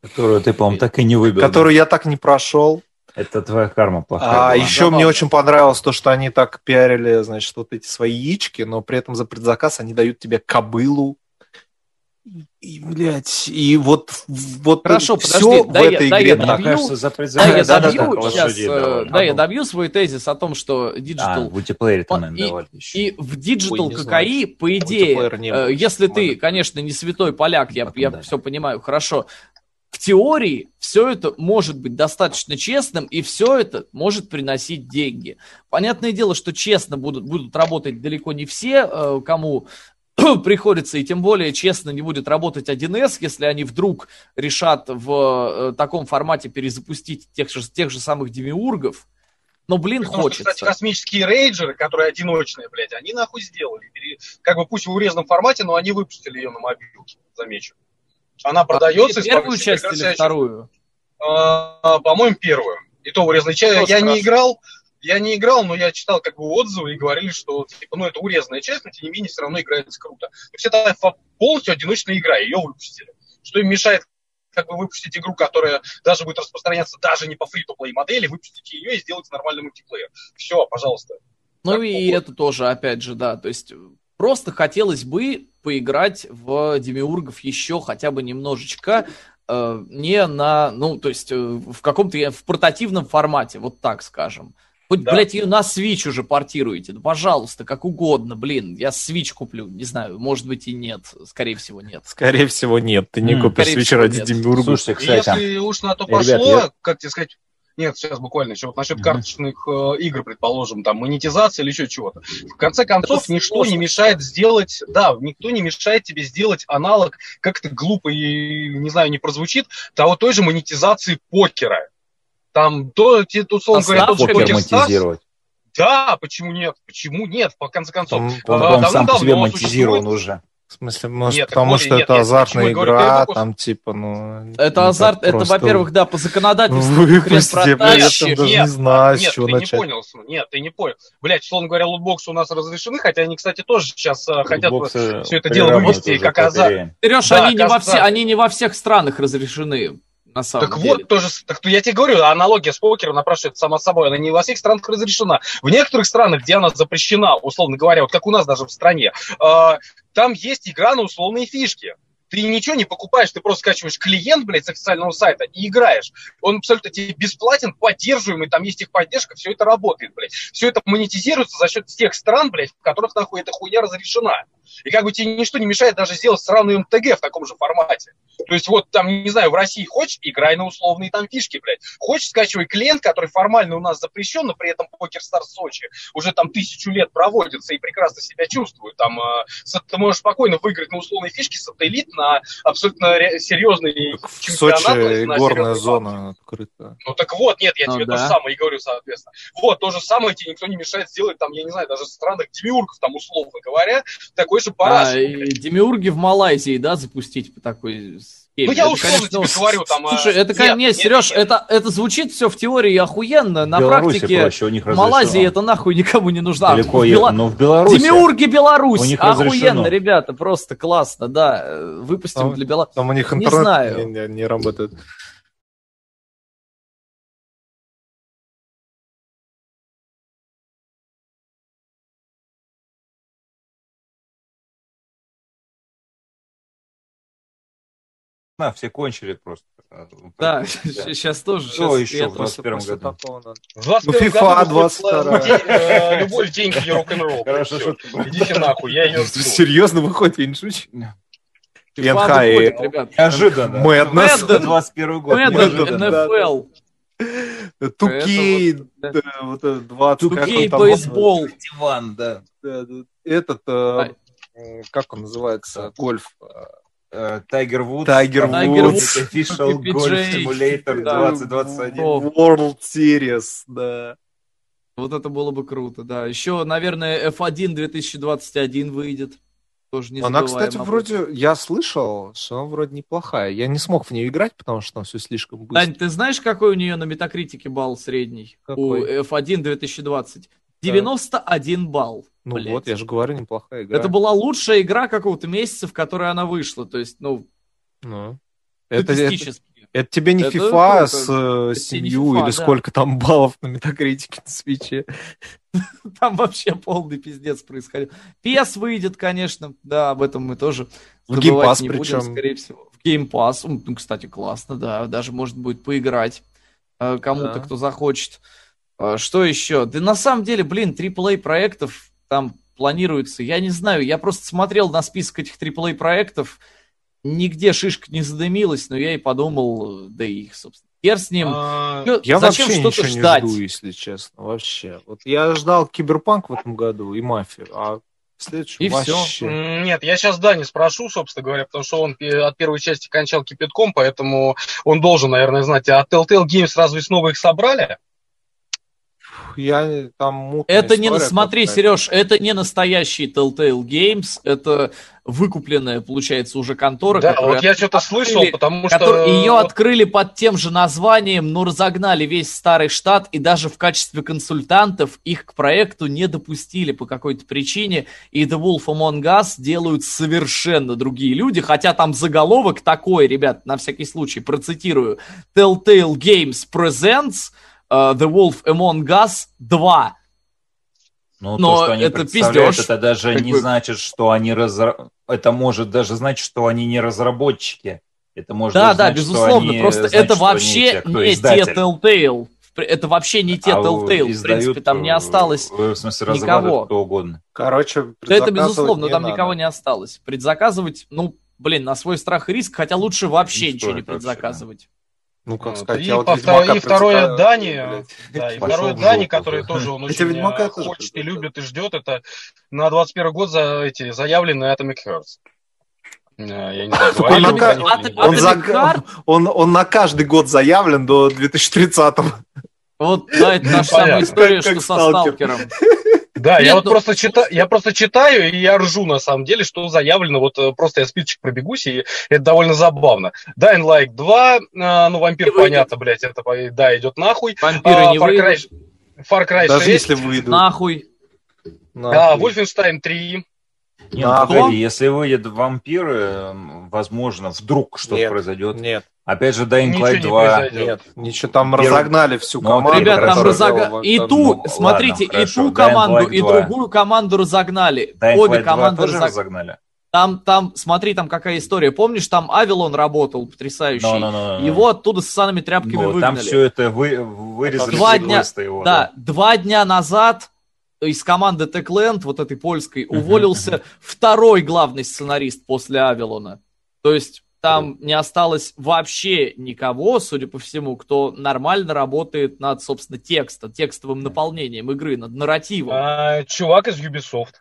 Которую ты, по-моему, так и не выбил. которую я так не прошел. Это твоя карма плохая. А была. еще Забавно. мне очень понравилось то, что они так пиарили, значит, вот эти свои яички, но при этом за предзаказ они дают тебе кобылу. И, блядь, и вот, вот Хорошо, все подожди, в дай я- этой дай игре я Мне так. добью. кажется, за Да, я предзаказ да, да, добью да, сейчас, лошадей э, давали. да, я добью свой тезис о том, что А, digital в мультиплеере-то, Он- наверное, и- и в digital ККИ, по идее, э, если ты, конечно, не святой поляк, я, Потом я да. все понимаю, хорошо, в теории все это может быть достаточно честным, и все это может приносить деньги. Понятное дело, что честно будут, будут работать далеко не все, э, кому приходится, и тем более честно не будет работать 1С, если они вдруг решат в э, таком формате перезапустить тех же, тех же самых демиургов. Но, блин, Потому что, хочется. кстати, космические рейджеры, которые одиночные, блядь, они нахуй сделали. Как бы пусть в урезанном формате, но они выпустили ее на мобилке, замечу. Она продается. Первую исполняется часть или вторую? А, По-моему, первую. И то урезанной части. Тоже Я не хорошо. играл, я не играл, но я читал как бы отзывы и говорили, что типа, ну это урезанная часть, но тем не менее все равно играется круто. То есть это полностью одиночная игра, ее выпустили. Что им мешает как бы выпустить игру, которая даже будет распространяться даже не по фри-то-плей модели, выпустить ее и сделать нормальный мультиплеер. Все, пожалуйста. Ну Так, и вот. это тоже, опять же, да, то есть просто хотелось бы поиграть в Демиургов еще хотя бы немножечко, э, не на, ну, то есть э, в каком-то, в портативном формате, вот так скажем. Хоть, Да. блядь, ее на Switch уже портируете, ну, пожалуйста, как угодно, блин, я Switch куплю, не знаю, может быть и нет, скорее всего нет. Скорее всего, нет. Ты не М, купишь Switch ради нет. Демиурга. Слушайте, кстати, Если уж на то Ребят, пошло, я- как тебе сказать, нет, сейчас буквально еще вот насчет Мгм. карточных э, игр, предположим, там монетизации или еще чего-то. В конце концов, Это ничто сложно. не мешает сделать, да, никто не мешает тебе сделать аналог, как это глупо и, не знаю, не прозвучит, того той же монетизации покера. Там, то, те- условно А говоря, тот же покер монетизировать. Да, почему нет? Почему нет? По конце концов, Он, А, по-моему, сам по себе монетизирован существует- уже. В смысле, может, Нет, потому что это нет, нет, азартная я говорю, игра, первый там типа, ну... Это не азарт, это, просто. во-первых, да, по законодательству хрен Выпустите, блядь, я даже Нет, не знаю, с Нет, чего ты начать. не понял, нет, ты не понял. Блять, условно говоря, лутбоксы у нас разрешены, хотя они, кстати, тоже сейчас э, хотят всё это дело вывести как азарт. Сереж, Да, они, не во все, они не во всех странах разрешены, на самом Так деле. вот, тоже, так я тебе говорю, аналогия с покером напрашивается сама собой, она не во всех странах разрешена. В некоторых странах, где она запрещена, условно говоря, вот как у нас даже в стране, э, там есть игра на условные фишки. Ты ничего не покупаешь, ты просто скачиваешь клиент, блядь, с официального сайта и играешь. Он абсолютно тебе бесплатен, поддерживаемый, там есть их поддержка, все это работает, блядь. Все это монетизируется за счет тех стран, блядь, в которых нахуй эта хуйня разрешена. И как бы тебе ничто не мешает даже сделать сраную МТГ в таком же формате. То есть вот там, не знаю, в России хочешь, играй на условные там фишки, блядь. Хочешь, скачивай клиент, который формально у нас запрещен, но при этом Покер Стар Сочи уже там тысячу лет проводится и прекрасно себя чувствует. Там э, ты можешь спокойно выиграть на условные фишки сателлит на абсолютно серьезный Так в чемпионат. то Сочи есть на горная зона открыта. ну так вот, нет, я Ну тебе да. то же самое и говорю, соответственно. Вот, то же самое тебе никто не мешает сделать, там, я не знаю, даже в странах демиургов, там, условно говоря, такой же А, параш. и демиурги в Малайзии, да, запустить по такой схеме? Ну, я Это, условно тебе говорю, там, а, Слушай, это, нет, конечно, нет, Сереж, нет. это, это звучит все в теории охуенно, на В Беларуси практике проще, у них в Малайзии разрешено. это нахуй никому не нужно. А, Далеко Бела- но в Беларуси. Демиурги Беларусь, У них охуенно, разрешено. ребята, просто классно, да, выпустим Там- для Беларуси. Там у них Не интернет знаю. не, не- не работает. На, все кончили просто. Да, Да. сейчас тоже. Что щас еще я в тоже 21 После году? В 21 Ну, FIFA году выходит, 22. э, день, э, Любовь, деньги и рок-н-ролл. Хорошо, что Идите нахуй, я ее. Серьезно выходит, я не шучу. Ребят. Неожиданно. Madden. 21 год. 2K, Это да, вот это 20, как 2K он там бейсбол. Диван, да. Этот, э, м, как он называется, гольф. Э, Тайгер Вудс. Тайгер Вудс. Official. Golf Simulator Да. 2021. О, World Series, да. Вот это было бы круто, да. Еще, наверное, F1 2021 выйдет. Тоже не Она, кстати, вроде, я слышал, что она вроде неплохая. Я не смог в нее играть, потому что там все слишком быстро. Дань, ты знаешь, какой у нее на метакритике балл средний? Какой? У F1 2020. 91 балл. Ну блядь. вот, я же говорю, неплохая игра. Это была лучшая игра какого-то месяца, в которой она вышла. То есть, ну, Ну. Это, это, это тебе не Это FIFA с э, Это тебе не семью FIFA, или да. сколько там баллов на метакритике на свече. Там вообще полный пиздец происходил. PS выйдет, конечно. Да, об этом мы тоже В забывать Game Pass не будем, причем. скорее всего. В Game Pass. Ну, кстати, классно, да. Даже может будет поиграть э, кому-то, Да. кто захочет. А, Что еще? Да на самом деле, блин, AAA проектов там планируется. Я не знаю, я просто смотрел на список этих AAA проектов. Нигде шишка не задымилась, но я и подумал, да и их, собственно. Хер с ним. А, Ну, Я Зачем вообще что-то ничего ждать? не жду, если честно, вообще. Вот я ждал Киберпанк в этом году и Мафию, а в следующем И вообще. м, Нет, я сейчас Дани спрошу, собственно говоря, потому что он от первой части кончал кипятком, поэтому он должен, наверное, знать. А Telltale Games разве снова их собрали? Я там мутная Это не, смотри, какая-то. Сереж, это не настоящий Telltale Games, это выкупленная, получается, уже контора, да, вот я что-то слышал, потому что... Ее открыли под тем же названием, но разогнали весь старый штат, и даже в качестве консультантов их к проекту не допустили по какой-то причине, и The Wolf Among Us делают совершенно другие люди, хотя там заголовок такой, ребят, на всякий случай, процитирую, Telltale Games Presents The Wolf Among Us 2. Ну, Но то, что они это пиздёж. это даже Как не бы- значит, что они разра... Это может даже значить, что они не разработчики. Это может Да, да, значить, безусловно. они- Просто значит, это вообще те, кто не те. Telltale. В Это вообще не те А Telltale. В издают, принципе, там не э, осталось В смысле, никого. кто угодно. Короче, Да это предзаказывать безусловно, не там надо. никого не осталось. Предзаказывать, ну, блин, на свой страх и риск, хотя лучше вообще Не ничего не стоит вообще, предзаказывать. Ну, как сказать, И я вот по Ведьмака второй- и второе Дани, блядь. Да, и Пошел второй в Дани, который тоже он Хотя очень Ведьмака э, тоже хочет и любит и ждет, это на 21 год за эти заявленные Atomic Hearts. Э, Я не знаю, Он на. Он, за- он, он на каждый год заявлен до 2030-го. Вот, да, это наша самая история, что со сталкер. сталкером. Да, Нет, я вот ну- просто читаю, я просто читаю, и я ржу на самом деле, что заявлено, вот э, просто я списочек пробегусь, и это довольно забавно. Dying Light 2, э, ну, вампир, Не выйдет. понятно, блядь, это, да, идет нахуй. Вампиры А, не Far Cry. Far Cry Даже 6, если выйдут. Нахуй. а, Нахуй. Wolfenstein 3, Не, Да, ну, кто? погоди, если выйдет вампиры, м, возможно, вдруг что-то Нет. произойдет. Нет, Опять же, Dying Light не 2. произойдет. нет. Ничего, там Первый- разогнали всю Ну, команду. Ребят, там делала И ту, ну, смотрите, ладно, и хорошо. ту команду, и 2. другую команду разогнали. Dying Обе Light 2 команды тоже разогнали. разогнали? Там, там, смотри, там какая история. Помнишь, там Авилон работал потрясающий. No, no, no, no, no. Его оттуда с санными тряпками Ну, выгнали. там все это вы, вырезали Два дня- его. Да, два дня назад из команды Techland, вот этой польской, уволился второй главный сценарист после Авилона. То есть там не осталось вообще никого, судя по всему, кто нормально работает над, собственно, текстом, текстовым наполнением игры, над нарративом. а, чувак из Ubisoft.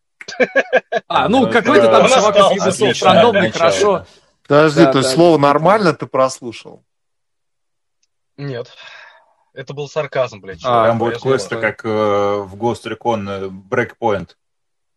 А, ну, какой-то там чувак из Ubisoft, рандомный, хорошо. Подожди, то есть слово «нормально» ты прослушал? Нет. Это был сарказм, блядь. А, Там будет квесты, как э, в Ghost Recon э, Breakpoint.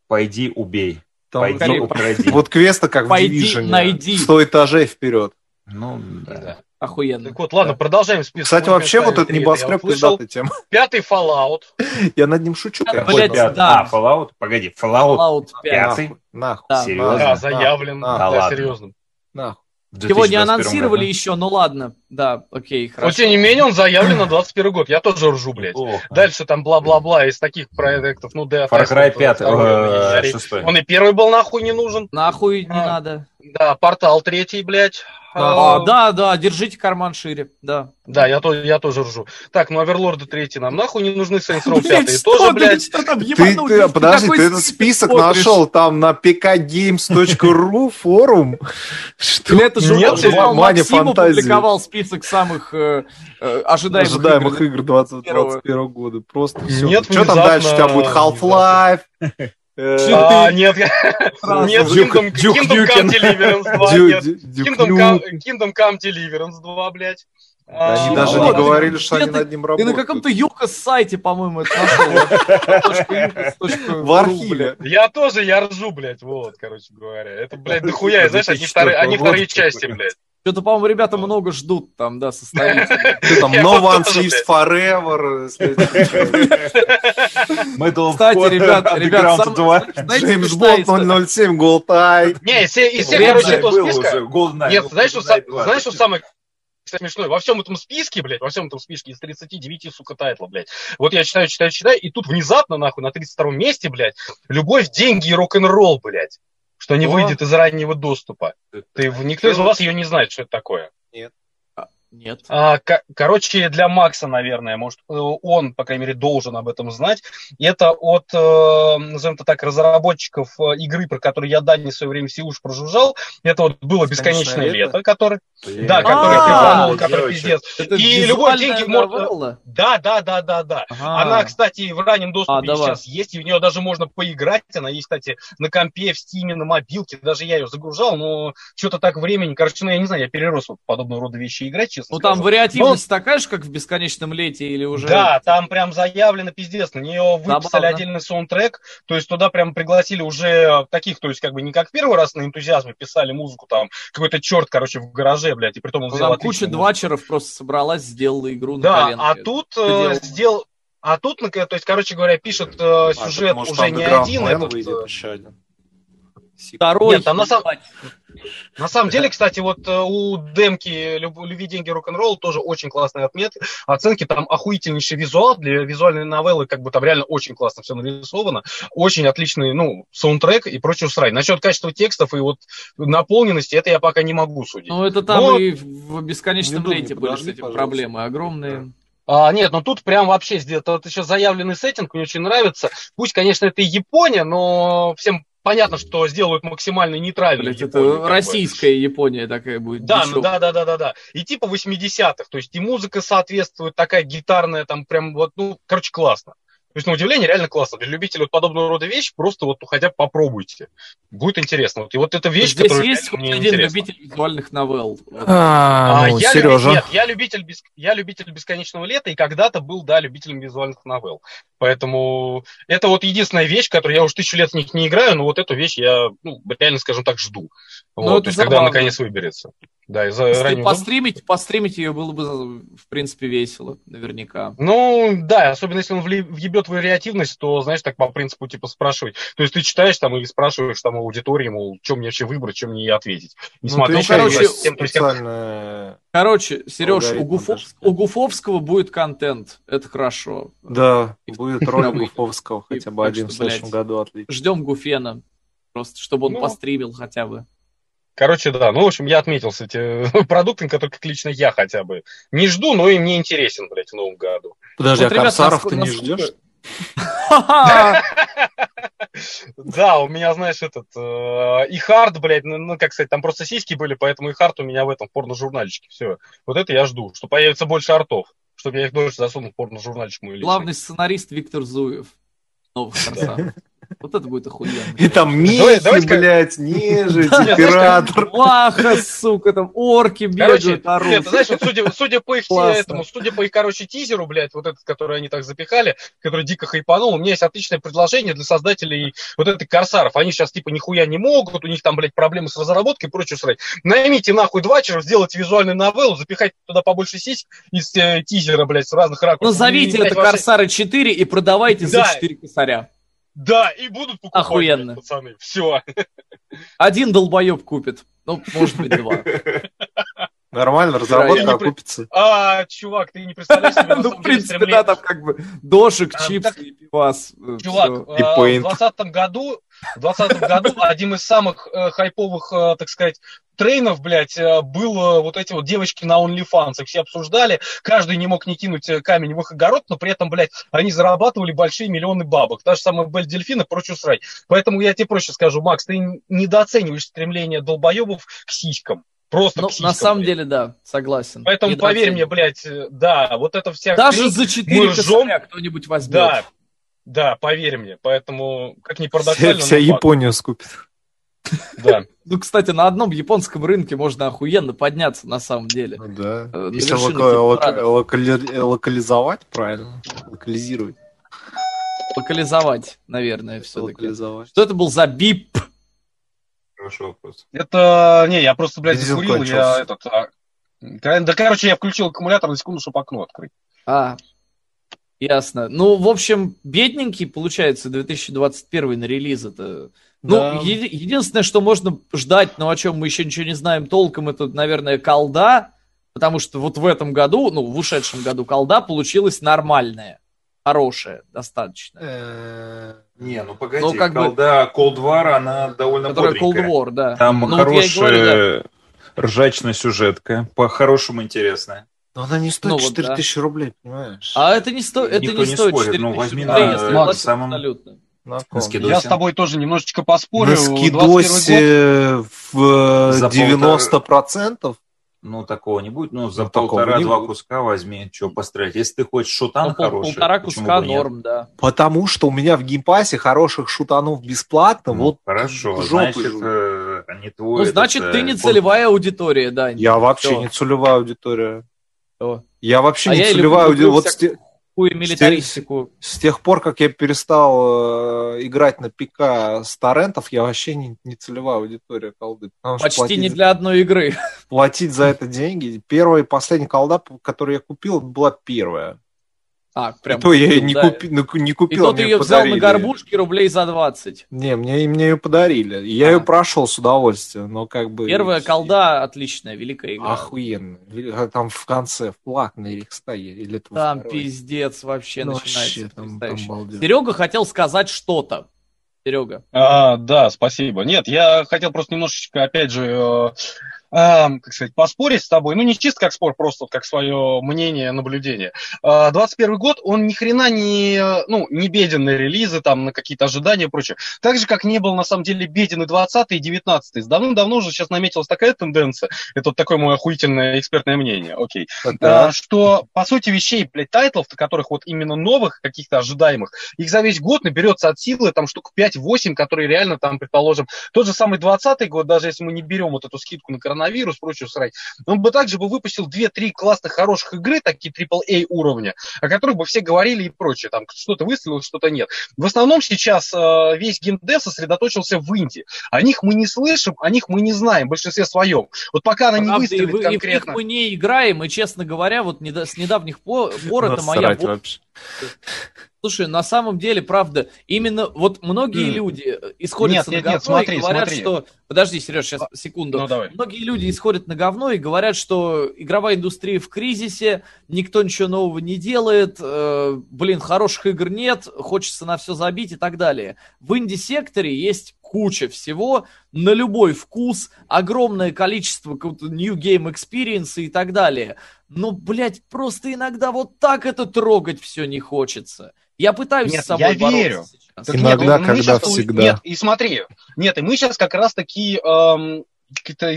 Пойди, убей. Там Пойди, скорее- укради. Вот квеста как Пойди, в Division. найди. Сто этажей вперед. Ну, да. Да. Охуенно. Так вот, ладно, продолжаем список. Кстати, вообще вот этот Wolfenstein 3, небоскреб пиздатая тема. Пятый Fallout. Я над ним шучу. Блядь, Пятый. да. А, Fallout? Погоди, Fallout Fallout 5. пятый? Нахуй, Да. Серьезно? Да, заявлен. Да серьезно. нахуй. Его не 2021 анонсировали году? еще, ну ладно. Да, окей, Но хорошо. тем не менее, он заявлен на 21 год. Я тоже ржу, блядь. Плохо. Дальше там бла-бла-бла из таких проектов. Ну, Death Far Cry Island, 5, второй, э, он и- шестой. Он и первый был нахуй не нужен. Нахуй не А. надо. Да, портал третий, блядь. А, А, да, да, держите карман шире, да. Да, я, то, я тоже ржу. Так, ну Оверлорды третий нам нахуй не нужны, Saints Row Блядь, 5 что, тоже, блядь, что там Ты, ты- подожди, ты этот список смотришь? нашел там на pkgames.ru форум? Что? Бля, это Нет, журнал, журнал Маня Максима фантазии. публиковал список самых э, э, ожидаемых, ожидаемых игр. игр 2021 года. Просто все. Нет, Что там дальше? У тебя будет Half-Life, А, нет, нет, Kingdom. Come Deliverance 2, Дю- нет. Дю- Kingdom Come, Deliverance 2, блядь. А, Они чего? даже не говорили, что Где они ты- над ним Ты на работают. каком-то Юкос сайте, по-моему, это нашел. В архиве. Я тоже, я ржу, блядь, вот, короче говоря. Это, блядь, дохуя, знаешь, они вторые, они вторые части, блядь. Что-то, по-моему, ребята много ждут там, да, состоится. Там No One блядь. Forever. Кстати, ребят, ребят, Underground сам- 2. знаете, Джеймс Бонд история? 007 Голтай. Не, из всех, короче, этого списка... Нет, ну, знаешь, что, GoldenEye са- 2. знаешь, что самое смешное? Во всем этом списке, блядь, во всем этом списке из 39, сука, тайтлов, блядь. Вот я читаю, читаю, читаю, и тут внезапно, нахуй, на 32 месте, блядь, любовь, деньги и рок-н-ролл, блядь. Что не выйдет из раннего доступа. Ты, никто из вас ее не знает, что это такое. Нет. А, ко- короче, для Макса, наверное, может, э, он, по крайней мере, должен об этом знать. И Это от, э, назовем это так, разработчиков э, игры, про которую я Дани в свое время все уж прожужжал. Это вот было «Бесконечное «Бесконечное лето», лето»? который, Блин, да, который А, пизданул, который пиздец. И любой деньги новелла? Да, да, да, да, да. Она, кстати, в раннем А, доступе давай. сейчас есть, и в нее даже можно поиграть. Она есть, кстати, на компе, в стиме, на мобилке. Даже я ее загружал, но что-то так времени, короче, ну, я не знаю, я перерос вот подобного рода вещи играть, честно Ну там скажу. вариативность такая же, как в «Бесконечном лете» или уже... Да, там прям заявлено пиздец. На нее выписали Забавно. отдельный саундтрек. То есть туда прям пригласили уже таких, то есть как бы не как первый раз на энтузиазме писали музыку там. Какой-то черт, короче, в гараже, блядь. И при том он Ну, взял там куча двачеров просто собралась, сделала игру на Да, коленке. а тут э, делал? сделал... А тут, ну, то есть, короче говоря, пишет э, А, сюжет так, может, уже не один. Этот, выйдет э, еще один. Второй, Нет, там на самом- ебать, На самом деле, кстати, вот э, у демки «Люб- «Люби, деньги, рок-н-ролл» тоже очень классные отметки, оценки, там охуительнейший визуал, для визуальной новеллы как бы там реально очень классно все нарисовано, очень отличный, ну, саундтрек и прочую срань. Насчет качества текстов и вот наполненности, это я пока не могу судить. Ну, это там Вот. и в бесконечном лете были, кстати, пожалуйста. проблемы огромные. А, нет, ну тут прям вообще сделано. Вот еще заявленный сеттинг, мне очень нравится. Пусть, конечно, это и Япония, но всем понятно, что сделают максимально нейтральную Блять, Японию, это бы. российская Япония такая будет. Да, ну да, да, да, да, да. И типа 80-х, то есть и музыка соответствует, такая гитарная, там прям вот, ну, короче, классно. То есть, на удивление, реально классно. Для любителей вот подобного рода вещи просто вот хотя бы попробуйте. Будет интересно. Вот, и вот эта вещь, Здесь которая есть мне один интересна. любитель визуальных новелл. Вот. А, ну, я Сережа. люби- Нет, я любитель, бес- я любитель бесконечного лета и когда-то был, да, любителем визуальных новелл. Поэтому это вот единственная вещь, которую я уже тысячу лет в них не играю, но вот эту вещь я, ну, реально, скажем так, жду. Ну, Вот, это то есть, когда она наконец выберется. Да, раннего постримить, постримить ее было бы, в принципе, весело, наверняка. Ну, да, особенно если он въебет вариативность, то, знаешь, так по принципу, типа, спрашивать. То есть ты читаешь там и спрашиваешь там у аудитории, мол, что мне вообще выбрать, что мне ей ответить. Не Ну, ты ещё короче, есть тем, специальная- Короче, Сереж, у, Алгоритм, Гуфо- даже сказать. у Гуфовского будет контент. Это хорошо. Да, будет ролик Новый. Гуфовского И хотя бы один в следующем году, отлично. Ждем Гуфена. Просто, чтобы он Ну. постримил хотя бы. Короче, да, ну, в общем, я отметился эти продукты, которые как лично я хотя бы не жду, но и мне интересен, блядь, в новом году. Подожди, Вот, а ребят, Корсаров ты не насколько- ждешь? Да, у меня, знаешь, этот, э, и хард, блядь, ну, ну, как сказать, там просто сиськи были, поэтому и хард у меня в этом порно-журнальчике, все. Вот это я жду, что появится больше артов, чтобы я их дольше засунул в порно-журнальчик мой. Главный сценарист Виктор Зуев. Новых Корсаров. Вот это будет охуенно. И там Давай- мехи, давайте-ка- блядь, нежить, император. Маха, сука, там орки Короче, бегают, орут. нет, знаешь, вот судя, судя по их этому, судя по их, короче, тизеру, блядь, вот этот, который они так запихали, который дико хайпанул, у меня есть отличное предложение для создателей вот этой Корсаров. Они сейчас, типа, нихуя не могут, у них там, блядь, проблемы с разработкой и прочее срать. Наймите нахуй двачеров, сделайте визуальную новеллу, запихайте туда побольше сись из э, тизера, блядь, с разных ракурсов. Назовите это вообще- Корсары 4 и продавайте за Да. 4 косаря. Да, и будут покупать, Охуенно. блядь, пацаны. Все. Один долбоеб купит. Ну, может быть, два. Нормально, разработка Я не при- окупится. А, чувак, ты не представляешь себе, Ну, в принципе, да, там как бы дошик, А, чипсы так- и пивас. э, Чувак, э, в 2020 году, в 2020 году один из самых э, хайповых, э, так сказать, трейнов, блядь, э, было вот эти вот девочки на OnlyFans. Их все обсуждали, каждый не мог не кинуть э, камень в их огород, но при этом, блядь, они зарабатывали большие миллионы бабок. Та же самая Бель Дельфин и прочую срать. Поэтому я тебе проще скажу, Макс, ты недооцениваешь стремление долбоебов к сиськам. Просто Ну, к сиськам. на самом блядь. деле, да, согласен. Поэтому поверь мне, блядь, э, да, вот это вся... Даже за 4 мы ржем. косаря кто-нибудь возьмет. Да, да, поверь мне. Поэтому, как ни Вся, парадоксально, вся факт. Японию скупит. Да. Ну, кстати, на одном японском рынке можно охуенно подняться, на самом деле. Ну да. Э, на Если вершину лока- лока- Килиманджаро. локали- локализовать, правильно, локализировать. Локализовать, наверное, все-таки. Локализовать. Что это был за бип? Хороший вопрос. Это, не, я просто, блядь, Бензин закурил, я этот... а, Да, короче, я включил аккумулятор на секунду, чтобы окно открыть. А, ясно. Ну, в общем, бедненький, получается, 2021 на релиз это. Ну, Да. еди- единственное, что можно ждать, но о чем мы еще ничего не знаем толком, это, наверное, колда, потому что вот в этом году, ну, в ушедшем году колда получилась нормальная, хорошая достаточно. Э, Не, ну погоди, Ну, как бы- колда Cold War, она довольно Которая Cold бодренькая. War, да. Там Ну, вот я и говорю, да. хорошая ржачная сюжетка, по-хорошему интересная. Но она не стоит Ну вот, 4000 рублей, понимаешь? А это не, сто... это Никто не не стоит спорит, 4 ну, тысячи возьми рублей, на если платишь самом- абсолютно. На ком? скидосе. Я с тобой тоже немножечко поспорю. 21 год. скидосе в За 90%? Ну, такого не будет. Ну, за Ну, полтора-два будет. куска возьми, что пострелять. Если ты хочешь шутан Ну, хороший, полтора куска бы нет? норм, да. Потому что у меня в геймпассе хороших шутанов бесплатно, Ну, вот хорошо, значит, э, не твой... Ну, этот, значит, ты э, не целевая аудитория, да. я вообще Всё. не целевая аудитория. Всё. Я вообще А не я целевая аудитория. Вот Хуй милитаристику. с тех пор, как я перестал э, играть на ПК с торрентов, я вообще не, не целевая аудитория колды. Почти платить, не для одной игры. платить за это деньги. Первая и последняя колда, которую я купил, была первая. А, прям то я ее купил, не, да. купи- ну, не И купил, то мне ты ее взял на горбушке рублей за 20. Не, мне, мне ее подарили. Я А. ее прошел с удовольствием, но как бы... Первая колда отличная, великая игра. Охуенно. А Там в конце, в платной Рикстаге. Или Там второй? пиздец вообще Ну, начинается. вообще, там, там балдеж. Серега хотел сказать что-то. Серега. А, да, спасибо. Нет, я хотел просто немножечко, опять же, э, а, как сказать, поспорить с тобой. Ну, не чисто как спор, просто как свое мнение, наблюдение. А, 21 год, он ни хрена не, э, ну, не беден на релизы, там, на какие-то ожидания и прочее. Так же, как не был, на самом деле, беден и 20 и 19 Давным-давно уже сейчас наметилась такая тенденция, это вот такое мое охуительное экспертное мнение, окей, Да. а, что, по сути вещей, блядь, тайтлов, которых вот именно новых, каких-то ожидаемых, их за весь год наберется от силы там штук 5-8, которые реально там, предположим, тот же самый 20 год, даже если мы не берем вот эту скидку на коронавирус, прочую срать, он бы также бы выпустил 2-3 классных хороших игры, такие AAA уровня, о которых бы все говорили и прочее, там что-то выстрелило, что-то нет. В основном сейчас э, весь геймдев сосредоточился в Инди. О них мы не слышим, о них мы не знаем в большинстве своем. Вот пока она не Правда, и выстрелит вы- и в них конкретно... мы не играем, и, честно говоря, вот с недавних по- пор это моя вообще. Слушай, на самом деле, правда, именно вот многие М. люди э, исходят Нет, на нет, говно нет, смотри, и говорят, смотри. что... Подожди, Сереж, сейчас, секунду. Ну, давай. Многие люди исходят на говно и говорят, что игровая индустрия в кризисе, никто ничего нового не делает, э, блин, хороших игр нет, хочется на все забить и так далее. В инди-секторе есть куча всего, на любой вкус, огромное количество какого-то new game experience и так далее. Но, блядь, просто иногда вот так это трогать все не хочется. Я пытаюсь Нет, с собой я бороться верю. сейчас. Так Иногда, мы когда щас- всегда. Нет, и смотри, нет, и мы сейчас как раз таки, эм,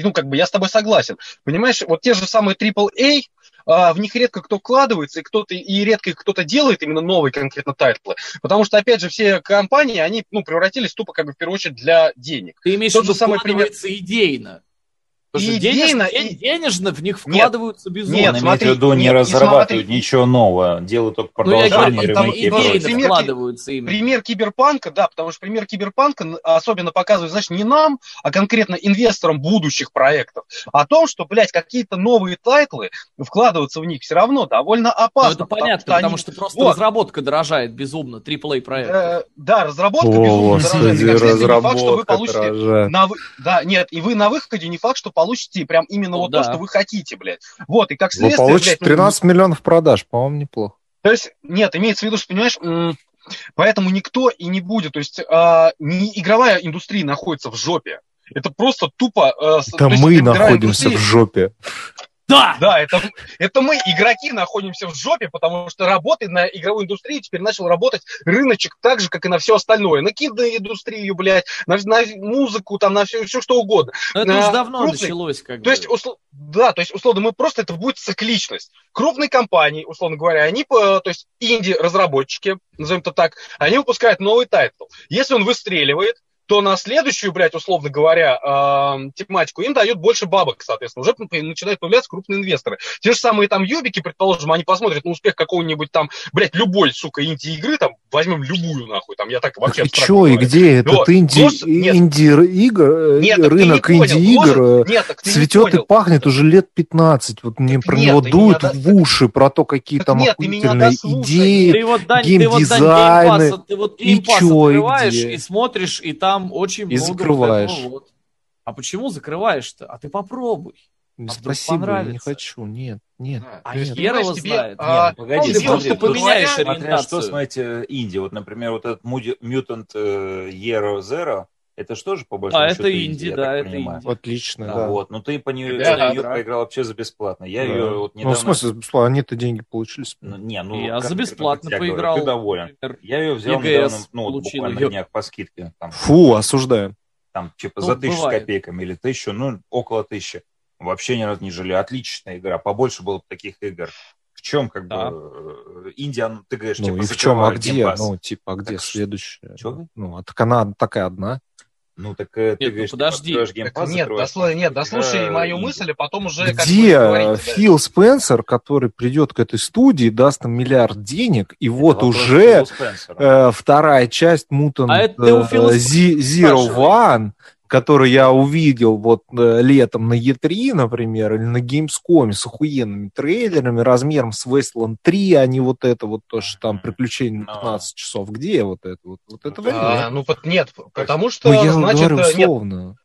ну, как бы я с тобой согласен. Понимаешь, вот те же самые AAA, а, в них редко кто вкладывается, и кто-то и редко кто-то делает именно новые конкретно тайтлы. Потому что, опять же, все компании, они ну, превратились тупо, как бы, в первую очередь, для денег. Ты имеешь в виду самый пример- идейно. Потому И что денежно, и- денежно в них вкладываются безумно. нет, смотри, в виду, не нет, разрабатывают смотри. ничего нового, делают только Ну, продолжение, говорю, там и пример- вкладываются именно. Пример киберпанка, да, потому что пример киберпанка особенно показывает, знаешь, не нам, а конкретно инвесторам будущих проектов, о том, что, блядь, какие-то новые тайтлы, вкладываться в них все равно довольно Ну, опасно. это понятно, они- потому что просто Вот. разработка дорожает безумно, AAA проект. Э, да, разработка, О, безумно господи, дорогая. И, как следствие, не факт, что вы получите дорожает. на. Да, нет, и вы на выходе не факт, что получите прям именно Ну вот да. то, что вы хотите, блядь. Вот, и как Вы следствие, получите блядь, ну, 13 миллионов продаж, по-моему, неплохо. То есть, нет, имеется в виду, что, понимаешь, поэтому никто и не будет. То есть, а, не игровая индустрия находится в жопе. Это просто тупо... э, есть мы находимся в жопе. Да! Да, это, это мы, игроки, находимся в жопе, потому что работает на игровой индустрии, теперь начал работать рыночек так же, как и на все остальное. На киноиндустрию, блядь, на, на музыку, там, на все, все что угодно. Но это на уже давно крупный- началось, как То бы. есть, усло- да, то есть, условно, мы просто, это будет цикличность. Крупные компании, условно говоря, они, то есть, инди-разработчики, назовем это так, они выпускают новый тайтл. Если он выстреливает, то на следующую, блядь, условно говоря, эм, тематику им дают больше бабок, соответственно. Уже начинают появляться крупные инвесторы. Те же самые там юбики, предположим, они посмотрят на успех какого-нибудь там, блядь, любой, сука, инди-игры, там, возьмем любую, нахуй, там, я так вообще И чё, и где этот Вот. инди, Ложь- нет. инди-игр, Нет, ты рынок инди-игр не цветет и пахнет уже лет 15. Вот мне Так про нет, него дуют меня в уши, про то, какие Так там нет, ты меня охуительные идеи. Ты вот, Дань, ты вот, Дань, геймдизайны. Ты вот И чё, и открываешь где? и смотришь, и там очень И много вот закрываешь. этого вот. А почему закрываешь-то? А ты попробуй. вдруг Спасибо, я не хочу. Нет, нет. А есть, хер его знает. а, Не, ну, погоди, ну, просто тут поменяешь говоря, Смотря что, ориентацию. смотрите, инди. Вот, например, вот этот Mutant э, Hero Zero, это что же по большому А, счету это инди, я да, это понимаю? инди. Отлично, Да, да. Вот, ну ты по нее, Да, за нее да. проиграл вообще за бесплатно. Я Да. ее вот Ну, недавно... в смысле, бесплатно, они-то деньги получили. с- Ну, не, ну, Я за бесплатно про тебя говорю, поиграл. Ты доволен. например. Я ее взял EGS недавно, ну, вот буквально на днях по скидке. Там, Фу, осуждаю. там типа Ну, за тысячу с бывает. копейками или тысячу, ну, около тысячи. Вообще ни разу не жалею. Отличная игра. Побольше было бы таких игр. В чем, как Да. бы, э, Индия, ну, ты говоришь, Ну типа, и в чем, а где? Ну, типа, а где Так следующая? чё? Ну, а так она такая одна. Ну, так э, ты Нет, ну, говоришь, подожди. Так Pass, нет, дослушай, нет, дослушай мою инди. мысль, а потом уже как Где. Фил Спенсер, который придет к этой студии, даст им миллиард денег, и вот Это вопрос уже э, вторая часть Mutant А это ты э, Zero спрашивай. One который я увидел вот э, летом на E3, например, или на Gamescom с охуенными трейлерами размером с Wasteland 3, а не вот это вот то, что там приключение на Ну. 15 часов. Где вот это? Вот, вот этого А, нет. ну, вот нет, потому что, Ну, я значит, говорю э, нет, условно.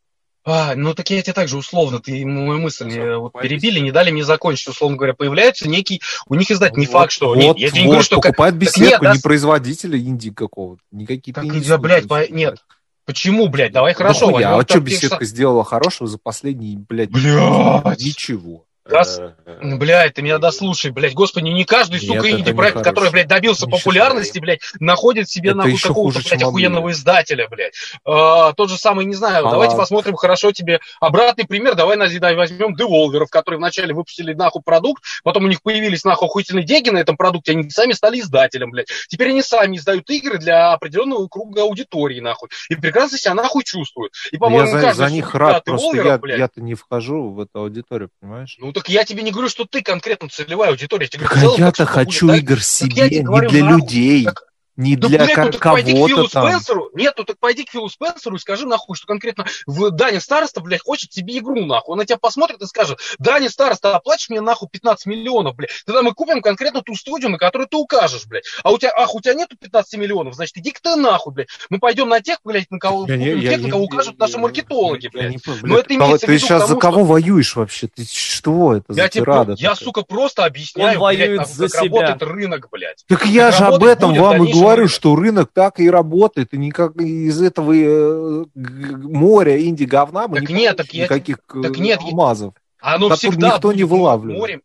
А, ну так я тебе также условно, ты мою мысль Всё, э, вот перебили, не дали мне закончить, условно говоря, появляется некий, у них издатель, не Вот, факт, что, вот, нет, я тебе не вот, говорю, что как, покупает нет, беседку, да, не производителя инди какого-то. Никакие Так, да, блядь, по- нет. Почему, блядь, давай хорошо, Нахуя? возьмем а что беседка сделала хорошего за последние, блядь, Блядь. ничего. Раз- Э, Ну, Блядь, ты меня дослушай, блядь, господи, не каждый, Нет, сука, инди-проект, который, хорошо. блядь, добился Не популярности, блядь, находит себе, Это нахуй, какого-то, блядь, охуенного мобильный. издателя, блядь. А, тот же самый, не знаю, А давайте посмотрим хорошо тебе обратный пример, давай на- давай возьмем Деволверов, которые вначале выпустили, нахуй, продукт, потом у них появились, нахуй, охуительные деньги на этом продукте, они сами стали издателем, блядь. Теперь они сами издают игры для определенного круга аудитории, нахуй, и прекрасно себя, нахуй, чувствуют. И, Я по-моему, за, каждый, за них сука, рад, просто Волверов, я, блядь, я-то не вхожу в эту аудиторию, понимаешь? ну так я тебе не говорю, что ты конкретно целевая аудитория. Я тебе говорю, а я-то хочу будет, игр себе, не для людей, Так- не Да, для блядь, ну так пойди к Филу там. Спенсеру. Нет, ну так пойди к Филу Спенсеру и скажи нахуй, что конкретно в Дани Староста, блядь, хочет тебе игру нахуй. Он на тебя посмотрит и скажет, Дани Староста, оплачь мне нахуй 15 миллионов, блядь. Тогда мы купим конкретно ту студию, на которую ты укажешь, блядь. А у тебя, ах, у тебя нету 15 миллионов, значит, иди к ты нахуй, блядь. Мы пойдем на тех, блядь, на кого, Я я тех, не- на кого укажут наши я- маркетологи, я блядь. не понял, Но блядь, это имеется в Ты виду сейчас за кого воюешь вообще? Ты что это Я, за тебе, тирада? я, сука, просто объясняю, Он блядь, воюет нахуй, за как себя. работает рынок, блядь. Так я как же об этом вам и дальнейший говорю, рынок. что рынок так и работает, и никак из этого э, моря инди-говна мы Так не нет, так я никаких э, так нет, я- алмазов. Оно Который всегда никто не вылавливает. морем.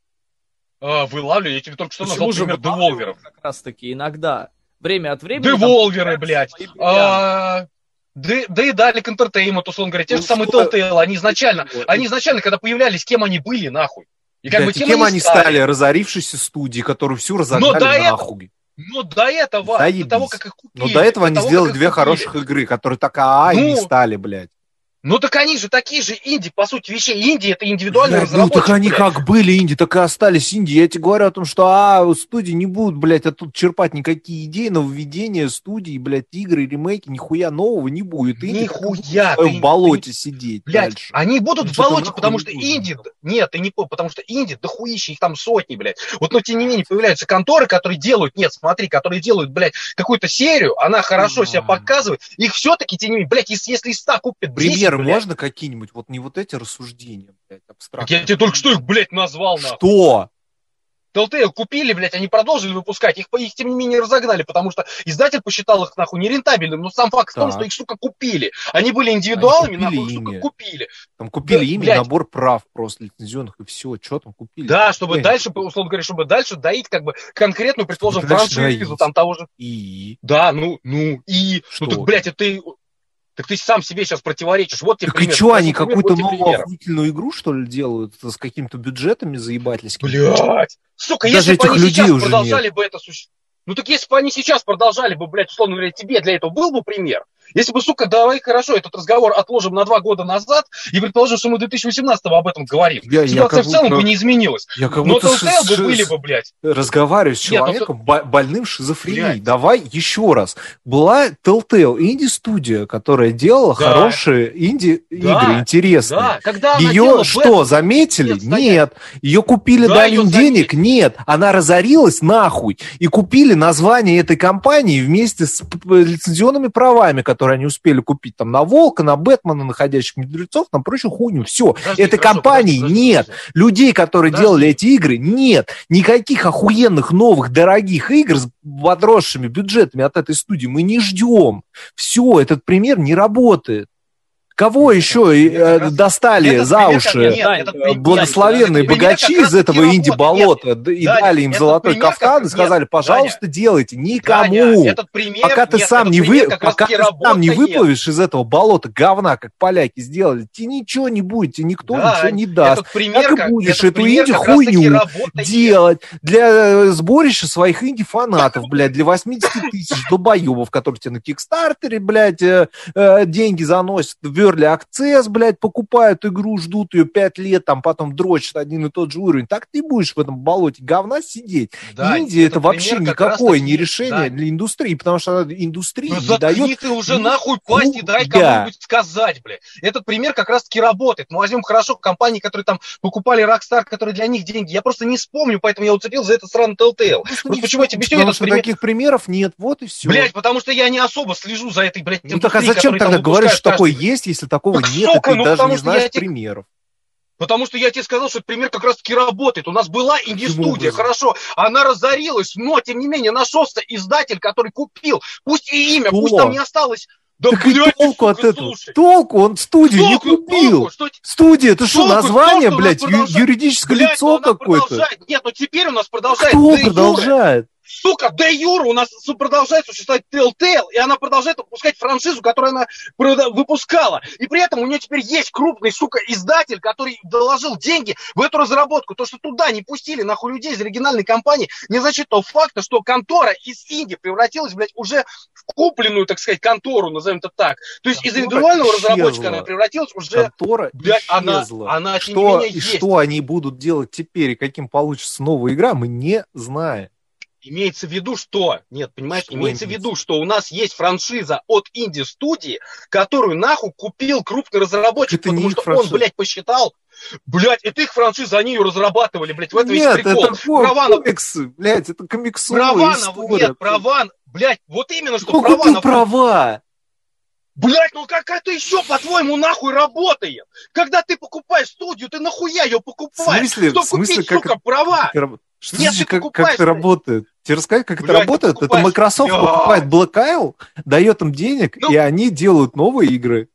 А, вылавливаю, я тебе только что Почему назвал же пример деволверов. Как раз таки иногда. Время от времени. там Деволверы, блядь. свои бриллианты. А, Да, да и дали к Entertainment, условно говоря. Те же Ну, самые что- Telltale, они изначально, они изначально, когда появлялись, кем они были, нахуй. И как Блядь, бы и кем, кем они стали? стали. Разорившейся студии, которую всю разогнали до этого- нахуй. Но до этого, Заебись. до того, как их купили. Но до этого они того, сделали как их две купили. хороших игры, которые так а и не Ну, стали, блядь. Ну так они же такие же инди, по сути вещей. Инди это индивидуальный Блядь, ну разработчик, так они блядь. как были инди, так и остались инди. Я тебе говорю о том, что а, студии не будут, блядь, оттуда черпать никакие идеи, нововведения студии, блядь, игры, ремейки, нихуя нового не будет. Инди Нихуя. в своем ты- болоте сидеть Блядь, дальше. они будут Ну, в болоте, потому что инди... Нет, ты не по- потому что инди дохуища, их там сотни, блядь. Вот, но тем не менее появляются конторы, которые делают, нет, смотри, которые делают, блядь, какую-то серию, она хорошо себя показывает, их все-таки, тем не менее, блядь, если, если из 100 купят 10, Примеры блядь, можно какие-нибудь? Вот не вот эти рассуждения, блядь, так абстрактные. я тебе только что их, блядь, назвал, нахуй. Что? Telltale купили, блядь, они продолжили выпускать, их, их тем не менее разогнали, потому что издатель посчитал их, нахуй, нерентабельным, но сам факт в том, Так. что их, сука, купили. Они были индивидуалами, Они купили нахуй, их, сука, купили. Там купили Да, ими блядь. набор прав просто лицензионных и все. Что там купили? Да, чтобы Блядь. дальше, условно говоря, чтобы дальше доить, как бы, конкретную, предположим, франшизу, там, того же И... Да, ну, ну, и... Что? Ну, так, блядь, это ты... Так ты сам себе сейчас противоречишь. Вот тебе Так и пример. что, они какую-то новую пример. охуительную игру, что ли, делают с какими-то бюджетами заебательскими? Блядь. Сука, Даже если бы они людей сейчас уже продолжали бы это существовать... Ну так если бы они сейчас продолжали бы, блядь, условно говоря, тебе для этого был бы пример. Если бы, сука, давай хорошо, этот разговор отложим на два года назад и предположим, что мы 2018 об этом говорим. Я- я Ситуация как в целом бы не изменилась. Я как Но будто Telltale с- бы были бы, блядь. разговариваю с Нет, человеком бо- больным шизофренией. Блядь. Давай еще раз. Была Telltale инди-студия, которая делала Да. хорошие инди-игры, Да, интересные. Да, когда Ее что, бета, заметили? нет. Нет. Ее купили, Да, дали её им денег? Нет. Она разорилась нахуй. И купили название этой компании вместе с лицензионными правами, которые они успели купить там на Волка, на Бэтмена, на Ходящих Мертвецов, на прочую хуйню. Все. Подожди, Этой хорошо, компании подожди, нет. подожди. Людей, которые Подожди. делали эти игры, нет. Никаких охуенных новых дорогих игр с подросшими бюджетами от этой студии мы не ждем. Все, этот пример не работает. Кого еще э, как раз- достали Этот за уши? нет, э, пример- благословенные пример богачи из этого инди-болота и Даня, дали им золотой пример кафтан и нет, сказали, пожалуйста, делайте. Даня, Никому. этот пример, Пока ты нет, сам этот не, вы, пока ты сам не выплывешь из этого болота говна, как поляки сделали, тебе ничего не будет, тебе никто Да, ничего не даст. Этот пример, Так и как- будешь этот эту инди-хуйню делать для э, сборища своих инди-фанатов, блядь, для 80 тысяч долбоебов, которые тебе на Кикстартере, блядь, э, э, деньги заносят, Early Access, блядь, покупают игру, ждут ее пять лет, там потом дрочат один и тот же уровень. Так ты будешь в этом болоте говна сидеть. Да, Индия это, пример вообще никакое не решение да. для индустрии, потому что она индустрии Ну не дает ты уже нахуй пасть и дай кому-нибудь сказать, бля. Этот пример как раз таки работает. Мы возьмем хорошо компании, которые там покупали Rockstar, которые для них деньги. Я просто не вспомню, поэтому я уцепил за этот сраный Telltale. Просто Вот почему я тебе объясню этот пример. таких примеров нет, вот и все. Блять, потому что я не особо слежу за этой, блядь, ну так а зачем тогда говоришь, что такое есть, если такого Так, нет, сука, ты ну даже потому не знаешь тебе- примеров? Потому что я тебе сказал, что этот пример как раз таки работает. У нас была инди-студия, хорошо, она разорилась, но, тем не менее, нашелся издатель, который купил, пусть и имя, Кто? пусть там не осталось. Да, так и толку от этого. слушай. Толку, он студию не Толку, купил. толку, что Студия, это что, название, толку, блядь, продолжает- юридическое Блядь, лицо какое-то? Нет, ну теперь у нас продолжает Кто юре. продолжает? Сука, де юра у нас продолжает существовать Telltale, и она продолжает выпускать франшизу, которую она выпускала. И при этом у нее теперь есть крупный, сука, издатель, который доложил деньги в эту разработку. То, что туда не пустили нахуй людей из оригинальной компании, не значит того факта, что контора из Индии превратилась, блядь, уже купленную, так сказать, контору, назовем это так. То есть из Контора индивидуального исчезла. разработчика она превратилась уже... Контора Блядь, она- исчезла. она, не что, менее, и есть. что они будут делать теперь, и каким получится новая игра, мы не знаем. Имеется в виду, что, нет, понимаешь, Что имеется в виду, что у нас есть франшиза от инди-студии, которую нахуй купил крупный разработчик, Это потому что франшиза. он, блядь, посчитал, блядь, это их франшиза, они ее разрабатывали, блядь, в этом весь Нет, прикол. это Права на- комиксы, блядь, это комиксовая Права на, история. нет, права, блядь, вот именно, что Кто права купил на... права? Блядь, ну как это еще, по-твоему, нахуй работает? Когда ты покупаешь студию, ты нахуя ее В покупаешь? смысле, Что в смысле, купить, как, сука, права? как это Что Нет, значит, как, как это работает? Тебе рассказать, как это Блядь, ты работает? Это. Microsoft покупает Black Isle, дает им денег, Ну. и они делают новые игры.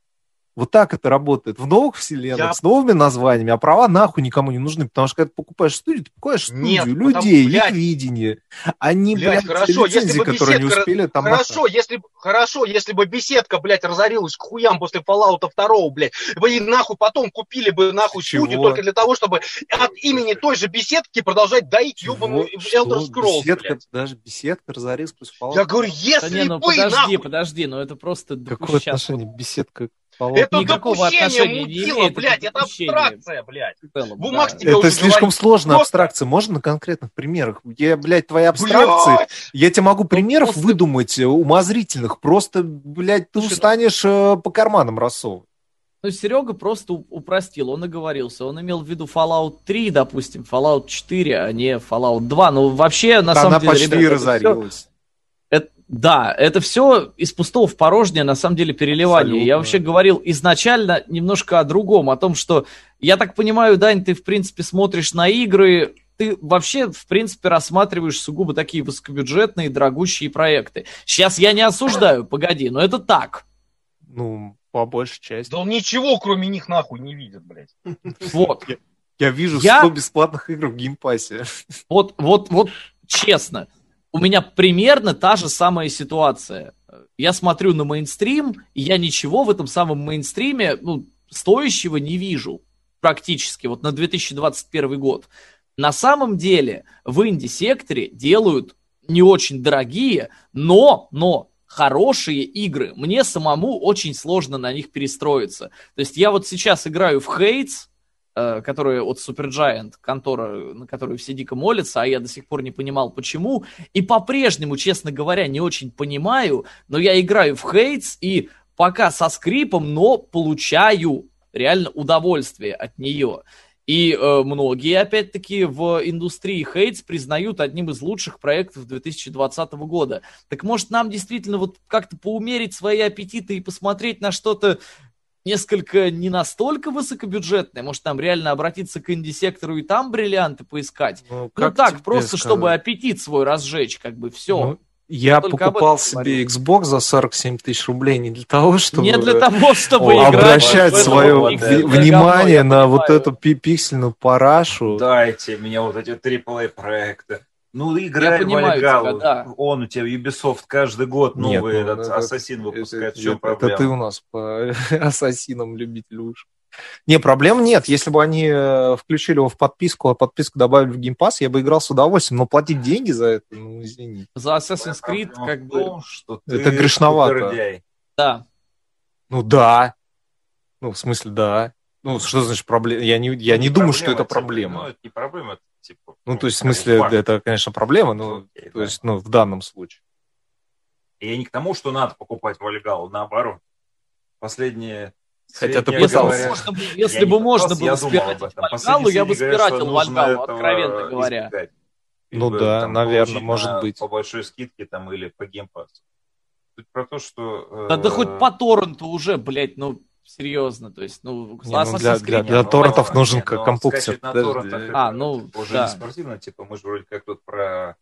Вот так это работает. В новых вселенных, Я- с новыми названиями, а права нахуй никому не нужны, потому что когда ты покупаешь студию, ты покупаешь студию, Нет, потому- людей, блядь. их видение, а не, Блядь, блядь, хорошо, если лицензии, бы которые не беседка- успели там... Хорошо, если хорошо, если бы беседка, блядь, разорилась к хуям после Fallout 2, блядь, вы и нахуй потом купили бы нахуй Чего? студию только для того, чтобы от имени той же беседки продолжать доить ебаную Elder Scrolls, беседка, блядь. даже беседка разорилась после Fallout. Я говорю, Да если не, ну бы, подожди, нахуй, подожди, ну это просто Какое отношение беседка это никакого отношения допущение не мудила, имеет, это блядь, это допущение. абстракция, блядь. в целом, В умах да. тебе Это уже слишком говорить. сложная Просто- абстракция. Можно на конкретных примерах? Я, блядь, твои абстракции, Блядь, я тебе могу примеров просто- выдумать э, умозрительных. Просто, блядь, ты Слушай, ну- устанешь э, по карманам рассовывать. Ну, Серега просто упростил, он оговорился. Он имел в виду Fallout 3, допустим, Fallout 4, а не Fallout 2. Ну, вообще, на самом Она деле, почти ребята, разорилась. это- да, это все из пустого в порожнее, на самом деле, переливание. Абсолютно. Я вообще говорил изначально немножко о другом, о том, что, я так понимаю, Дань, ты, в принципе, смотришь на игры, ты вообще, в принципе, рассматриваешь сугубо такие высокобюджетные, дорогущие проекты. Сейчас я не осуждаю, погоди, но это так. Ну, по большей части. Да он ничего, кроме них, нахуй не видит, блядь. Вот. Я вижу Я- 100 бесплатных игр в геймпассе. Вот, вот, вот, честно, у меня примерно та же самая ситуация. Я смотрю на мейнстрим, и я ничего в этом самом мейнстриме, ну, стоящего не вижу. Практически, вот на 2021 год. На самом деле, в инди-секторе делают не очень дорогие, но, но хорошие игры. Мне самому очень сложно на них перестроиться. То есть я вот сейчас играю в Хейтс, которая от Supergiant, контора, на которую все дико молятся, а я до сих пор не понимал, почему. И по-прежнему, честно говоря, не очень понимаю, но я играю в Хейтс и пока со скрипом, но получаю реально удовольствие от нее. И э, многие, опять-таки, в индустрии Хейтс признают одним из лучших проектов 2020 года. Так может нам действительно вот как-то поумерить свои аппетиты и посмотреть на что-то несколько не настолько высокобюджетное, может нам реально обратиться к инди-сектору и там бриллианты поискать? Ну, Ну как так, просто сказать? чтобы аппетит свой разжечь, как бы все. Ну, я покупал себе. Xbox за 47 тысяч рублей не для того, чтобы... не для того, чтобы О, играть. обращать свое вот внимание на вот эту пи- пиксельную парашу. Дайте мне вот эти AAA проекты. Ну, играй в понимаю тебя, да. Он у тебя, Ubisoft, каждый год Нет, новый ну, этот это- Ассасин выпускает. Это, В чем это проблема? ты у нас по ассасинам любитель уж. Не, проблем нет. Если бы они э, включили его в подписку, а подписку добавили в геймпас, я бы играл с удовольствием. Но платить деньги за это, ну, извини. За Assassin's Creed, проблема как бы, том, что Это грешновато. да. Ну да. Ну, в смысле, да. Ну, что значит проблема? Я не, я не, Не думаю, что это типа, проблема. Ну, это не проблема, это типа... Ну, то есть, в смысле, факт. это, конечно, проблема, но, Окей, то да. есть, ну, в данном случае. И Я не к тому, что надо покупать Вальгалу, наоборот. Последние... Хотя ты сведения Если, бы пытался. если бы можно пытался, было спиратить. Вальгалу, я бы спиратил Вальгалу, откровенно говоря. избегать. Ну да, там наверное, может на- быть. По большой скидке там или по геймпасу. Про то, что... Да, да э, хоть по торренту уже, блядь, ну, серьезно, то есть, ну, Не, ну, для- для- для торрентов нужен не, как ну, это- А, ну, уже да. не спортивно, типа, мы же вроде как тут про...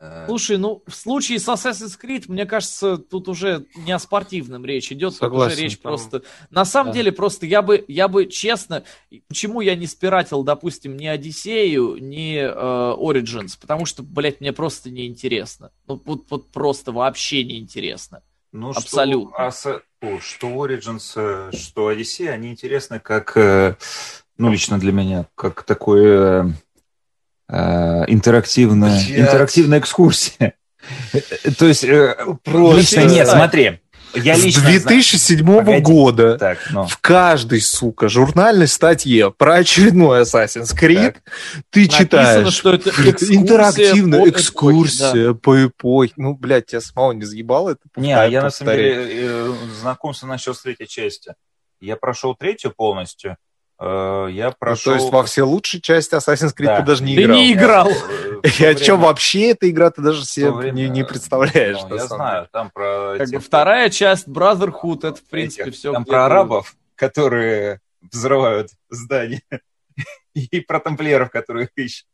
э, Слушай, ну, в случае с Assassin's Creed, мне кажется, тут уже не о спортивном речь идет, тут Согласен, уже речь там- просто... На самом Да. деле, просто я бы, я бы честно... Почему я не спиратил, допустим, ни Одиссею, ни э, Origins? Потому что, блядь, мне просто неинтересно. Ну, вот, вот просто вообще неинтересно. Ну, Абсолютно. Что, что Origins, э, что Odyssey, они интересны как, э, ну, лично для меня, как такое э, интерактивная, интерактивная экскурсия. То есть, Просто. лично нет, смотри, я С лично знаю- 2007 Погоди. года Так, ну, в каждой, сука, журнальной статье про очередной Assassin's Creed ты Написано, читаешь что это экскурсия интерактивная по эпохе, экскурсия по эпохе. Ну, блядь, тебя самого не заебало это? не, я на самом деле э, знакомство начал с третьей части. Я прошел третью полностью, э, я Ну, прошел... то есть во все лучшие части Assassin's Creed Да. ты даже не Ты играл. не играл. Э, И то о чем вообще эта игра, ты даже себе не, не представляешь. ну, я знаю, там про... Как бы этих- вторая часть Brotherhood, это, в принципе, этих, все. Там про арабов, которые взрывают здания. И про тамплиеров, которые их ищут.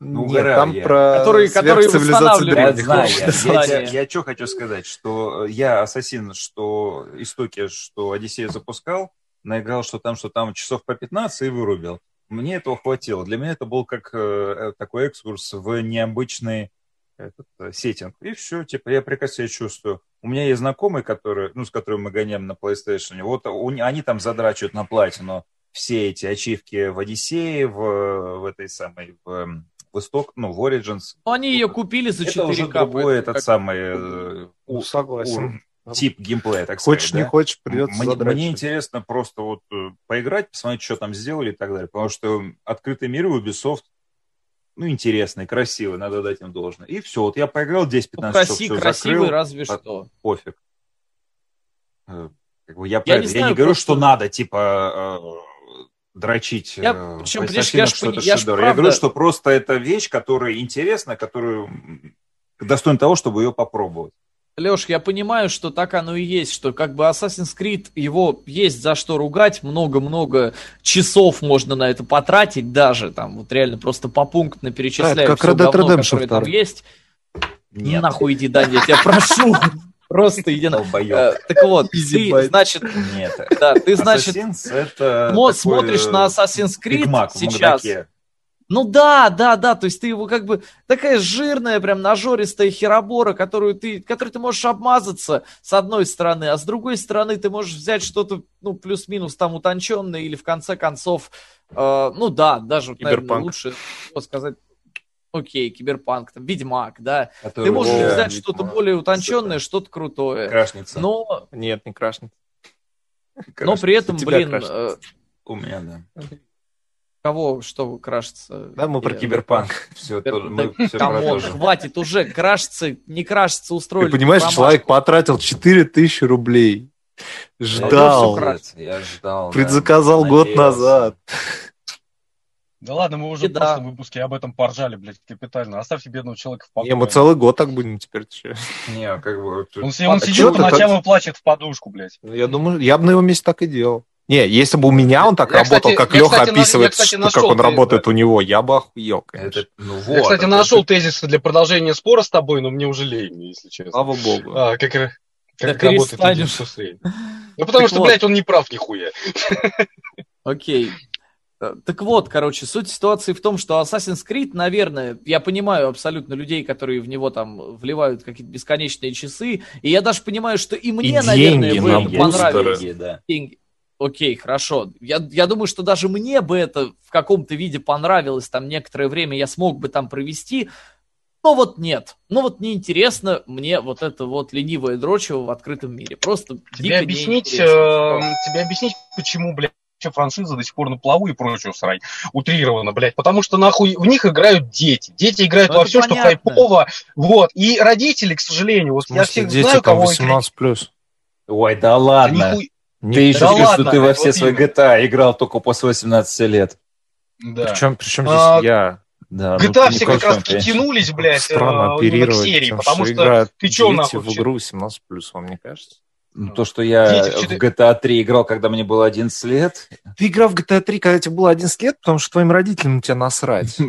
Ну, Нет, там я. про Которые- которые восстанавливают древних. Я знаю, я, я, я что хочу сказать, что я Ассасин, что истоки, что Одиссея запускал, наиграл, что там, что там часов по 15 и вырубил. Мне этого хватило. Для меня это был как э, такой экскурс в необычный этот, э, сеттинг. И все, типа, я прекрасно себя чувствую. У меня есть знакомые, которые, ну, с которыми мы гоняем на PlayStation. Вот у- они там задрачивают на платину все эти ачивки в Одиссее, в, в этой самой, в, эм, в Исток, ну, в Origins. Ну, они ее купили за 4К. Это уже другой этот как- самый э, у- согласен. Тип геймплея, так Хочешь, сказать. не да. хочешь, придется мне, мне интересно просто вот э, поиграть, посмотреть, что там сделали и так далее. Потому что открытый мир у Ubisoft, ну, интересный, красивый, надо дать им должное. И все, вот я поиграл 10-15 Ну, часов, краси- всё красивый закрыл, разве по- что. пофиг. Э, как бы я, Я про не я знаю, не говорю, просто- что надо, типа, э, дрочить Я- причем, по понимаешь, я что это я ж шедевр. Я правда- говорю, что просто это вещь, которая интересна, которую достойна того, чтобы ее попробовать. Леш, я понимаю, что так оно и есть, что как бы Assassin's Creed, его есть за что ругать, много-много часов можно на это потратить даже, там вот реально просто попунктно перечисляю как всё Red Dead говно, которое там 2. есть. Нет. Нахуй иди, Даня, я тебя прошу. Просто иди на... Э, Так вот, ты, значит, Нет. да, ты, значит, это смотришь э, на Assassin's Биг Creed сейчас. Ну да, да, да, то есть ты его как бы такая жирная, прям нажористая херобора, которую ты, которой ты можешь обмазаться с одной стороны, а с другой стороны ты можешь взять что-то, ну, плюс-минус там утонченное или в конце концов, э, ну да, даже, вот, наверное, Киберпанк. лучше сказать, окей, киберпанк, там, Ведьмак, да, который ты можешь взять что-то более утонченное, что-то крутое, крашница. но, Нет, не крашнет. но при этом, блин, э, У меня, да. Кого, что крашится? Да, мы про Я- киберпанк. Все, Да, мы все про Come on, то же. хватит уже, крашится, не крашится, устроили. Ты понимаешь, промашку. человек потратил 4000 рублей. Ждал. Я ждал. да. Предзаказал год Надеялся. назад. Да ладно, мы уже И в да. прошлом выпуске об этом поржали, блядь, капитально. Оставьте бедного человека в покое. Не, мы целый год так будем теперь. чё? Не, как бы... Он, он А сидит по ночам и плачет в подушку, блядь. Я думаю, я бы на его месте так и делал. Не, если бы у меня он так Я, работал, кстати, как я, Леха кстати, на- я, описывает, кстати, что- нашел как он ты- работает у него, я бы охуел, конечно. Это, ну, вот, Я, кстати, это- нашел тезисы для продолжения спора с тобой, но мне уже лень, если честно. Слава богу. А, как, ра- Да как работает индустрия. Ну, потому Так что, вот. блядь, он не прав нихуя. Окей. Так вот, короче, суть ситуации в том, что Assassin's Creed, наверное, я понимаю абсолютно людей, которые в него там вливают какие-то бесконечные часы, и я даже понимаю, что и мне, И наверное, деньги бы понравилось. деньги, да. Деньги. Окей, хорошо. Я, я думаю, что даже мне бы это в каком-то виде понравилось, там некоторое время я смог бы там провести, Но вот нет. Ну вот неинтересно мне вот это вот ленивое дрочево в открытом мире. Просто Тебе дико объяснить, э, тебе объяснить, почему, блядь, вообще франшиза до сих пор на плаву и прочую срань. Утрированно, блядь. Потому что, нахуй, в них играют дети. Дети играют Ну, во все, что понятно. хайпово. Вот. И родители, к сожалению, вот В я всех дети знаю, там кого... 18 плюс. Ой, да Да ладно. нихуй- Ты еще Да скажешь, что ладно, ты во все вот свои именно. GTA играл только после 18 лет. Да. Причем, причем А, здесь я? Да, GTA ну, А все как раз конечно. тянулись, блядь, Странно э, к оперировать серии, тем, потому что что ты дети нахуй в игру 18 плюс, вам не кажется? Ну, То, что я в GTA 3 играл, когда мне было 11 лет. Ты играл в GTA 3, когда тебе было 11 лет, потому что твоим родителям тебя насрать.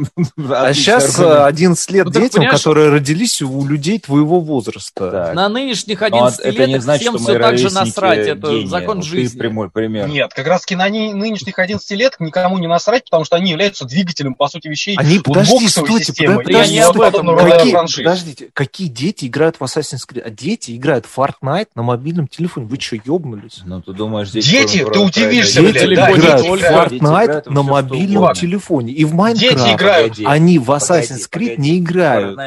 А сейчас аргумент. 11 лет Ну, детям, которые родились у людей твоего возраста. На нынешних Но 11 это не лет значит, всем что все так же насрать. Это закон ты жизни. прямой пример. Нет, как раз на ни- нынешних 11 лет никому не насрать, потому что они являются двигателем, по сути, вещей Они, подожди, стойте, подожди, подождите, какие дети играют в Assassin's Creed? А дети играют в Fortnite на мобильном телефоне. Вы что, ёбнулись? Ну, ты думаешь, здесь... Дети, ты удивишься, Дети блядь, да, играют дети в играют. Дети Fortnite играют на что мобильном телефоне. И в Дети Майнкрафт. играют. Погоди, Они в погоди, Assassin's Creed не играют.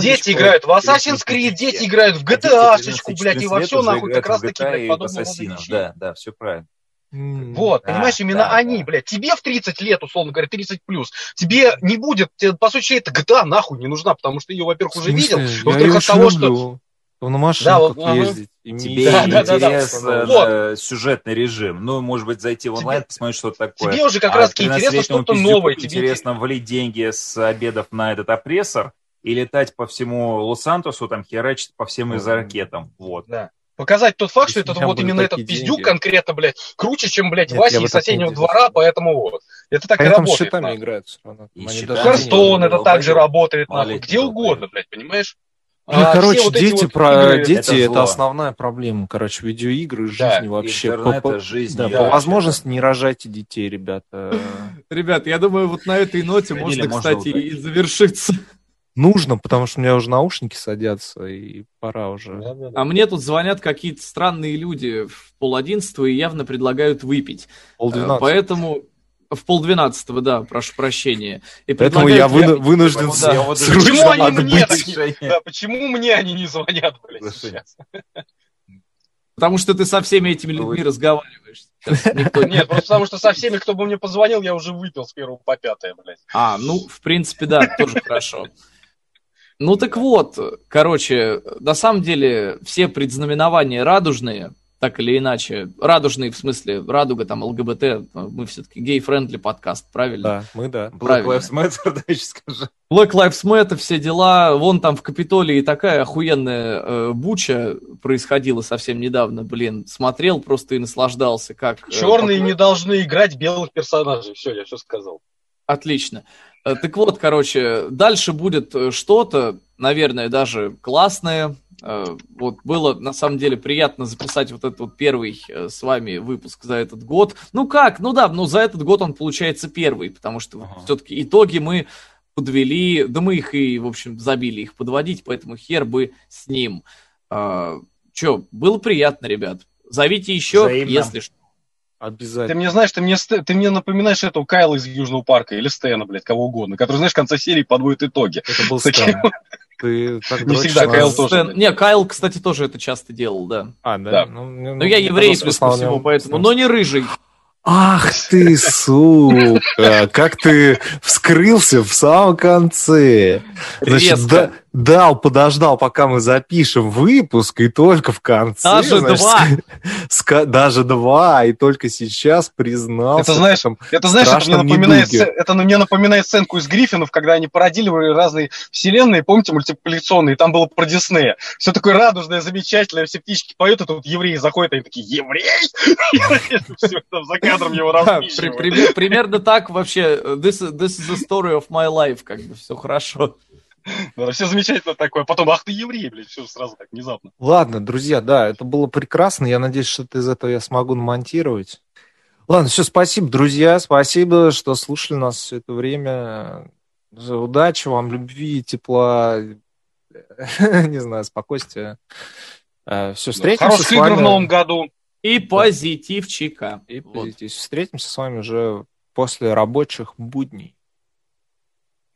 Дети играют в Assassin's Creed, дети играют в GTA, шечку, блядь, и во все нахуй как раз таки, блядь, подобного. Да, да, все правильно. Вот, Да, понимаешь, именно да, они, да. блядь, тебе в 30 лет, условно говоря, 30 плюс, тебе не будет, тебе, по сути, эта GTA нахуй не нужна, потому что ее, во-первых, уже видел, во-вторых, от того, очень что... люблю. На Да, машинках вот, ага. ездить. И Тебе Да, да, да, да. Вот. э, сюжетный режим. Ну, может быть, зайти в онлайн, Тебе- посмотреть, что такое. Тебе уже как А раз таки интересно 13-летнему что-то новое. Тебе интересно влить деньги с обедов на этот опрессор и летать по всему Лос-Сантосу, там, херачить по всем из ракетам. Вот. показать тот факт, что Если этот у меня вот именно этот такие пиздюк деньги. конкретно, блядь, круче, чем, блядь, Нет, Вася из соседнего двора, поэтому вот. Это так и там с работает. нахуй. играют все равно. И Харстон это также работает, нахуй. Где угодно, блядь, понимаешь? Ну, А короче, вот дети, вот про... игры- дети это это, основная проблема. Короче, видеоигры, жизни Да, вообще. По- жизнь. да, по возможности не рожайте детей, ребята. Ребят, я думаю, вот на этой ноте можно, кстати, и завершиться. Нужно, потому что у меня уже наушники садятся, и пора уже. А мне тут звонят какие-то странные люди в пол одиннадцатого и явно предлагают выпить. Э, Полдвенадцатого. Поэтому в полдвенадцатого, да, прошу прощения. И Поэтому я выну- вынужден да, вот Почему они мне? Да, почему мне они не звонят, блядь, сейчас? Потому что ты со всеми этими людьми разговариваешь. Никто Нет, просто потому что со всеми, кто бы мне позвонил, я уже выпил с первого по пятое, блядь. А, ну, в принципе, да, тоже хорошо. Ну так вот, короче, на самом деле все предзнаменования радужные, так или иначе. Радужные, в смысле, радуга, там, ЛГБТ, мы все-таки gay-friendly подкаст, правильно? Да, мы да. Black Правильно. Lives Matter, да, еще скажи. Black Lives Matter, все дела. Вон там в Капитолии такая охуенная э, буча происходила совсем недавно. Блин, смотрел просто и наслаждался. Как, э, Черные пока- не должны играть белых персонажей. Все, я все сказал. Отлично. Э, Так вот, короче, дальше будет э, что-то, наверное, даже классное. Э, Вот было, на самом деле, приятно записать вот этот вот первый э, с вами выпуск за этот год. Ну как? Ну да, ну за этот год он получается первый, потому что Ага. все-таки итоги мы подвели, да мы их и, в общем, забили их подводить, поэтому хер бы с ним. Че, было приятно, ребят. Зовите еще, Взаимно. если что. Ты Обязательно. мне знаешь, ты мне, ты мне напоминаешь этого Кайла из Южного парка или Стена, блядь, кого угодно, который, знаешь, в конце серии подводит итоги. Это был Стэн. Ты так Не всегда, на- Кайл тоже. Не, Кайл, кстати, тоже это часто делал, да. А, да. Да. Ну, Ну, я мне еврей, плюс ко всему, поэтому, но не рыжий. Ах ты, сука! Как ты вскрылся в самом конце. Значит, Резко. да- дал, подождал, пока мы запишем выпуск, и только в конце... Даже значит, два. ска- даже два, и только сейчас признался. Это знаешь, Это, знаешь, это мне, напоминает, недуге. это мне напоминает сценку из Гриффинов, когда они пародировали разные вселенные, помните, мультипликационные, там было про Диснея. Все такое радужное, замечательное, все птички поют, и тут евреи заходят, и они такие, еврей? Все там за кадром его Примерно так вообще. This, is- this is the story of my life, как бы все хорошо. Да, Все замечательно такое. Потом, ах ты еврей, блядь, все сразу так внезапно. Ладно, друзья, да, это было прекрасно. Я надеюсь, что из этого я смогу намонтировать. Ладно, все, спасибо, друзья. Спасибо, что слушали нас все это время. Удачи вам, любви, тепла, не знаю, спокойствия. Все, встретимся Хороших с игр вами. в новом году. И позитивчика. И Вот. позитив. Встретимся с вами уже после рабочих будней.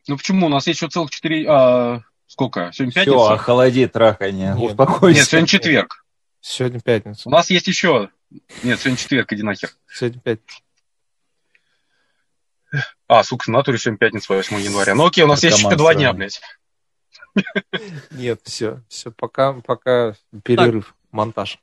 Ну почему? У нас есть еще целых четыре... а, сколько? Сегодня Все, пятница? охлади трахание. Нет. Успокойся. Нет, сегодня четверг. Сегодня пятница. У нас есть еще... Нет, сегодня четверг, иди нахер. Сегодня пятница. А, сука, в натуре сегодня пятница, 8 января. Ну окей, у нас есть еще Наркоман два дня, блядь. Нет, все, все, пока, пока перерыв, монтаж.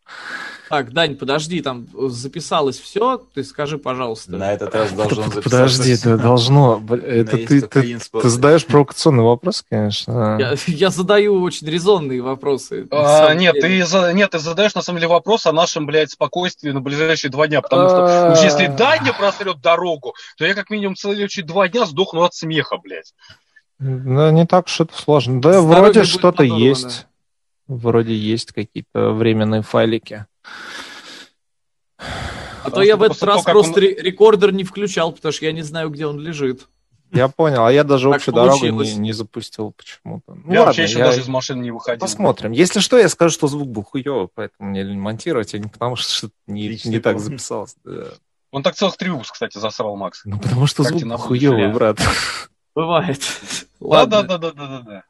Так, Дань, подожди, там записалось все. Ты скажи, пожалуйста. На этот раз должен Под- записаться Подожди, это должно... Это ты, ты, ты задаешь провокационный вопрос, конечно. Я, я задаю очень резонные вопросы. А, нет, ты, нет, ты задаешь на самом деле вопрос о нашем, блядь, спокойствии на ближайшие два дня, потому что уж если А. Даня просрет дорогу, то я как минимум следующие два дня сдохну от смеха, блядь. Да, не так уж это сложно. Да, Здоровье вроде что-то есть. Вроде есть какие-то временные файлики. А то я в этот раз того, просто он- ре- рекордер не включал, потому что я не знаю, где он лежит. Я понял, а я даже Так общую дорогу получилось. не, не запустил почему-то. Ну я ладно, вообще еще я- даже из машины не выходил. посмотрим. Если что, я скажу, что звук был хуёвый, поэтому мне лень монтировать, а не потому что что-то не, Личный не так записалось. да. Он так целых три выпуска, кстати, засрал Макс. Ну, потому что Как звук хуёвый, брат. Бывает. Да-да-да-да-да-да.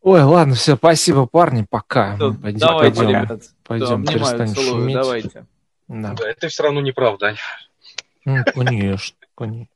Ой, ладно, все, спасибо, парни, пока. Мы пойдем, Давайте, пойдем, ребят. пойдем, Да, перестанем целую, шуметь. давайте. Да. Да, это все равно неправда. Ну, конечно, конечно.